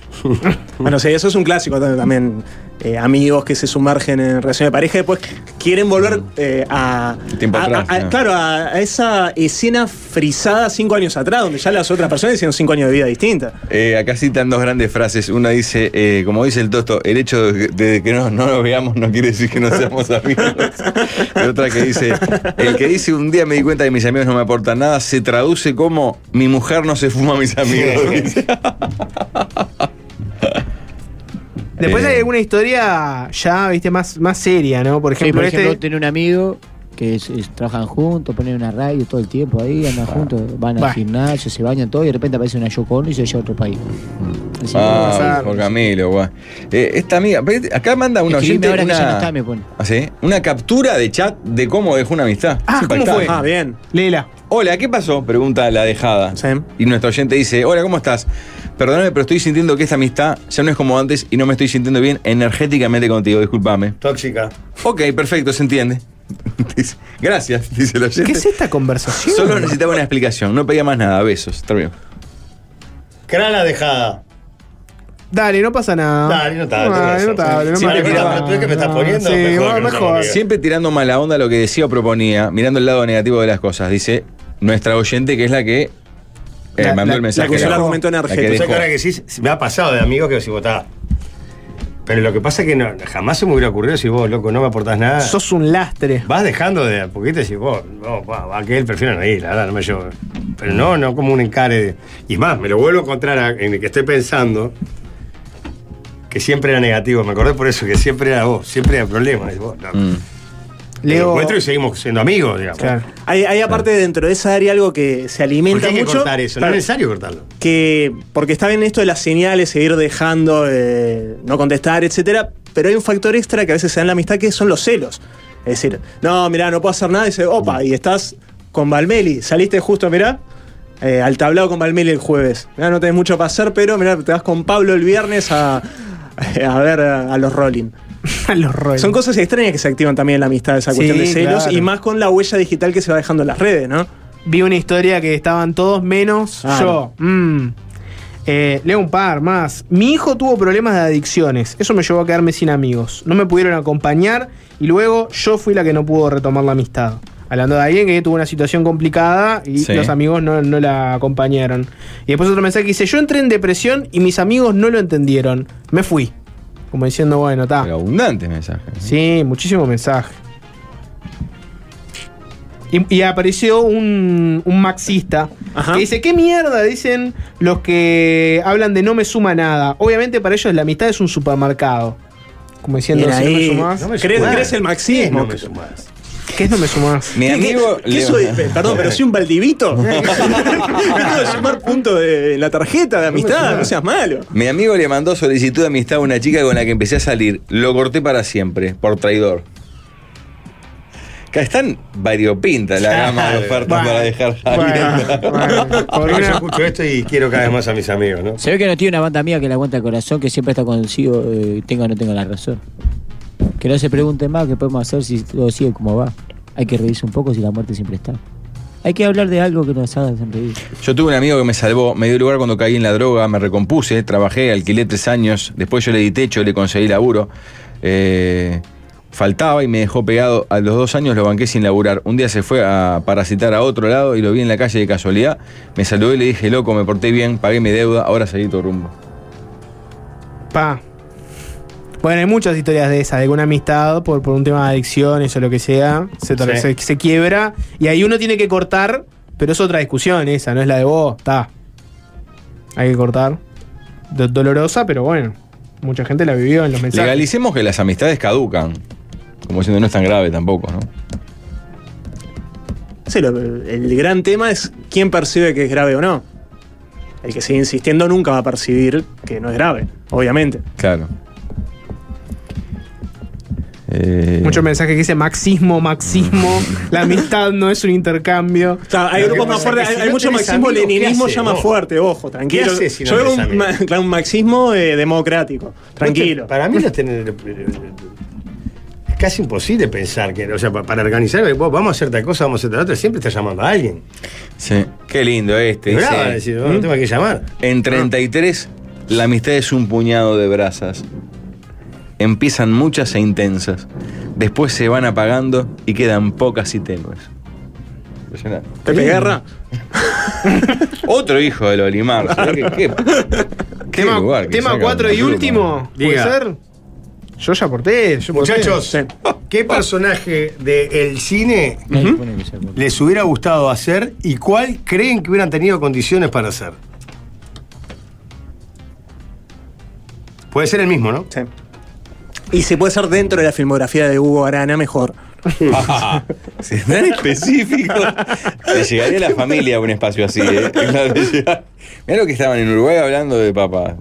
Bueno, sí, eso es un clásico también. Eh, amigos que se sumergen en relaciones de pareja y después quieren volver eh, a, Tiempo a- atrás, a- a- ¿no? Claro, a, esa escena frisada cinco años atrás, donde ya las otras personas hicieron cinco años de vida distinta. Eh, acá citan dos grandes frases. Una dice, eh, como dice el Tosto, el hecho de, de que no, no nos veamos no quiere decir que no seamos amigos. y otra que dice, el que dice un día me di cuenta que mis amigos no me aportan nada, se traduce como mi mujer no se fuma a mis amigos. Después Eh. hay alguna historia ya, viste, más, más seria, ¿no? Por Sí, ejemplo, por ejemplo, este. tener un amigo que es- es- trabajan juntos, ponen una radio todo el tiempo ahí, andan juntos, van al Bah. gimnasio, se bañan todo y de repente aparece una Yoko Ono y se lleva a otro país. Así que va a Ah, pasar. por Camilo, guau. Eh, esta amiga, pero acá manda una oyente ahora que ya no una, está, me pone. ¿Ah, sí? una captura de chat de cómo dejó una amistad. Ah, ¿cómo fue? Ah, bien. Léela. Hola, ¿qué pasó? Pregunta la dejada. Y nuestro oyente dice, hola, ¿cómo estás? Perdóname, pero estoy sintiendo que esta amistad ya no es como antes y no me estoy sintiendo bien energéticamente contigo, discúlpame. Tóxica. Ok, perfecto, se entiende. Dice, Gracias, dice el oyente. ¿Qué es esta conversación? Solo necesitaba una explicación, no pedía más nada, besos. Termino. Crala dejada. Dale, no pasa nada. Dale, no hables, Dale, no Sí, me que estás poniendo, Sí, mejor Siempre tirando mala onda lo que decía o proponía, mirando el lado negativo de las cosas, dice nuestra oyente que es la que eh, La- mandó la- el mensaje. la que el argumento energético. Entonces, ahora que sí, me ha pasado de amigos que vos está. Pero lo que pasa es que no, jamás se me hubiera ocurrido decir, vos, loco, no me aportás nada. Sos un lastre. Vas dejando de a poquito y decís, vos, no, va, va, que él prefiero no ir, la verdad, no me llevo. Pero no, no como un encare. de- Y es más, me lo vuelvo a encontrar a- en el que estoy pensando que siempre era negativo. Me acordé por eso, que siempre era vos, siempre era problema. Y vos, no. Mm. Leo- encuentro y seguimos siendo amigos, digamos. Claro. Hay, hay aparte dentro de esa área algo que se ¿Por alimenta qué hay que mucho. cortar eso? No es necesario cortarlo. que porque está bien esto de las señales, seguir dejando, eh, no contestar, etcétera, pero hay un factor extra que a veces se da en la amistad que son los celos. Es decir, no, mirá, no puedo hacer nada, y dice, opa, y estás con Valmeli, saliste justo, mirá, eh, al tablado con Valmeli el jueves. Mirá, no tenés mucho para hacer, pero mirá, te vas con Pablo el viernes a, a ver a, a los Rolling. Los. Son cosas extrañas que se activan también en la amistad, esa Sí, cuestión de celos, claro. y más con la huella digital que se va dejando en las redes, ¿no? Vi una historia que estaban todos menos yo. Mm. Eh, leo un par más. Mi hijo tuvo problemas de adicciones. Eso me llevó a quedarme sin amigos. No me pudieron acompañar y luego yo fui la que no pudo retomar la amistad. Hablando de alguien que tuvo una situación complicada y Sí. los amigos no, no la acompañaron. Y después otro mensaje que dice: Yo entré en depresión y mis amigos no lo entendieron. Me fui. Como diciendo, bueno, está. Pero abundante mensaje. ¿no? Sí, muchísimo mensaje. Y, y apareció un, un maxista Ajá. que dice, ¿qué mierda dicen los que hablan de no me suma nada? Obviamente para ellos la amistad es un supermercado. Como diciendo, si no me ahí. sumás, No me ¿Crees, sumás. crees el marxismo? No me sumás. ¿Qué es no me sumás? Mi ¿Qué- amigo. qué- soy? Pe- Perdón, pero soy un baldivito. No puedo sumar puntos de la tarjeta de amistad, no seas malo. Mi amigo le mandó solicitud de amistad a una chica con la que empecé a salir. Lo corté para siempre, por traidor. Acá están variopintas la gama de ofertas Bueno, para dejar bueno, bueno, por una- escucho esto y quiero cada vez más a mis amigos, ¿no? Se ve que no tiene una banda mía que le aguanta el corazón, que siempre está consigo, eh, tenga o no tenga la razón. Que no se pregunten más qué podemos hacer si todo sigue como va. Hay que reírse un poco si la muerte siempre está. Hay que hablar de algo que nos haga sonreír. Yo tuve un amigo que me salvó, me dio lugar cuando caí en la droga, me recompuse, trabajé, alquilé tres años, después yo le di techo, le conseguí laburo. Eh, faltaba y me dejó pegado. A los dos años lo banqué sin laburar. Un día se fue a parasitar a otro lado y lo vi en la calle de casualidad. Me saludé y le dije, loco, me porté bien, pagué mi deuda, ahora seguí tu rumbo. Pa. Bueno, hay muchas historias de esas, de que una amistad por, por un tema de adicciones o lo que sea, se, Sí. se, se quiebra y ahí uno tiene que cortar, pero es otra discusión esa, no es la de vos, está. Hay que cortar. Do- dolorosa, pero bueno, mucha gente la vivió en los mensajes. Legalicemos que las amistades caducan. Como diciendo, no es tan grave tampoco, ¿no? Sí, lo- el gran tema es quién percibe que es grave o no. El que sigue insistiendo nunca va a percibir que no es grave, obviamente. Claro. Eh, Muchos mensajes que dice marxismo, marxismo, la amistad no es un intercambio. O sea, hay que grupos más fuertes, que hay, si hay no mucho tenés marxismo, amigos, ¿qué leninismo haces, llama vos? fuerte, ojo, tranquilo. ¿Qué haces si no Yo veo un, ma- un marxismo eh, democrático, tranquilo. Para mí no es tener. Es casi imposible pensar que, o sea, pa- para organizar, vos, vamos a hacer tal cosa, vamos a hacer tal otra, siempre estás llamando a alguien. Sí. Qué lindo este. Es dice, bravo decir, no, no tengo a quién llamar. En 33, la amistad es un puñado de brasas. Empiezan muchas e intensas. Después se van apagando y quedan pocas y tenues. Impresionante. Pepe Guerra. Otro hijo del Olimar. ¿sabés qué, qué- qué Tema, lugar que tema saca 4 un y último, ¿puede Diga. ser? Yo ya aporté. Yo. Muchachos, ¿qué personaje del cine sea corto. les hubiera gustado hacer y cuál creen que hubieran tenido condiciones para hacer? Puede ser el mismo, ¿no? Sí. Y si puede ser dentro de la filmografía de Hugo Arana, mejor. Ah, si es tan específico. Le llegaría a la familia a un espacio así, ¿eh? Mirá lo que estaban en Uruguay hablando de papás.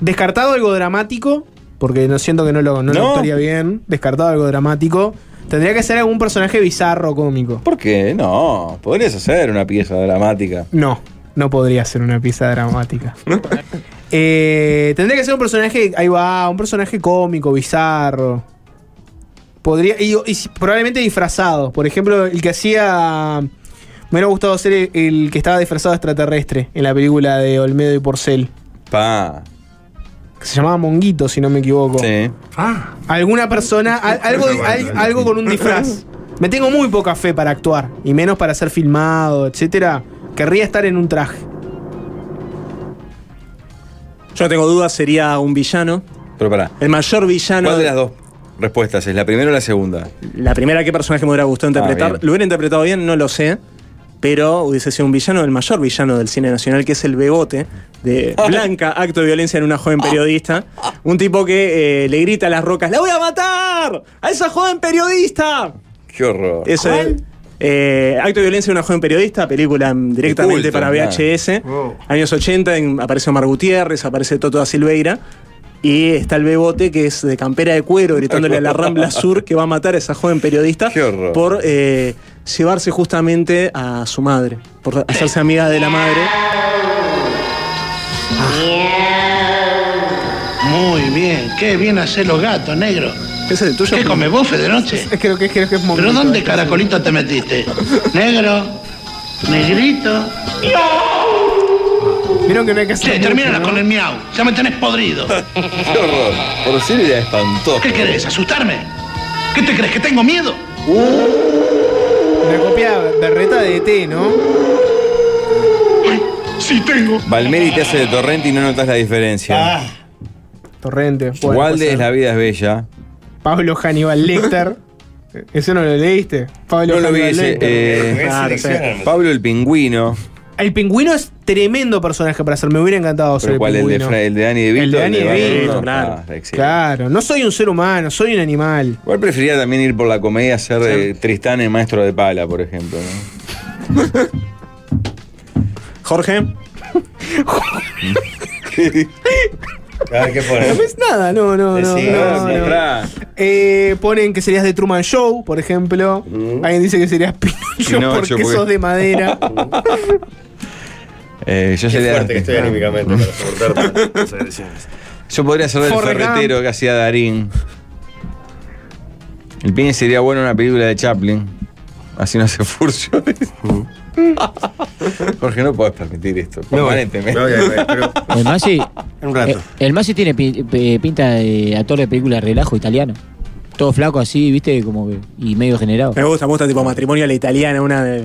Descartado algo dramático, porque no siento que no lo, no lo No. actuaría bien. Descartado algo dramático. Tendría que ser algún personaje bizarro cómico. ¿Por qué? No, podrías hacer una pieza dramática. No, no podría ser una pieza dramática. Eh, tendría que ser un personaje, ahí va, un personaje cómico, bizarro. Podría, y, probablemente disfrazado. Por ejemplo, el que hacía. Me hubiera gustado ser el, el que estaba disfrazado de extraterrestre en la película de Olmedo y Porcel. Pa. Que se llamaba Monguito, si no me equivoco. Sí. Alguna persona, al- algo, al- algo con un disfraz. Me tengo muy poca fe para actuar, y menos para ser filmado, etcétera. Querría estar en un traje. Yo no tengo dudas, sería un villano. Pero pará. El mayor villano. ¿Cuál de las dos respuestas es? ¿La primera o la segunda? La primera, ¿qué personaje me hubiera gustado interpretar? bien. ¿Lo hubiera interpretado bien? No lo sé. Pero hubiese sido un villano, el mayor villano del cine nacional, que es el Bebote, de Blanca, acto de violencia en una joven periodista. Un tipo que eh, le grita a las rocas: ¡La voy a matar! ¡A esa joven periodista! Qué horror. Eso es. Eh, Acto de violencia de una joven periodista, película directamente culto, para claro. VHS. Años 80, en- aparece Omar Gutiérrez, aparece Toto da Silveira. Y está el Bebote, que es de campera de cuero, gritándole a la Rambla Sur que va a matar a esa joven periodista por eh, llevarse justamente a su madre, por hacerse amiga de la madre. Muy bien, qué bien hacer los gatos, negro. ¿Ese es el tuyo? ¿Qué comes bofe de noche? Es creo que, creo que es ¿Pero momento. dónde caracolito te metiste? Negro, negrito. Vieron que no hay que hacer. Mucho, termina ¿no? con el miau. Ya me tenés podrido. Qué horror. Por ser era espantoso. ¿Qué querés? ¿Asustarme? ¿Qué te crees? ¿Que tengo miedo? Una copia berreta de ET, ¿no? Sí tengo. Valmeri te hace de torrente y no notas la diferencia. Torrente. Bueno, Walde es. La vida es bella. Pablo Hannibal Lecter. ¿Eso no lo leíste? Pablo No lo vi ese. Eh, Claro, sí. Pablo el pingüino. El pingüino es tremendo personaje para hacer. Me hubiera encantado ser Pero el ¿cuál? El de, pingüino. Fra- el de Danny DeVito. El de Danny DeVito, ¿no? claro. Ah. Claro, no soy un ser humano, soy un animal. Igual preferiría también ir por la comedia, ser eh, Tristán el maestro de pala, por ejemplo. ¿no? Jorge. A ver qué No pone. ves nada, no, no, no. Decí, no, no. Eh, ponen que serías de Truman Show, por ejemplo. Alguien dice que serías Pinocho, Pinocho, porque, porque- sos de madera. Eh, yo, Qué sería- fuerte que estoy anímicamente para soportar las agresiones. yo podría ser del Forrest ferretero que hacía Darín. El Piñe sería bueno en una película de Chaplin. Así no hace furcio. Jorge, no podés permitir esto. Permanentemente. El Masi. Un rato. eh, El Masi tiene pinta de actor de película de relajo italiano. Todo flaco así, viste, como que. y medio generado. Me gusta, me gusta tipo matrimonio a la italiana, una de.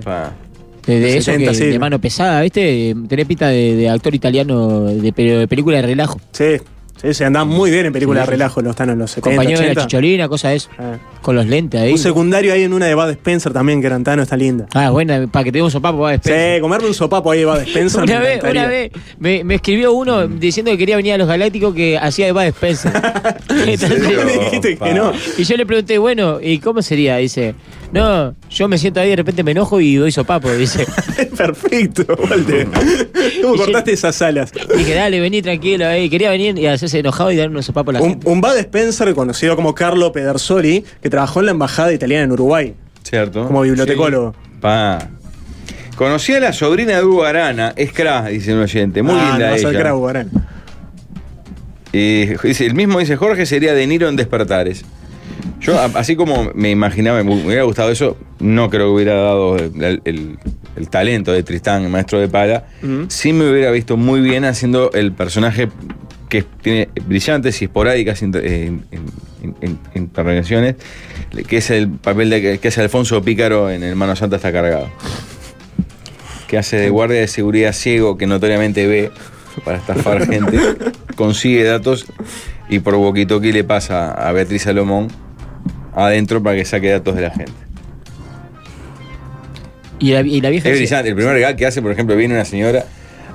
De, de eso 70, que, sí. de mano pesada, ¿viste? Tenés pinta de, de actor italiano de película de relajo. Sí, sí, se andan muy bien en películas de relajo, los en los 70, Compañero de la 80. chicholina, cosa de eso. Con los lentes ahí. Un secundario ahí en una de Bad Spencer también, que Tano está linda. Ah, bueno, para que te dé un sopapo, va a Sí, comerme un sopapo ahí de Bad Spencer. Una me vez, una vez me, me escribió uno diciendo que quería venir a los Galácticos que hacía de Bad Spencer. serio? Dijiste que no. Y yo le pregunté, bueno, ¿y cómo sería? Dice, no, yo me siento ahí, de repente me enojo y doy sopapo. Dice, Perfecto, Walter. ¿Cómo cortaste esas alas? dije, dale, vení tranquilo ahí. Quería venir y hacerse enojado y dar unos sopapos a la Un, gente. un Bad Spencer conocido como Carlo Pedersoli, que trabajó en la embajada italiana en Uruguay. ¿Cierto? Como bibliotecólogo. Sí. Pa. Conocí a la sobrina de Hugo Arana, es Cra, dice un oyente. Muy Ah, linda no vas ella. Y dice, el mismo dice Jorge sería De Niro en Despertares. Yo, así como me imaginaba, me hubiera gustado eso, no creo que hubiera dado el, el- el talento de Tristán, el maestro de pala. Sí me hubiera visto muy bien haciendo el personaje que tiene brillantes y esporádicas inter- eh, intervenciones, que es el papel de que hace Alfonso Pícaro en El Mano Santa está cargado. Que hace de guardia de seguridad ciego que notoriamente ve para estafar gente, consigue datos y por walkie-talkie le pasa a Beatriz Salomón adentro para que saque datos de la gente. Y la, y la vieja Es brillante. El primer gag que hace, por ejemplo, viene una señora,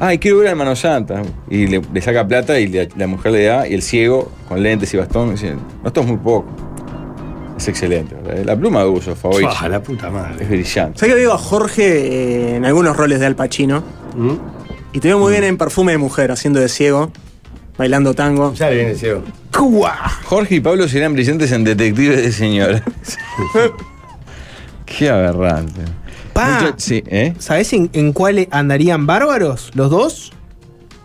ay, quiero ver al Mano Santa. Y le, le saca plata y la, la mujer le da, y el ciego, con lentes y bastón, dice, no, esto es muy poco. Es excelente. ¿verdad? La pluma de uso, favorito. Fua, la puta madre. Es brillante. ¿Sabes que veo a Jorge eh, en algunos roles de Al Pacino? ¿Mm? Y te veo muy bien en Perfume de Mujer, haciendo de ciego, bailando tango. Ya le viene ciego. Jorge y Pablo serían brillantes en Detectives de Señora. Qué aberrante. Pa, Mucho- sí, ¿eh? ¿sabés en, en cuál andarían bárbaros los dos?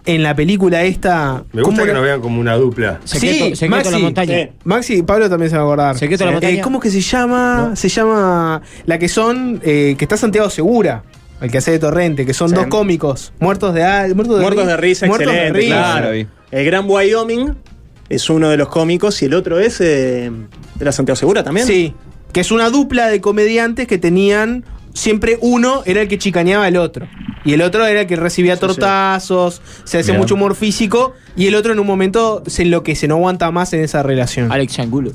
En la película esta. Me gusta ¿cómo que era? nos vean como una dupla. Secreto- Secreto en la montaña. eh, Maxi y Pablo también se van a acordar. Secreto en la Eh, montaña. ¿Cómo que se llama? Se llama. La que son. eh, que está Santiago Segura. El que hace de Torrente, que son Sí. dos cómicos. Muertos de, al- muertos de, Muertos de risa, Muertos de excelente, risa. claro. El Gran Wyoming es uno de los cómicos y el otro es eh, de la Santiago Segura también. Sí. Que es una dupla de comediantes que tenían. Siempre uno era el que chicaneaba al otro. Y el otro era el que recibía tortazos, se hace Bien. mucho humor físico. Y el otro en un momento se enloquece, no aguanta más en esa relación. Alex Angulo.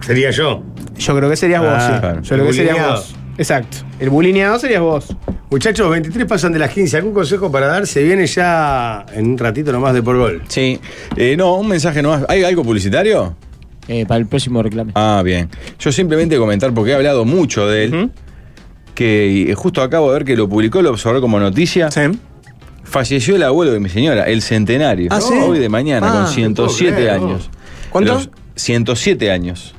Sería yo. Yo creo que serías vos, Ah, sí. claro. Yo creo que serías vos. Exacto. El bulineado serías vos. Muchachos, 23 pasan de las 15. ¿Algún consejo para dar? Se viene ya en un ratito nomás de por gol. Sí. Eh, no, un mensaje nomás. ¿Hay algo publicitario? Eh, para el próximo reclame. Ah, bien. Yo simplemente comentar, porque he hablado mucho de él, que y justo acabo de ver que lo publicó el Observador como noticia. Falleció el abuelo de mi señora, el centenario. Ah, ¿sí? Hoy de mañana, Ah, con no 107 puedo creer, años. ¿Cuánto? Los 107 años.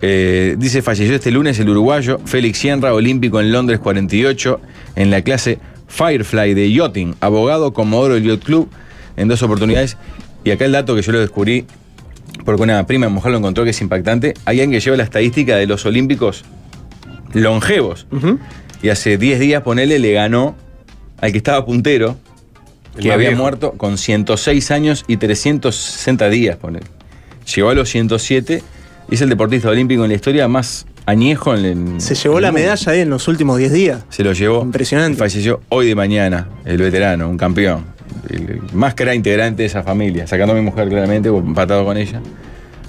Eh, dice, falleció este lunes el uruguayo Félix Sierra, olímpico en Londres 48, en la clase Firefly de Yachting, abogado Comodoro del Yacht Club, en dos oportunidades. Y acá el dato que yo lo descubrí, porque una prima mujer lo encontró que es impactante, hay alguien que lleva la estadística de los olímpicos longevos. Y hace 10 días, ponele, le ganó al que estaba puntero, El que había viejo. muerto con 106 años y 360 días, ponele. Llegó a los 107 y es el deportista olímpico en la historia más añejo en el. Se llevó en la medalla ahí en los últimos 10 días. Se lo llevó. Impresionante. Falleció hoy de mañana, el veterano, un campeón. El, el más que era integrante de esa familia, sacando a mi mujer claramente, o empatado con ella.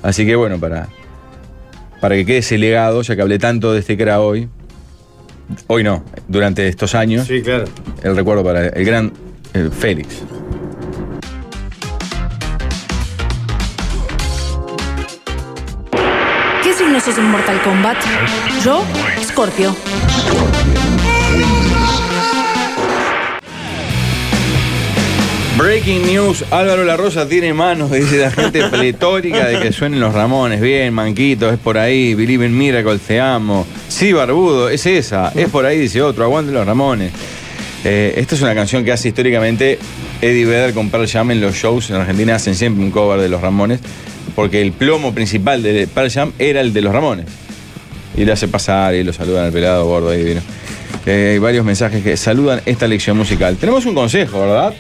Así que bueno, para, para que quede ese legado, ya que hablé tanto de este cra hoy, hoy no, durante estos años, Sí, claro. el recuerdo para el gran Félix. ¿Qué signo sos en Mortal Kombat? Yo, Scorpio. Breaking news, Álvaro La Rosa tiene manos, dice la gente pletórica de que suenen los Ramones. Bien, Manquito, es por ahí, Believe in Miracle, te amo. Sí, Barbudo, es esa, es por ahí, dice otro, aguante los Ramones. Eh, esta es una canción que hace históricamente Eddie Vedder con Pearl Jam en los shows en Argentina, hacen siempre un cover de los Ramones. Porque el plomo principal de Pearl Jam era el de los Ramones. Y le hace pasar y lo saludan al pelado gordo ahí divino. Eh, hay varios mensajes que saludan esta lección musical. Tenemos un consejo, ¿verdad?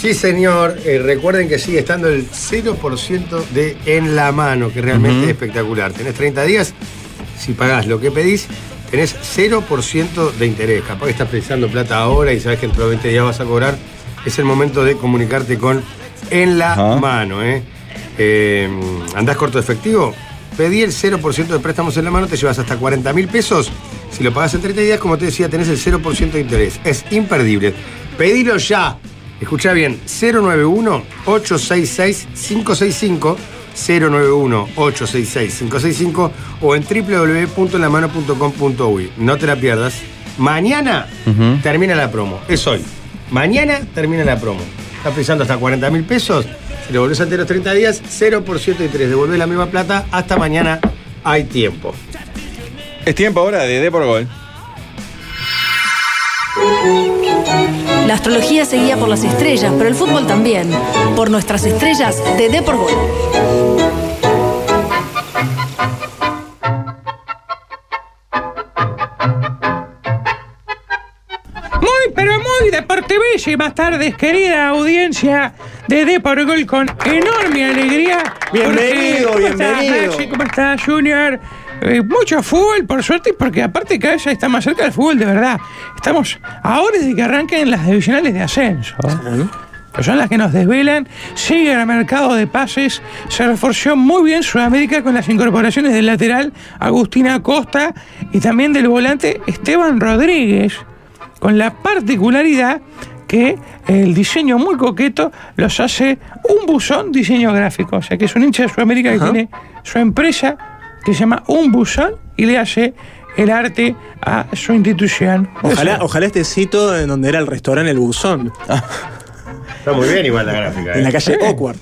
Sí, señor. Eh, recuerden que sigue estando el 0% de en la mano, que realmente es espectacular. Tenés 30 días, si pagás lo que pedís, tenés 0% de interés. Capaz que estás pensando plata ahora y sabes que dentro de 20 días vas a cobrar. Es el momento de comunicarte con en la mano. ¿eh? Eh, ¿Andás corto de efectivo? Pedí el 0% de préstamos en la mano, te llevas hasta 40 mil pesos. Si lo pagás en 30 días, como te decía, tenés el 0% de interés. Es imperdible. Pedilo ya. Escucha bien, 091-866-565, 091-866-565 o en www.enlamano.com.uy. No te la pierdas. Mañana Ujú. termina la promo. Es hoy. Mañana termina la promo. Estás pensando hasta 40 mil pesos. Si lo volvés ante los 30 días, 0% de interés. Devolvés la misma plata. Hasta mañana hay tiempo. Es tiempo ahora de D por Gol. La astrología se guía por las estrellas, pero el fútbol también. Por nuestras estrellas de D por Gol. Muy deportivísimas tardes, querida audiencia de D por Gol, con enorme alegría. Bienvenido, porque- ¿Cómo estás, bienvenido. Maxi? ¿Cómo estás, Junior? Eh, mucho fútbol, por suerte, porque aparte cada vez está más cerca del fútbol de verdad. Estamos a horas de que arranquen las divisionales de ascenso. que son las que nos desvelan. Sigue el mercado de pases. Se reforzó muy bien Sudamérica con las incorporaciones del lateral Agustina Costa y también del volante Esteban Rodríguez, con la particularidad que el diseño muy coqueto los hace un buzón diseño gráfico. O sea que es un hincha de Sudamérica que tiene su empresa que se llama Un Buzón y le hace el arte a su institución. Ojalá, ojalá este sitio en donde era el restaurante El Buzón. Está muy bien igual la gráfica. En la ¿eh? calle Sí. Oakward.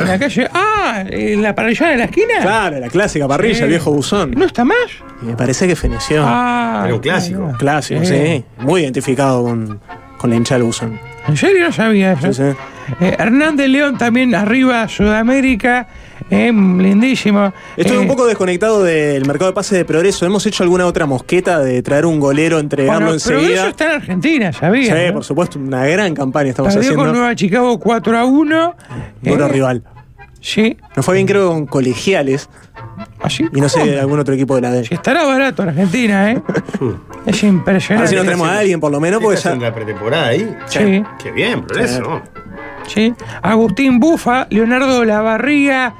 En la calle. Ah, ¿en la parrilla de la esquina? Claro, la clásica parrilla, Sí. el viejo buzón. ¿No está más? Y me parece que feneció. Ah, Era un clásico. Clásico, Sí. sí. Muy identificado con, con la hincha del buzón. ¿En serio no sabía eso? Sí, sí. Eh, Hernández León también arriba, Sudamérica. Eh, lindísimo. Estoy Eh, un poco desconectado del mercado de pase de progreso. ¿Hemos hecho alguna otra mosqueta de traer un golero, entregarlo bueno, eso enseguida? está en Argentina, ¿sabía? Sí, no? por supuesto, una gran campaña estamos Perdió con haciendo. Nueva Chicago 4 a 1. Duro Eh, rival. Sí. Nos fue bien, creo, con colegiales. Así. Y no sé, algún otro equipo de la D. Estará barato Argentina, ¿eh? es A impresionante. ver si nos tenemos a alguien, por lo menos, porque ¿Estás ya. en la pretemporada ahí? Sí. Qué bien, progreso. Sí. Agustín Bufa, Leonardo Lavarría,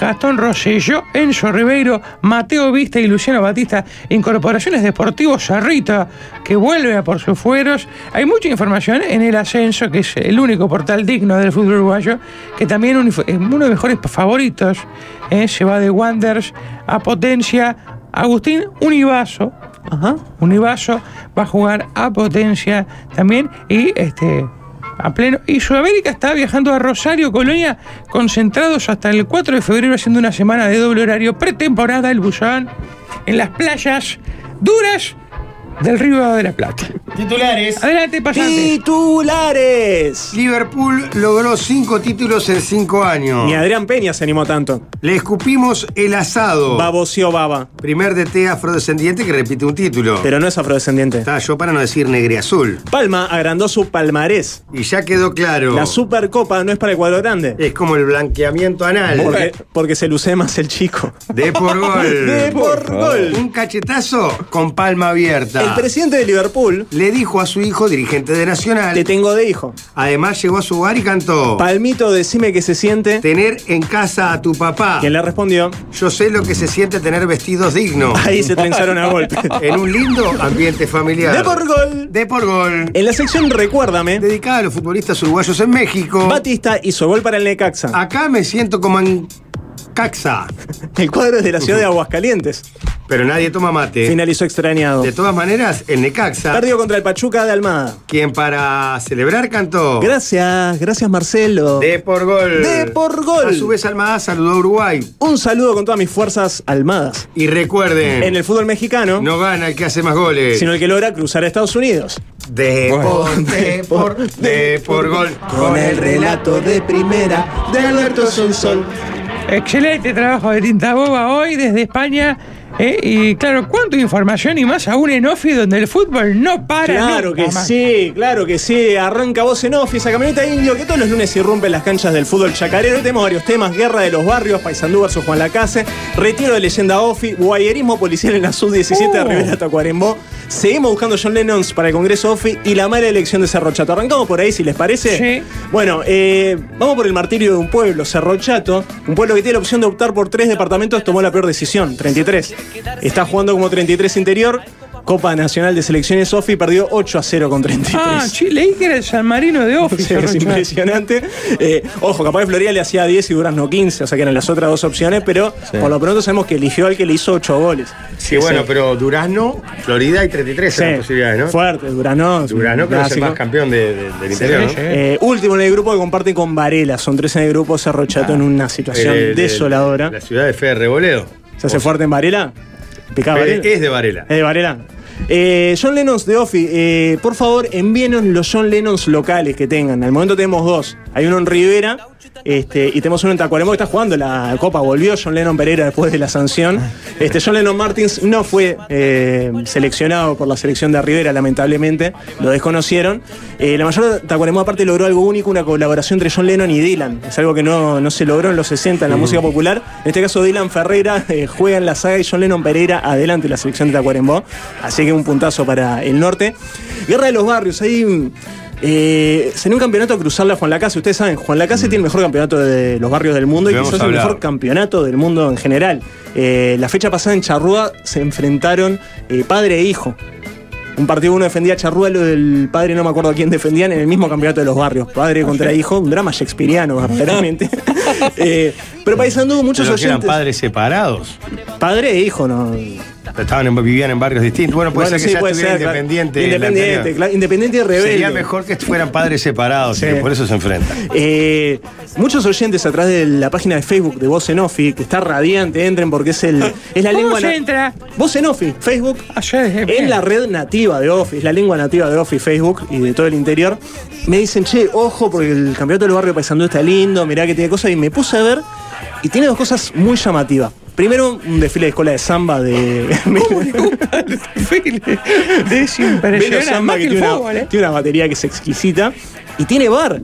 Gastón Rosselló, Enzo Ribeiro, Mateo Vista y Luciano Batista. Incorporaciones Deportivos Sarrita, que vuelve a por sus fueros. Hay mucha información en El Ascenso, que es el único portal digno del fútbol uruguayo, que también es uno de los mejores favoritos. ¿eh? Se va de Wanders a Potencia. Agustín Univaso. Ajá. Univaso va a jugar a Potencia también y este a pleno. Y Sudamérica está viajando a Rosario, Colonia, concentrados hasta el 4 de febrero haciendo una semana de doble horario pretemporada el buzón en las playas duras del Río de la Plata. Titulares. Adelante, pasante. ¡Titulares! Liverpool logró cinco títulos en cinco años. Ni Adrián Peña se animó tanto. Le escupimos el asado. Baboció baba. Primer DT afrodescendiente que repite un título. Pero no es afrodescendiente. Está yo para no decir negriazul. Palma agrandó su palmarés. Y ya quedó claro. La Supercopa no es para el cuadro grande. Es como el blanqueamiento anal. Porque, porque se luce más el chico. De por gol. De por gol. Un cachetazo con palma abierta. El presidente de Liverpool Le dijo a su hijo, dirigente de Nacional. te tengo de hijo. Además llegó a su hogar y cantó. Palmito, decime que se siente. Tener en casa a tu papá. Quien le respondió, Yo sé lo que se siente tener vestidos dignos. ahí se trenzaron a golpe. En un lindo ambiente familiar. De por gol. De por gol. En la sección Recuérdame, Dedicada a los futbolistas uruguayos en México. Batista hizo gol para el Necaxa. Acá me siento como en Caxa. El cuadro es de la ciudad de Aguascalientes. Pero nadie toma mate. Finalizó extrañado. De todas maneras, el Necaxa, Perdió contra el Pachuca de Almada. quien para celebrar cantó. Gracias, gracias Marcelo. De por gol. De por gol. A su vez, Almada saludó a Uruguay. Un saludo con todas mis fuerzas almadas. Y recuerden, En el fútbol mexicano, no gana el que hace más goles. sino el que logra cruzar a Estados Unidos. De por, de por, de por gol. Con el relato de primera de Alberto Sonsol. Excelente trabajo de Tinta Boba hoy desde España. Eh, y claro, cuánta información y más aún en Ofi donde el fútbol no para. Claro nunca que más. sí, claro que sí. Arranca voz en off, esa camioneta indio que todos los lunes irrumpe en las canchas del fútbol chacarero. Hoy tenemos varios temas: Guerra de los Barrios, Paysandú versus Juan Lacase, Retiro de Leyenda Ofi, Guayerismo Policial en la Sub-17 de Oh. Rivera Tacuarembó. Seguimos buscando John Lennons para el Congreso Ofi y la mala elección de Cerro Chato. Arrancamos por ahí, si les parece. Sí. Bueno, eh, vamos por el martirio de un pueblo, Cerro Chato. Un pueblo que tiene la opción de optar por tres departamentos, tomó la peor decisión, 33. Está jugando como 33 interior. Copa Nacional de Selecciones Ofi perdió 8 a 0 con 33. Ah, sí, leí que era el San Marino de Ofi. Sí, es impresionante. Eh, ojo, capaz que Florida le hacía 10 y Durazno 15, o sea que eran las otras dos opciones, pero Sí. por lo pronto sabemos que eligió al que le hizo 8 goles. Sí, bueno, pero Durazno, Florida hay 33 Sí, eran posibilidades, ¿no? Fuerte, Durazno. Durazno creo que es el más campeón de- de- del interior, ¿no? Eh, último en el grupo que comparte con Varela. Son tres en el grupo, Cerro Chato en una situación El- el- desoladora. La ciudad de Fe de Reboledo. ¿Se hace fuerte en Varela? ¿Picaba Fe- Varela? Es de Varela. Es de Varela. Eh, John Lennons de Offi, eh, por favor envíenos los John Lennons locales que tengan. Al momento tenemos dos. Hay uno en Rivera este, y tenemos uno en Tacuarembó que está jugando la Copa. Volvió John Lennon Pereira después de la sanción. Este, John Lennon Martins no fue eh, seleccionado por la selección de Rivera, lamentablemente. Lo desconocieron. Eh, la mayor de Tacuarembó aparte logró algo único, una colaboración entre John Lennon y Dylan. Es algo que no, no se logró en los 60 en la música popular. En este caso Dylan Ferreira eh, juega en la saga y John Lennon Pereira adelante de la selección de Tacuarembó. Así que un puntazo para el norte. Guerra de los barrios, ahí... Eh, sería un campeonato a cruzarle a Juan Lacase. Ustedes saben, Juan Lacase tiene el mejor campeonato de los barrios del mundo y quizás el mejor campeonato del mundo en general. Eh, la fecha pasada en Charrúa se enfrentaron eh, padre e hijo. Un partido uno defendía a Charrúa, lo del padre no me acuerdo a quién defendían en el mismo campeonato de los barrios. Padre contra hijo, un drama shakespeariano, verdaderamente. Eh, pero Paisandú, muchos Pero que eran oyentes. padres separados. Padre e hijo, ¿no? Estaban en- vivían en barrios distintos. Bueno, puede Bueno, ser que sí, ya estuviera ser, independiente. Independiente, claro, independiente y rebelde. Sería mejor que fueran padres separados, Sí. y que por eso se enfrentan. Eh, muchos oyentes atrás de la página de Facebook de Voz en Offi, que está radiante, entren porque es, el, es la ¿Cómo lengua. se entra? Voz en Offi, Facebook. Es la red nativa de Offi, es la lengua nativa de Offi, Facebook y de todo el interior. Me dicen, che, ojo, porque el campeonato del barrio Paisandú está lindo, mirá que tiene cosas. Y me puse a ver, y tiene dos cosas muy llamativas. Primero, un desfile de escuela de samba de. Es impresionante. Samba que que el tiene, fútbol, una, ¿eh? tiene una batería que es exquisita. Y tiene bar.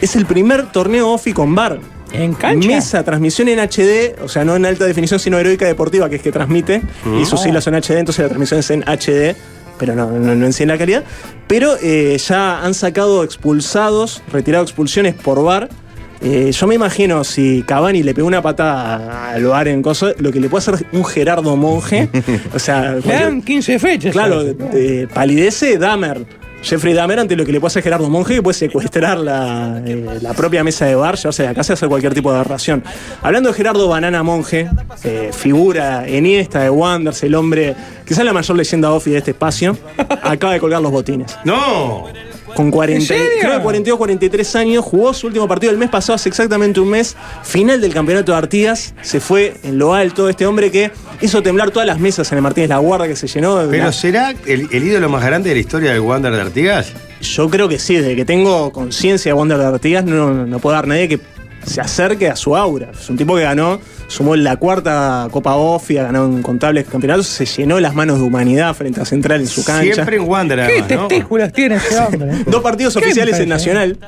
Es el primer torneo OFI con bar. ¿En cancha? Mesa, transmisión en HD, o sea, no en alta definición, sino heroica deportiva, que es que transmite. Y sus Oh. siglas son HD, entonces la transmisión es en HD, pero no, no, no en sí en la calidad. Pero eh, ya han sacado expulsados, retirado expulsiones por bar. Eh, yo me imagino si Cavani le pegó una patada al bar en cosas, lo que le puede hacer un Gerardo Monje. o sea, Le dan 15 fechas. Claro, eh, palidece Dahmer. Jeffrey Dahmer ante lo que le puede hacer Gerardo Monge, que puede secuestrar la, eh, la propia mesa de bar, llevarse de la casa y hacer cualquier tipo de aberración. Hablando de Gerardo Banana Monge, eh, figura eniesta de Wanders, el hombre, quizás la mayor leyenda ofi de este espacio, acaba de colgar los botines. ¡No! Con 40, ¿En serio? creo que 42, 43 años, jugó su último partido el mes pasado, hace exactamente un mes, final del campeonato de Artigas, se fue en lo alto, este hombre que hizo temblar todas las mesas en el Martínez La Guarda que se llenó. de Pero ¿será el, el ídolo más grande de la historia del Wander de Artigas? Yo creo que sí, desde que tengo conciencia de Wander de Artigas, no, no puedo dar nadie que se acerque a su aura. Es un tipo que ganó, sumó la cuarta Copa Offi, ha ganado incontables campeonatos, se llenó las manos de humanidad frente a Central en su cancha. Siempre en Wander, ¿Qué testículas tiene ese hombre? Dos partidos ¿Qué oficiales en? Nacional,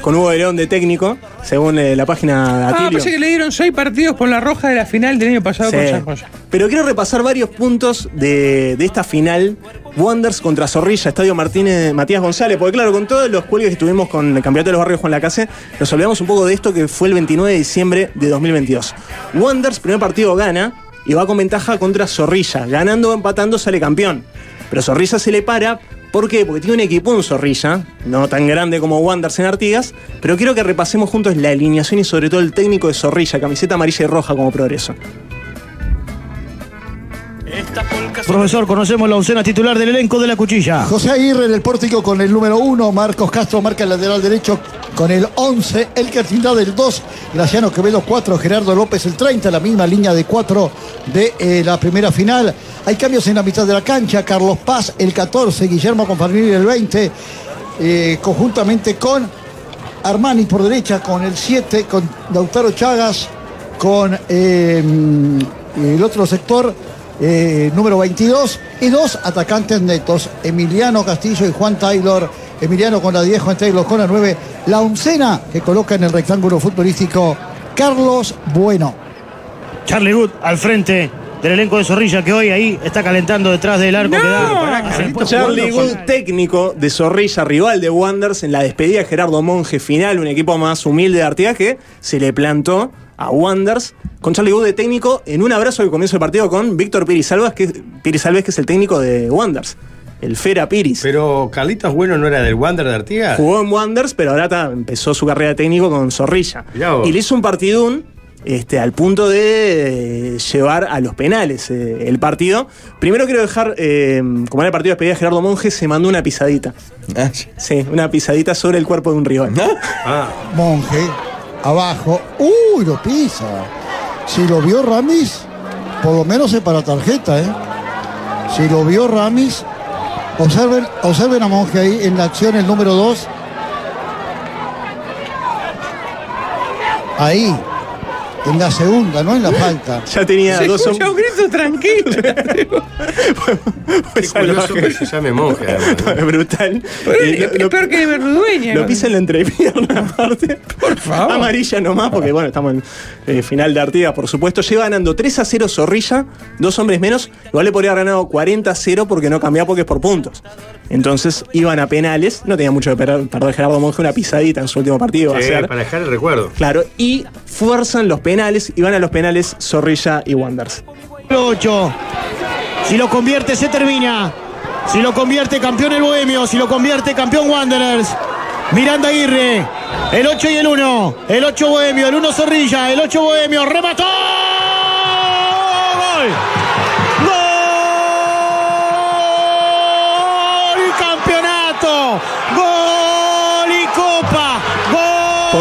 con Hugo de León de técnico, según eh, la página de Ah, Atilio. pensé que le dieron 6 partidos por la roja de la final del año pasado Sí. con San José. Pero quiero repasar varios puntos de, de esta final. Wonders contra Zorrilla, Estadio Martínez, Matías González, porque claro, con todos los cuelgues que tuvimos con el campeonato de los barrios Juan Lacase, nos olvidamos un poco de esto que fue el 29 de diciembre de 2022. Wonders, primer partido gana y va con ventaja contra Zorrilla. Ganando o empatando sale campeón. Pero Zorrilla se le para. ¿Por qué? Porque tiene un equipo en Zorrilla, no tan grande como Wonders en Artigas, pero quiero que repasemos juntos la alineación y sobre todo el técnico de Zorrilla, camiseta amarilla y roja como progreso. Profesor, conocemos la oncena titular del elenco de la cuchilla. José Aguirre en el pórtico con el número 1, Marcos Castro marca el lateral derecho con el 11, Elker Tindad el 2, Graciano Quevedo 4, Gerardo López el 30, la misma línea de 4 de eh, la primera final. Hay cambios en la mitad de la cancha, Carlos Paz el 14, Guillermo Confarnil el 20, eh, conjuntamente con Armani por derecha con el 7, con Lautaro Chagas, con eh, el otro sector, eh, número 22, y dos atacantes netos, Emiliano Castillo y Juan Taylor. Emiliano con la 10, Juan Taylor con la 9. La oncena que coloca en el rectángulo futbolístico Carlos Bueno. Charlie Wood al frente del elenco de Zorrilla que hoy ahí está calentando detrás del arco que da. Charlie Wood, técnico de Zorrilla, rival de Wanders en la despedida de Gerardo Monge final, un equipo más humilde de Artigas que se le plantó a Wanders con Charlie Wood de técnico en un abrazo que comienza el partido con Víctor Piris Alves, que, Piris Alves, que es el técnico de Wanders. El Fera Piris. Pero Carlitos Bueno no era del Wander de Artigas. Jugó en Wanders, pero ahora ta- empezó su carrera de técnico con Zorrilla. Y le hizo un partidún este, al punto de eh, llevar a los penales eh, el partido. Primero quiero dejar, eh, como era el partido de despedida de Gerardo Monge, se mandó una pisadita. Sí, una pisadita sobre el cuerpo de un rival. Monje, abajo. Uy, lo pisa. Si lo vio Ramis, por lo menos es para tarjeta, ¿eh? Si lo vio Ramis, observen, observen a Monje ahí en la acción, el número 2. Ahí, en la segunda, no en la falta. Ya tenía Se dos escucha un grito tranquilo. Qué curioso que se llame Monje, además. Brutal. Pero Eh, es peor que Verdueña. Lo pisa en la entrepierna aparte. Por favor. Amarilla nomás, porque bueno, estamos en eh, final de Artigas, por supuesto. Lleva ganando 3 a 0 Zorrilla, dos hombres menos. Igual le podría haber ganado 40 a 0 porque no cambiaba porque es por puntos. Entonces iban a penales. No tenía mucho que per- perder Gerardo Monge, una pisadita en su último partido. va a Sí, ser. para dejar el recuerdo. Claro, y fuerzan los penales y van a los penales Zorrilla y Wanders. 8. Si lo convierte, se termina. Si lo convierte, campeón el Bohemio. Si lo convierte, campeón Wanderers. Miranda Aguirre. El 8 y el 1. El 8 Bohemio. El 1 Zorrilla. El 8 Bohemio. Remató. ¡Gol!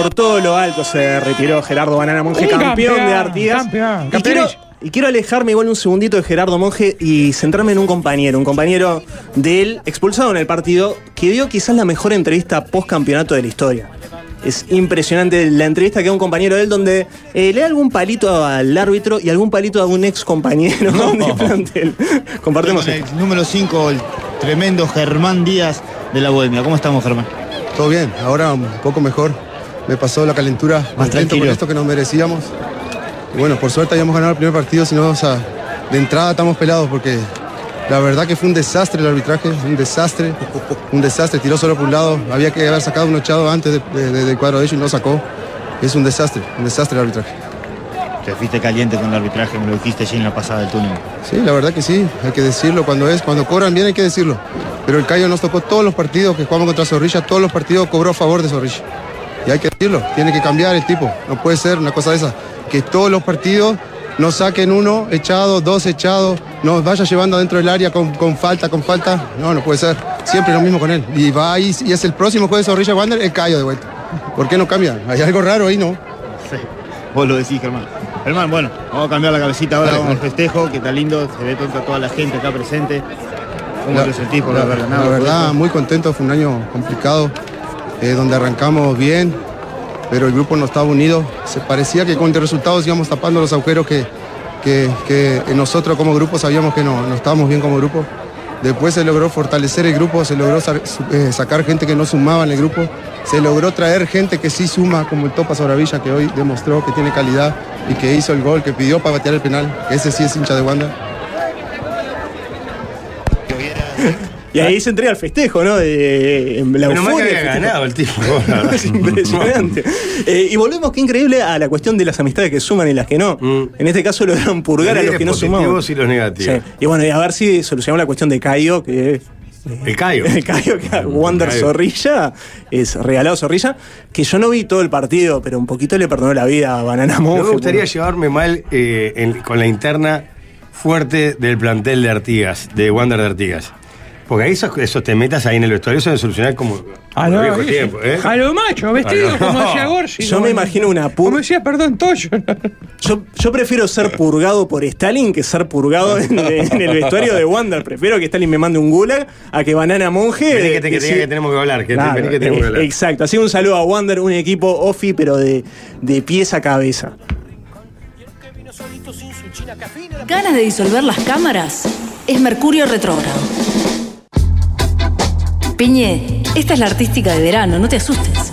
Por todo lo alto se retiró Gerardo Banana Monge, campeón, campeón, de Artigas. campeón, y, quiero, y quiero alejarme igual un segundito de Gerardo Monge y centrarme en un compañero, un compañero de él expulsado en el partido que dio quizás la mejor entrevista post campeonato de la historia. Es impresionante la entrevista que da un compañero de él donde eh, le da algún palito al árbitro y algún palito a un ex compañero de plantel. Compartimos el número 5, el tremendo Germán Díaz de la Bohemia. ¿Cómo estamos, Germán? Todo bien, ahora un poco mejor. Me pasó la calentura, contento tranquilo. con esto que nos merecíamos. Y bueno, por suerte habíamos ganado el primer partido, si no, o sea, de entrada estamos pelados porque la verdad que fue un desastre el arbitraje, un desastre, un desastre. Tiró solo por un lado, había que haber sacado un ochado antes de- de- de- del cuadro de ellos y no sacó. Es un desastre, un desastre el arbitraje. Te fuiste caliente con el arbitraje, me lo dijiste allí en la pasada del túnel. Sí, la verdad que sí, hay que decirlo cuando es, cuando cobran bien hay que decirlo. Pero el Cayo nos tocó todos los partidos que jugamos contra Zorrilla, todos los partidos cobró a favor de Zorrilla. Y hay que decirlo, tiene que cambiar el tipo, no puede ser una cosa de esa. Que todos los partidos nos saquen uno echado, dos echados, nos vaya llevando adentro del área con, con falta, con falta. No, no puede ser. Siempre lo mismo con él. Y va ahí, y es el próximo juego de Zorrilla Wander, el Cayo de vuelta. ¿Por qué no cambia? Hay algo raro ahí, ¿no? Vos lo decís, Germán. Germán, bueno, vamos a cambiar la cabecita ahora, vamos al festejo, que está lindo, se ve toda, toda la gente acá presente. ¿Cómo La- te sentís por la, haber ganado? la por verdad, muy contento, fue un año complicado, eh, donde arrancamos bien, pero el grupo no estaba unido. Se parecía que con el resultados íbamos tapando los agujeros que, que, que nosotros como grupo sabíamos que no, no estábamos bien como grupo. Después se logró fortalecer el grupo, se logró eh, sacar gente que no sumaba en el grupo, se logró traer gente que sí suma, como el Topa Sobravilla, que hoy demostró que tiene calidad y que hizo el gol, que pidió para batear el penal. Ese sí es hincha de Wanda. Y ahí se entrega el festejo, ¿no? De, en la Menos mal que euforia había ganado el tipo. es impresionante. Eh, y volvemos, qué increíble, a la cuestión de las amistades que suman y las que no. En este caso lograron purgar a los que no sumaban. positivos y los negativos. Sí. Y bueno, y a ver si solucionamos la cuestión de Cayo, que. El Cayo. El Cayo, que a Wander. Zorrilla, es regalado Zorrilla, que yo no vi todo el partido, pero un poquito le perdonó la vida a Banana No Monge. me gustaría llevarme mal eh, en- con la interna fuerte del plantel de Artigas, de Wander de Artigas. Porque ahí esos, esos te metas ahí en el vestuario se solucionar como A como lo, viejo tiempo, ¿eh? a lo macho, vestido A lo- como decía Gorsi. Yo como- me imagino una pu- Como decía, perdón, Toyo. Yo, yo prefiero ser purgado por Stalin que ser purgado en, en el vestuario de Wander. Prefiero que Stalin me mande un gulag a que Banana Monje. Vení que te- que sí- que tenemos que hablar, que te- Claro, que tenemos que eh, hablar. Exacto. Así un saludo a Wander, un equipo ofi, pero de, de pies a cabeza. ¿Ganas de disolver las cámaras? Es Mercurio retrógrado. Piñe, esta es la artística de verano, no te asustes.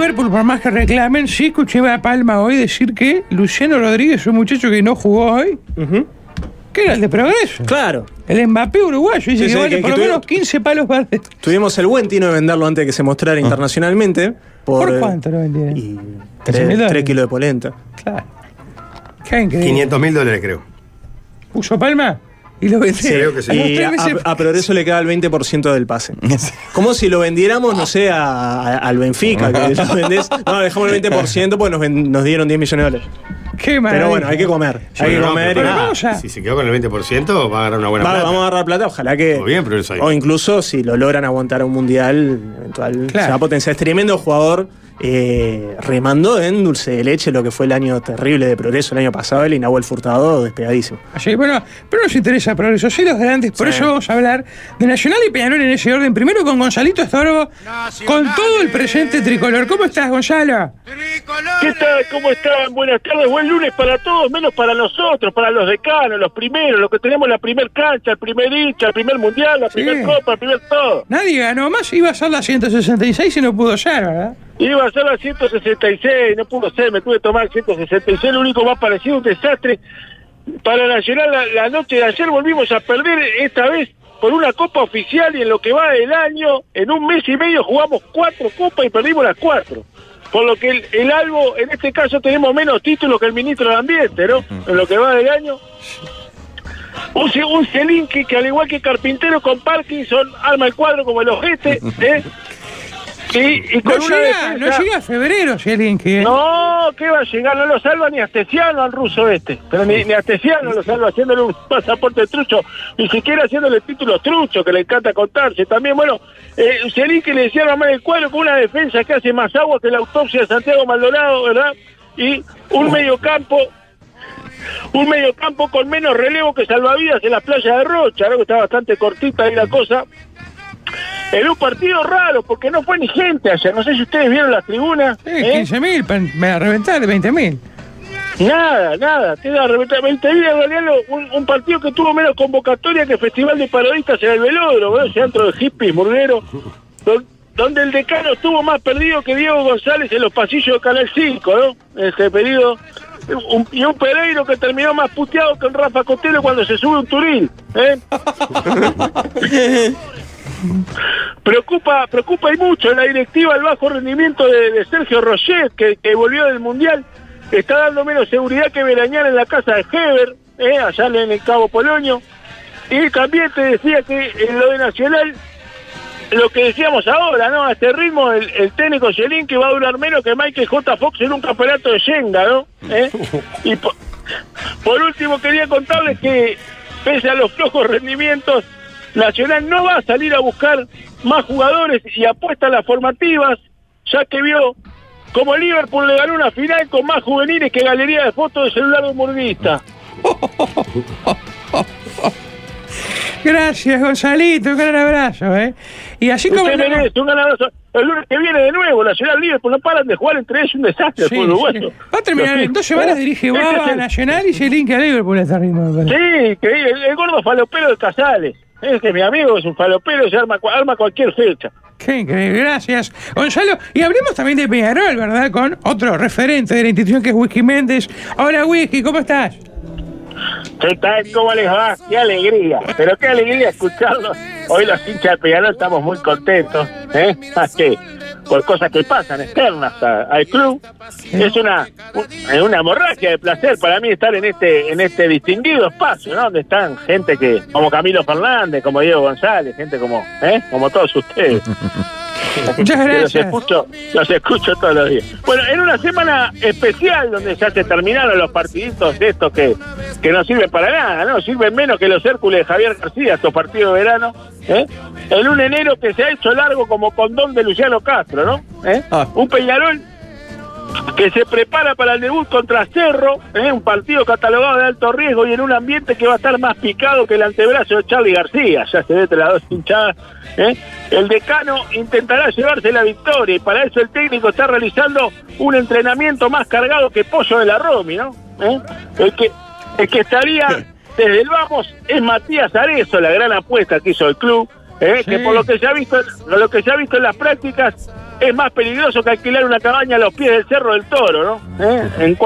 Liverpool por más que reclamen. Sí escuché a Palma hoy decir que Luciano Rodríguez, un muchacho que no jugó hoy, que era el de progreso. Claro. El Mbappé uruguayo. Dice Sí, que vale que- por que lo menos 15 palos verdes. Tuvimos el buen tino de venderlo antes de que se mostrara internacionalmente. Por, ¿Por eh, cuánto lo vendieron? 3, mil dólares. kilos de polenta. Claro. Qué increíble. 500 mil dólares, creo. ¿Puso Palma? Y lo vendió. Sí, Como y a, a Progreso le queda el 20% del pase. Como si lo vendiéramos, no sé, a- a- al Benfica, que lo vendés. No, dejamos el 20% porque nos, ven- nos dieron 10 millones de dólares. Qué Pero bueno, hay que comer. hay que no, comer. pero y nada. Si se quedó con el 20%, va a agarrar una buena Va- plata. vamos a agarrar plata, ojalá que. Todo bien. O incluso si lo logran aguantar a un mundial, eventual Claro. se va a potenciar. Es tremendo jugador. Eh, remando en dulce de leche lo que fue el año terrible de progreso el año pasado, el Inahuel Furtado despegadísimo. Así que, bueno, pero nos interesa progreso. Sí, los grandes. Por Sí. eso vamos a hablar de Nacional y Peñarol en ese orden. Primero con Gonzalito Estorbo, con todo el presente tricolor. ¿Cómo estás, Gonzalo? ¿Qué tal? ¿Cómo están? Buenas tardes, buen lunes para todos, menos para nosotros, para los decanos, los primeros, los que tenemos la primer cancha, el primer hincha, el primer mundial, la primer copa, el primer todo. Nadie ganó más, iba a ser la 166 y no pudo ser, ¿verdad? Iba a ser la 166, no pudo ser, me tuve que tomar 166, lo único más parecido, un desastre. Para Nacional, la, la noche de ayer volvimos a perder, esta vez por una copa oficial y en lo que va del año, en un mes y medio jugamos cuatro copas y perdimos las cuatro. Por lo que el, el Albo, en este caso tenemos menos títulos que el ministro de Ambiente, ¿no? En lo que va del año. Un, un Celinque que al igual que Carpintero con Parkinson arma el cuadro como el ojete, ¿eh? Y, y con No una llega, defensa- no llega a febrero, Zielinski, ¿eh? no, ¿qué va a llegar? No lo salva ni Astesiano al ruso este. Pero ni, ni Astesiano lo salva haciéndole un pasaporte trucho. Ni siquiera haciéndole títulos truchos, que le encanta contarse. También, bueno, eh, que le decía nomás el cuadro con una defensa que hace más agua que la autopsia de Santiago Maldonado, ¿verdad? Y un mediocampo un mediocampo con menos relevo que salvavidas en las playas de Rocha, ¿no? que está bastante cortita ahí la cosa. En un partido raro, porque no fue ni gente ayer. No sé si ustedes vieron las tribunas. Sí, ¿eh? 15.000, pa- me va a reventar de 20.000. Nada, nada, te da reventar 20 días, en realidad un, un partido que tuvo menos convocatoria que Festival de Parodistas en el Velódromo, ¿no? ese antro de hippies, murguero, don- donde el decano estuvo más perdido que Diego González en los pasillos de Canal 5, ¿no? En Este periodo. Un- y un Pereiro que terminó más puteado que un Rafa Cotelo cuando se sube un Turil, ¿eh? preocupa, preocupa y mucho la directiva el bajo rendimiento de, de Sergio Roget, que, que volvió del Mundial, está dando menos seguridad que Verañar en la casa de Heber, eh, allá en el Cabo Polonio. Y también te decía que en lo de Nacional, lo que decíamos ahora, ¿no? A este ritmo, el, el técnico Yelín que va a durar menos que Michael J. Fox en un campeonato de Shenga, ¿no? ¿Eh? Y por, por último quería contarles que pese a los flojos rendimientos, Nacional no va a salir a buscar más jugadores y apuesta a las formativas, ya que vio como Liverpool le ganó una final con más juveniles que galería de fotos de celular de un. Gracias, Gonzalito, un gran abrazo, ¿eh? Y así como... Merece un gran abrazo. El lunes que viene de nuevo, Nacional Liverpool no paran de jugar entre ellos, un desastre Sí, uruguayo. sí. Va a terminar en dos semanas, dirige Ese Guava es a el- Nacional y Zielinski a Liverpool a este ritmo. Sí, que el, el gordo falopero de Casales. Es que mi amigo es un falopero, se arma, arma cualquier fecha. Qué increíble, gracias. Gonzalo, y hablemos también de Peñarol, ¿verdad? Con otro referente de la institución que es Whisky Méndez. Hola, Whisky, ¿cómo estás? ¿Qué tal? ¿Cómo les va? ¡Qué alegría! Pero qué alegría escucharlos. Hoy los hinchas de Peñarol estamos muy contentos, ¿eh? Más que por cosas que pasan externas a- al club. Es una, un- una hemorragia de placer para mí estar en este en este distinguido espacio, ¿no? Donde están gente que como Camilo Fernández, como Diego González, gente como, ¿eh? Como todos ustedes. Muchas Los gracias. escucho, los escucho todos los días. Bueno, en una semana especial donde ya se terminaron los partiditos de estos que, que no sirven para nada, ¿no? Sirven menos que los Hércules de Javier García, estos partidos de verano. ¿eh? En un enero que se ha hecho largo como condón de Luciano Castro, ¿no? ¿Eh? Un Peñarol que se prepara para el debut contra Cerro, ¿eh? un partido catalogado de alto riesgo y en un ambiente que va a estar más picado que el antebrazo de Charlie García, ya se ve entre las dos hinchadas. ¿eh? El decano intentará llevarse la victoria y para eso el técnico está realizando un entrenamiento más cargado que Pollo de la Romy, ¿no? ¿Eh? El, que, el que estaría desde el vamos es Matías Arezo, la gran apuesta que hizo el club, ¿eh? que por lo que se ha visto, por lo que se ha visto en las prácticas es más peligroso que alquilar una cabaña a los pies del Cerro del Toro, ¿no? ¿Eh?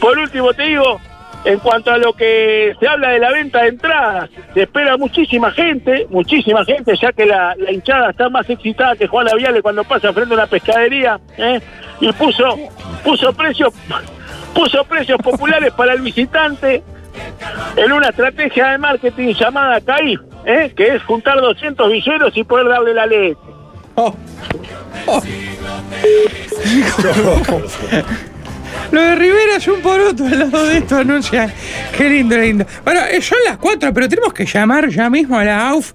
Por último te digo, en cuanto a lo que se habla de la venta de entradas, se espera muchísima gente, muchísima gente, ya que la, hinchada está más excitada que Juan Viale cuando pasa frente a una pescadería, ¿eh? y puso, puso precios, puso precios populares para el visitante en una estrategia de marketing llamada CAIF, ¿eh? que es juntar 200 visueros y poder darle la leche. Lo de Rivera es un poroto al lado de esto, anuncia. Qué lindo, lindo. Bueno, eh, son las cuatro, pero tenemos que llamar ya mismo a la AUF,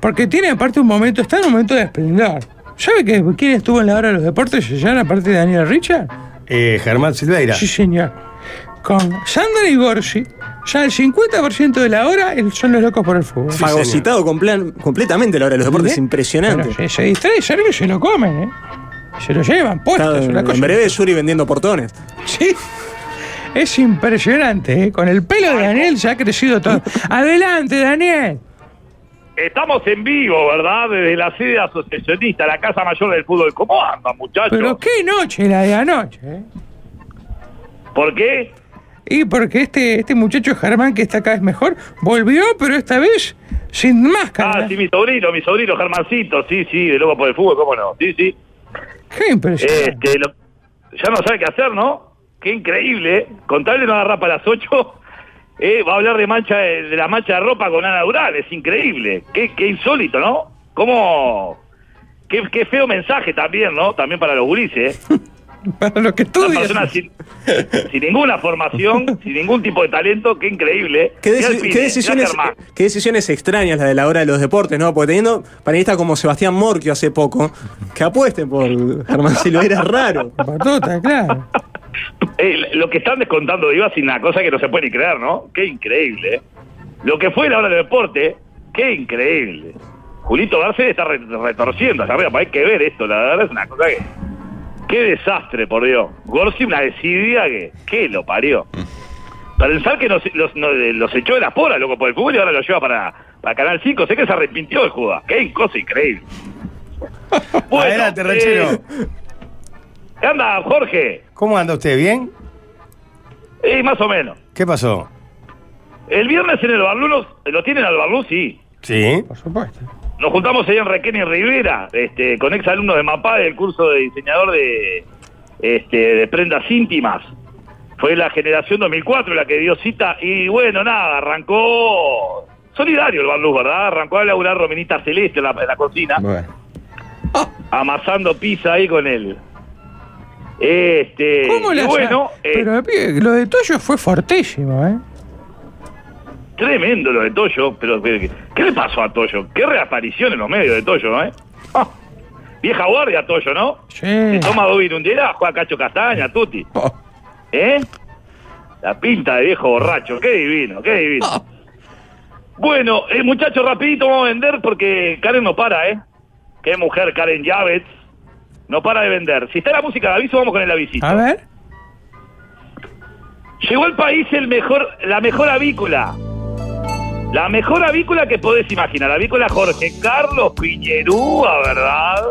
porque tiene aparte un momento, está en un momento de esplendor. ¿Sabe que quién estuvo en la hora de los deportes ayer, aparte de Daniel Richard? Eh, Germán Silveira. Sí, señor. Con Sandra y Gorsi, ya el 50% de la hora son los locos por el fútbol. Fagocitado comple- completamente la hora de los deportes, ¿Eh? impresionante. Pero se, se distrae, que se lo comen, ¿eh? Se lo llevan una cosa en breve Yuri vendiendo portones. Sí. Es impresionante, ¿eh? Con el pelo de Daniel se ha crecido todo. Adelante, Daniel. Estamos en vivo, ¿verdad? Desde la sede asociacionista, la Casa Mayor del Fútbol. ¿Cómo andan, muchachos? Pero qué noche la de anoche, ¿eh? ¿Por qué? Y porque este, este muchacho Germán, que está cada vez mejor, volvió, pero esta vez sin máscara. Ah, sí, mi sobrino, mi sobrino Germancito, sí, sí, de loco por el fútbol, ¿cómo no? Sí, sí. Qué impresionante. Este, lo- ya no sabe qué hacer, ¿no? Qué increíble, ¿eh? Con tal de no agarrar para las 8, eh, va a hablar de mancha de, de la mancha de ropa con Ana Dural, es increíble. Qué, qué insólito, ¿no? ¿Cómo? Qué, qué feo mensaje también, ¿no? También para los gurises, ¿eh? Para lo que Una estudias. persona sin, sin ninguna formación, sin ningún tipo de talento, qué increíble. ¿Qué, Mirá deci- el pibe, qué decisiones, qué decisiones extrañas la de la hora de los deportes, ¿no? Porque teniendo panelistas como Sebastián Morquio hace poco, que apuesten por Germán Silveira es raro. claro. Eh, lo que están descontando de IVA es una cosa que no se puede ni creer, ¿no? Qué increíble. ¿eh? Lo que fue la hora del deporte, qué increíble. Julito Garcés está re- retorciendo arriba, hay que ver esto, la verdad es una cosa que... Qué desastre, por Dios. Gorsi una desidia que... ¿Qué lo parió? Pensar que nos, los, no- los echó de las poras, loco, por el fútbol y ahora los lleva para, para Canal 5. Sé que se arrepintió de jugar. Qué cosa increíble. Bueno, Adelante, eh. ¿Qué anda, Jorge? ¿Cómo anda usted? ¿Bien? Eh, más o menos. ¿Qué pasó? El viernes en el Barlú, los- ¿lo tienen al Barlú? Sí. Sí. Por supuesto. Nos juntamos ahí en Requén y Rivera, este, con ex alumnos de MAPA del curso de diseñador de, este, de prendas íntimas. Fue la generación 2004 la que dio cita y bueno, nada, arrancó solidario el Barlú, ¿verdad? Arrancó a laburar Rominita Celeste en la, en la cocina, amasando pizza ahí con él. Este, ¿Cómo la bueno, eh, Pero lo de Toyo fue fortísimo, ¿eh? Tremendo lo de Toyo, pero ¿qué, le pasó a Toyo? Qué reaparición en los medios de Toyo, ¿eh? Ah, vieja guardia Toyo, ¿no? Sí. Se toma dos virunderas, juega Cacho Castaña, Tuti. ¿Eh? La pinta de viejo borracho, qué divino, qué divino. Bueno, eh, muchachos, rapidito vamos a vender porque Karen no para, ¿eh? Qué mujer, Karen Javets. No para de vender. Si está la música de aviso, vamos con el avisito. A ver. Llegó al país el mejor, la mejor avícola. La mejor avícola que podés imaginar. Avícola Jorge Carlos Piñerúa, ¿verdad?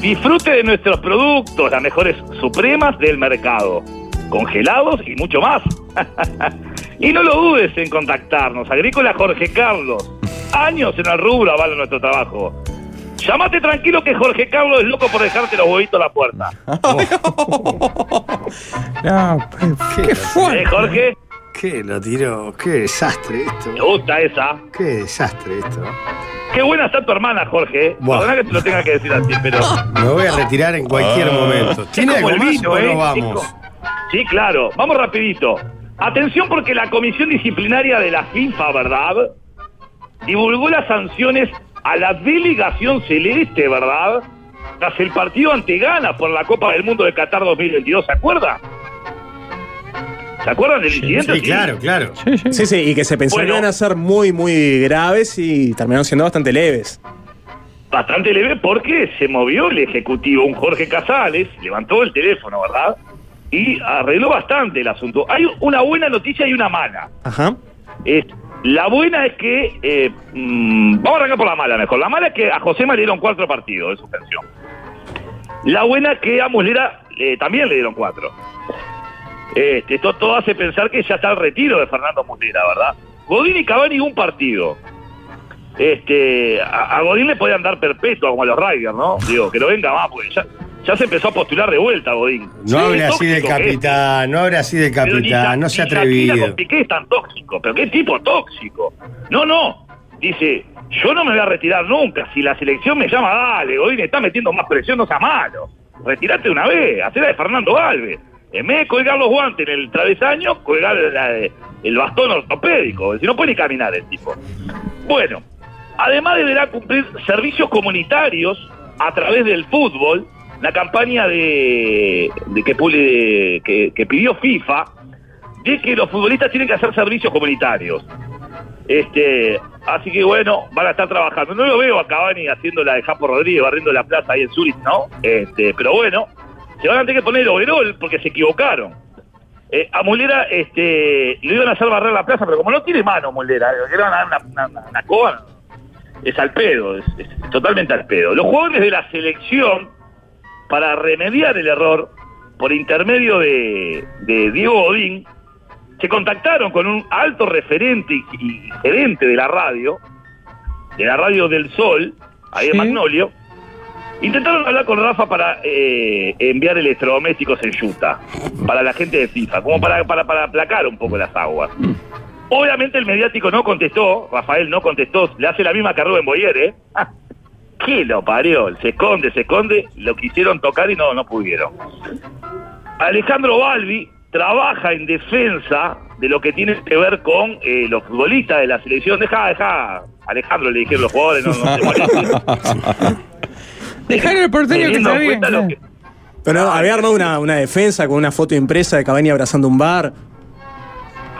Disfrute de nuestros productos, las mejores supremas del mercado. Congelados y mucho más. Y no lo dudes en contactarnos. Agrícola Jorge Carlos. Años en el rubro avalan nuestro trabajo. Llámate tranquilo que Jorge Carlos es loco por dejarte los huevitos a la puerta. No, qué fuerte. ¿Eh, Jorge? ¿Qué lo tiró? Qué desastre esto. ¿Te gusta esa? Qué desastre esto. Qué buena está tu hermana, Jorge. Buah. Perdona que te lo tenga que decir así, pero... Me voy a retirar en cualquier Ah. momento. ¿Tiene algo el más vino, o ¿eh? no vamos? Co- Sí, claro. Vamos rapidito. Atención porque la Comisión Disciplinaria de la FIFA, ¿verdad? Divulgó las sanciones a la delegación celeste, ¿verdad? Tras el partido ante Ghana por la Copa del Mundo de Qatar 2022, ¿se acuerda? ¿Se acuerdan del incidente? Sí, claro, claro. Sí, sí, y que se pensaban Bueno. iban a ser muy, muy graves y terminaron siendo bastante leves. bastante leve porque se movió el ejecutivo, un Jorge Casales, levantó el teléfono, ¿verdad? Y arregló bastante el asunto. Hay una buena noticia y una mala. Ajá. Es- la buena es que, eh, mm, vamos a arrancar por la mala mejor. La mala es que a José le dieron cuatro partidos de suspensión. La buena es que a Muslera eh, también le dieron cuatro. Este, esto todo hace pensar que ya está el retiro de Fernando Muslera, ¿verdad? Godín y Cavani un partido. Este, a, a Godín le podían dar perpetua como a los Riders, ¿no? Digo, que no venga más, porque ya, ya se empezó a postular de vuelta Godín. No hable así del es. capitán, no hable así del ni capitán, no se atrevido. con Piqué es tan tóxico, pero qué tipo tóxico. No, no. Dice, yo no me voy a retirar nunca. Si la selección me llama, dale, me está metiendo más presión, no sea malo. Retirate de una vez, hacela de Fernando Alves. En vez de colgar los guantes en el travesaño, colgar el bastón ortopédico. Si no puede caminar el tipo. Bueno, además deberá cumplir servicios comunitarios a través del fútbol, la campaña de, que pidió FIFA de que los futbolistas tienen que hacer servicios comunitarios. Este, así que bueno, van a estar trabajando. No lo veo a Cavani haciendo la de Japo Rodríguez, barriendo la plaza ahí en Zurich, ¿no? Este, pero bueno, se van a tener que poner overol porque se equivocaron. Eh, a Molera este, le iban a hacer barrer la plaza, pero como no tiene mano Molera, le iban a dar una, una, una coba, es al pedo, es, es totalmente al pedo. Los jugadores de la selección, para remediar el error, por intermedio de, de Diego Godín, se contactaron con un alto referente y, y gerente de la radio, de la radio del Sol, ahí en Magnolio. Intentaron hablar con Rafa para eh, enviar electrodomésticos en Utah, para la gente de FIFA, como para, para, para aplacar un poco las aguas. Obviamente el mediático no contestó, Rafael no contestó, le hace la misma que Rubén Boyer, ¿eh? Ah, ¿Qué lo parió? Se esconde, se esconde, lo quisieron tocar y no, no pudieron. Alejandro Balbi trabaja en defensa de lo que tiene que ver con eh, los futbolistas de la selección. Deja, deja, Alejandro, le dijeron los jugadores, no, no se. Dejar el porteño que está en bien. cuenta lo que- Pero había armado una, una defensa con una foto impresa de Cavani abrazando un bar.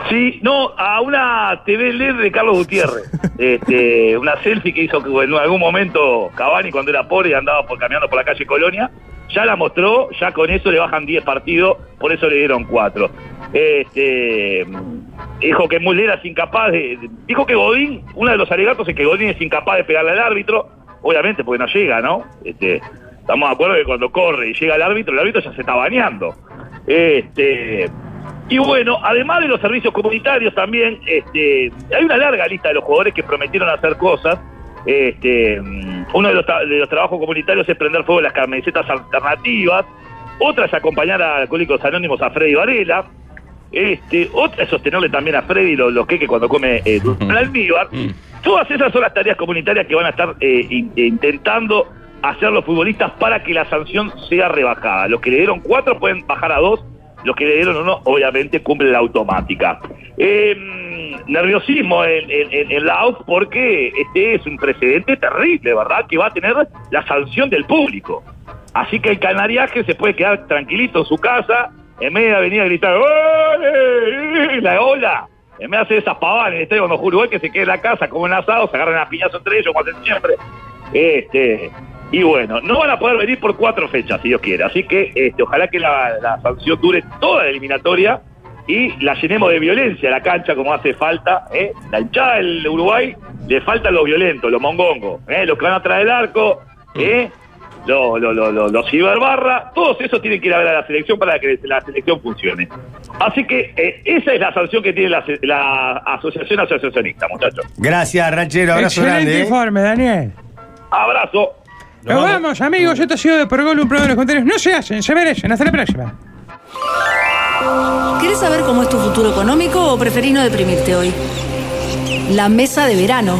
Sí, no, a una TV LED de Carlos Gutiérrez. Este, una selfie que hizo que en algún momento Cavani cuando era pobre y andaba por, caminando por la calle Colonia. Ya la mostró, ya con eso le bajan 10 partidos, por eso le dieron 4. Este, dijo que Muller es incapaz de. Dijo que Godín, uno de los alegatos es que Godín es incapaz de pegarle al árbitro, obviamente porque no llega, ¿no? Este, estamos de acuerdo que cuando corre y llega el árbitro, el árbitro ya se está bañando. Este, y bueno, además de los servicios comunitarios también, este, hay una larga lista de los jugadores que prometieron hacer cosas. Este, mm, uno de los, tra- de los trabajos comunitarios es prender fuego las camisetas alternativas. Otra es acompañar a Alcohólicos Anónimos a Freddy Varela. Este, otra es sostenerle también a Freddy los, los queques cuando come eh, almíbar. Todas esas son las tareas comunitarias que van a estar eh, in- intentando hacer los futbolistas para que la sanción sea rebajada. Los que le dieron cuatro pueden bajar a dos, los que le dieron uno obviamente cumplen la automática. Eh, nerviosismo en, en- en- la AUF porque este es un precedente terrible, ¿verdad? Que va a tener la sanción del público. Así que el canariaje se puede quedar tranquilito en su casa, en vez de venir a gritar ¡Ole! la ola. En vez de hacer esas pavadas en el estadio cuando que se quede en la casa como un asado, se agarran a piñazo entre ellos, como hacen siempre. Este, y bueno, no van a poder venir por cuatro fechas, si Dios quiere. Así que este, ojalá que la, sanción dure toda la eliminatoria y la llenemos de violencia la cancha como hace falta. ¿eh? La hinchada del Uruguay le faltan los violentos, los mongongos, ¿eh? los que van atrás del arco. ¿eh? Los lo, lo, lo- los ciberbarra, todos esos tienen que ir a ver a la selección para que la selección funcione. Así que eh, esa es la sanción que tiene la, Asociación Asociacionista, muchachos. Gracias, ranchero. Abrazo Excelente grande. ¿eh? informe, Daniel. Abrazo. Nos vamos, amigos. Esto ha sido de Pergol, un programa de los comentarios. No se hacen, se merecen. Hasta la próxima. ¿Querés saber cómo es tu futuro económico o preferís no deprimirte hoy? La mesa de verano